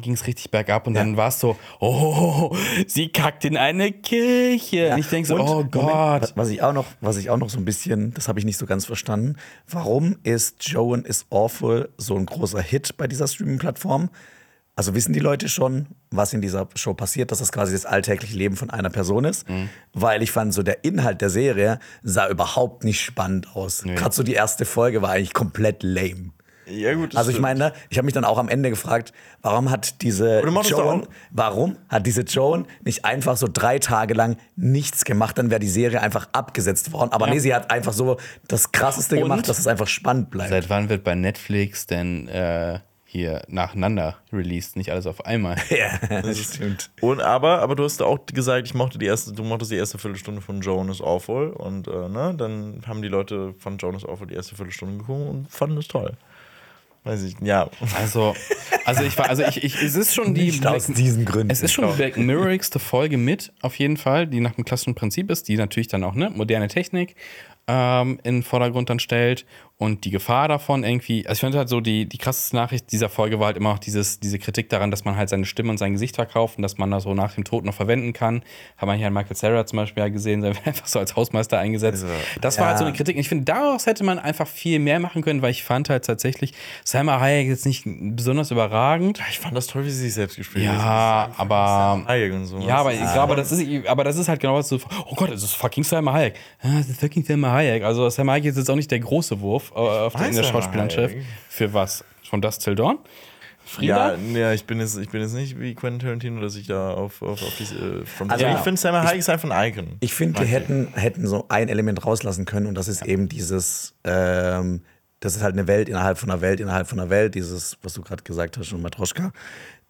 ging es richtig bergab und dann war es so, oh, sie kackt in eine Kirche. Und ich denke so, Und, oh Moment, Gott. was ich auch noch, was ich auch noch so ein bisschen, das habe ich nicht so ganz verstanden. Warum ist Joan is Awful so ein großer Hit bei dieser Streaming-Plattform? Also wissen die Leute schon, was in dieser Show passiert, dass das quasi das alltägliche Leben von einer Person ist? Mhm. Weil ich fand, so der Inhalt der Serie sah überhaupt nicht spannend aus. Gerade so die erste Folge war eigentlich komplett lame. ja, gut. Also ich stimmt. meine, ich habe mich dann auch am Ende gefragt, warum hat diese Joan, warum hat diese Joan nicht einfach so drei Tage lang nichts gemacht, dann wäre die Serie einfach abgesetzt worden. Aber nee, sie hat einfach so das Krasseste Und- gemacht, dass es einfach spannend bleibt. Seit wann wird bei Netflix denn äh, hier nacheinander released, nicht alles auf einmal? ja, das stimmt. Und aber, aber du hast auch gesagt, ich mochte die erste, du mochtest die erste Viertelstunde von Joan is Awful und äh, ne, dann haben die Leute von Joan is Awful die erste Viertelstunde geguckt und fanden es toll. Weiß ich, ja. Also, also ich war, also ich, ich, es ist schon die Nicht aus diesen Gründen. Es ist schon die Black Mirrorigste Folge mit, auf jeden Fall, die nach dem klassischen Prinzip ist, die natürlich dann auch ne, moderne Technik ähm, in den Vordergrund dann stellt und die Gefahr davon irgendwie. Also ich finde halt so, die, die krasseste Nachricht dieser Folge war halt immer auch dieses, diese Kritik daran, dass man halt seine Stimme und sein Gesicht verkauft und dass man das so nach dem Tod noch verwenden kann. Hat man hier an Michael Sarah zum Beispiel ja gesehen, der wird einfach so als Hausmeister eingesetzt. Das war ja. halt so eine Kritik. Und ich finde, daraus hätte man einfach viel mehr machen können, weil ich fand halt tatsächlich Salma Hayek jetzt nicht besonders überragend. Ich fand das toll, wie sie sich selbst gespielt hat. Ja, aber. Hayek und so. Ja, aber ich glaube, das ist, aber das ist halt genau was so. Oh Gott, das ist fucking Salma Hayek. Ah, das ist fucking Salma Hayek. Also Salma Hayek ist jetzt auch nicht der große Wurf äh, auf der, in der. Hayek? Für was? Von Das Till Dawn? Ja, Frieda? ja ich, bin jetzt, ich bin jetzt nicht wie Quentin Tarantino, dass ich da auf, auf, auf diese. Äh, Also ich ja. finde, Sam Hayek ist einfach ein Icon. Ich finde, wir hätten, hätten so ein Element rauslassen können und das ist eben dieses, ähm, das ist halt eine Welt innerhalb von einer Welt, innerhalb von einer Welt, dieses, was du gerade gesagt hast, schon Matroschka.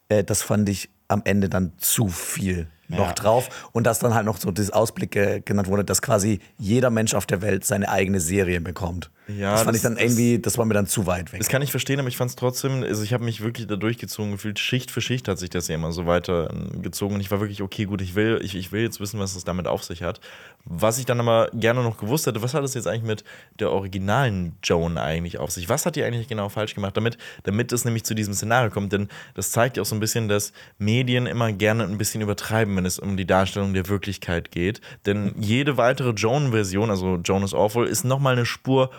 Äh, das fand ich am Ende dann zu viel noch Ja. drauf und dass dann halt noch so dieses Ausblick äh, genannt wurde, dass quasi jeder Mensch auf der Welt seine eigene Serie bekommt. Ja, das fand das- ich dann irgendwie, das war mir dann zu weit weg. Das kann ich verstehen, aber ich fand es trotzdem, also ich habe mich wirklich da durchgezogen gefühlt. Schicht für Schicht hat sich das ja immer so weiter ähm, gezogen. Und ich war wirklich, okay, gut, ich will, ich, ich will jetzt wissen, was es damit auf sich hat. Was ich dann aber gerne noch gewusst hätte, was hat es jetzt eigentlich mit der originalen Joan eigentlich auf sich? Was hat die eigentlich genau falsch gemacht, damit, damit es nämlich zu diesem Szenario kommt? Denn das zeigt ja auch so ein bisschen, dass Medien immer gerne ein bisschen übertreiben, wenn es um die Darstellung der Wirklichkeit geht. Denn jede weitere Joan-Version, also Joan is Awful, ist nochmal eine Spur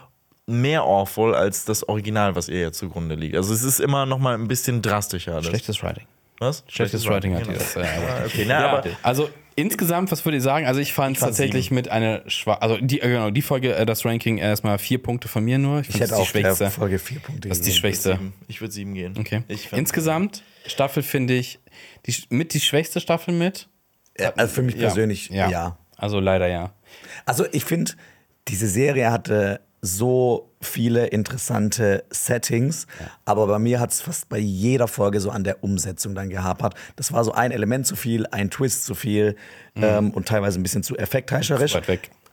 mehr awful als das Original, was ihr jetzt zugrunde liegt. Also es ist immer noch mal ein bisschen drastischer. Schlechtes Writing. Was? Schlechtes Writing hat die genau. das. Äh, Ah, okay, na, ja, aber also insgesamt, was würde ich sagen? Also ich fand es tatsächlich mit einer schwa also die, äh, genau, die Folge, äh, das Ranking erstmal vier Punkte von mir nur. Ich, Ich hätte die auch der schwächste. Folge vier Punkte Das ist die schwächste. sieben. ich würde sieben gehen. Okay. Ich fand- Insgesamt Staffel finde ich die, mit die schwächste Staffel mit. Ja, also für mich persönlich, ja. Also leider ja. Also ich finde, diese Serie hatte so viele interessante Settings, aber bei mir hat es fast bei jeder Folge so an der Umsetzung dann gehapert. Das war so ein Element zu viel, ein Twist zu viel ähm, und teilweise ein bisschen zu effektheischerisch.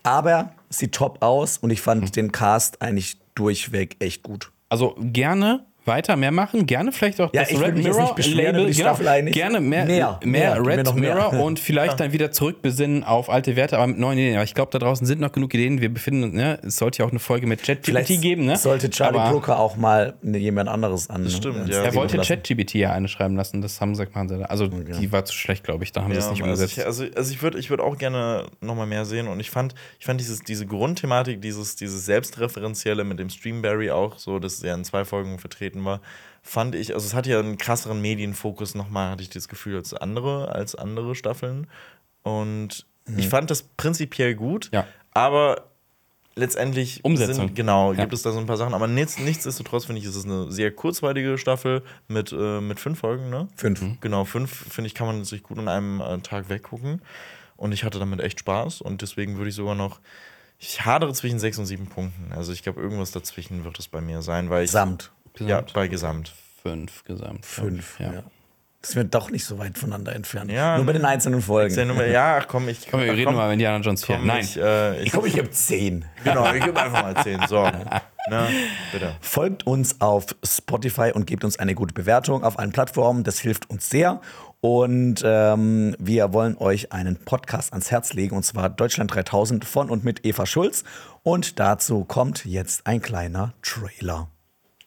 Aber es sieht top aus und ich fand den Cast eigentlich durchweg echt gut. Also gerne weiter mehr machen, gerne vielleicht auch Ja, das Red Mirror Label, eigentlich. gerne mehr, Mehr, mehr, mehr, Red mehr. Mirror und vielleicht dann wieder zurückbesinnen auf alte Werte, aber mit neuen Ideen. Aber ich glaube, da draußen sind noch genug Ideen. Wir befinden uns, ne, es sollte ja auch eine Folge mit ChatGPT geben, ne? sollte Charlie aber Brooker auch mal ne- jemand anderes an. Das stimmt, ja. Er wollte. ChatGPT ja eine schreiben lassen, das haben sie machen sie da. Also die war zu schlecht, glaube ich. Da haben sie es nicht also umgesetzt. ich, also, also ich würde ich würd auch gerne noch mal mehr sehen und ich fand, ich fand dieses, diese Grundthematik, dieses, dieses Selbstreferenzielle mit dem Streamberry auch, so, dass er in zwei Folgen vertreten war, fand ich, also es hat ja einen krasseren Medienfokus nochmal, hatte ich das Gefühl, als andere, als andere Staffeln. Und ich fand das prinzipiell gut, Ja. aber letztendlich Umsetzung. Sind, genau, Ja. gibt es da so ein paar Sachen, aber nichts, nichtsdestotrotz finde ich, ist es eine sehr kurzweilige Staffel mit, äh, mit fünf Folgen, ne? Fünf. Genau, fünf, finde ich, kann man sich gut an einem äh, Tag weggucken. Und ich hatte damit echt Spaß und deswegen würde ich sogar noch. Ich hadere zwischen sechs und sieben Punkten. Also ich glaube, irgendwas dazwischen wird es bei mir sein, weil ich. Samt. Ja, bei Gesamt. Fünf gesamt. Fünf. Ja. Ja. Das wird doch nicht so weit voneinander entfernt. Ja, Nur bei den einzelnen Folgen. Ist ja, ach komm, ich. Komm, wir reden komm, mal über Indiana Jones 4. komm, Nein. Ich, äh, ich, Ich glaube, ich habe zehn. genau, ich gebe einfach mal zehn. So. Ne, bitte. Folgt uns auf Spotify und gebt uns eine gute Bewertung auf allen Plattformen. Das hilft uns sehr. Und ähm, wir wollen euch einen Podcast ans Herz legen, und zwar Deutschland 3000 von und mit Eva Schulz. Und dazu kommt jetzt ein kleiner Trailer.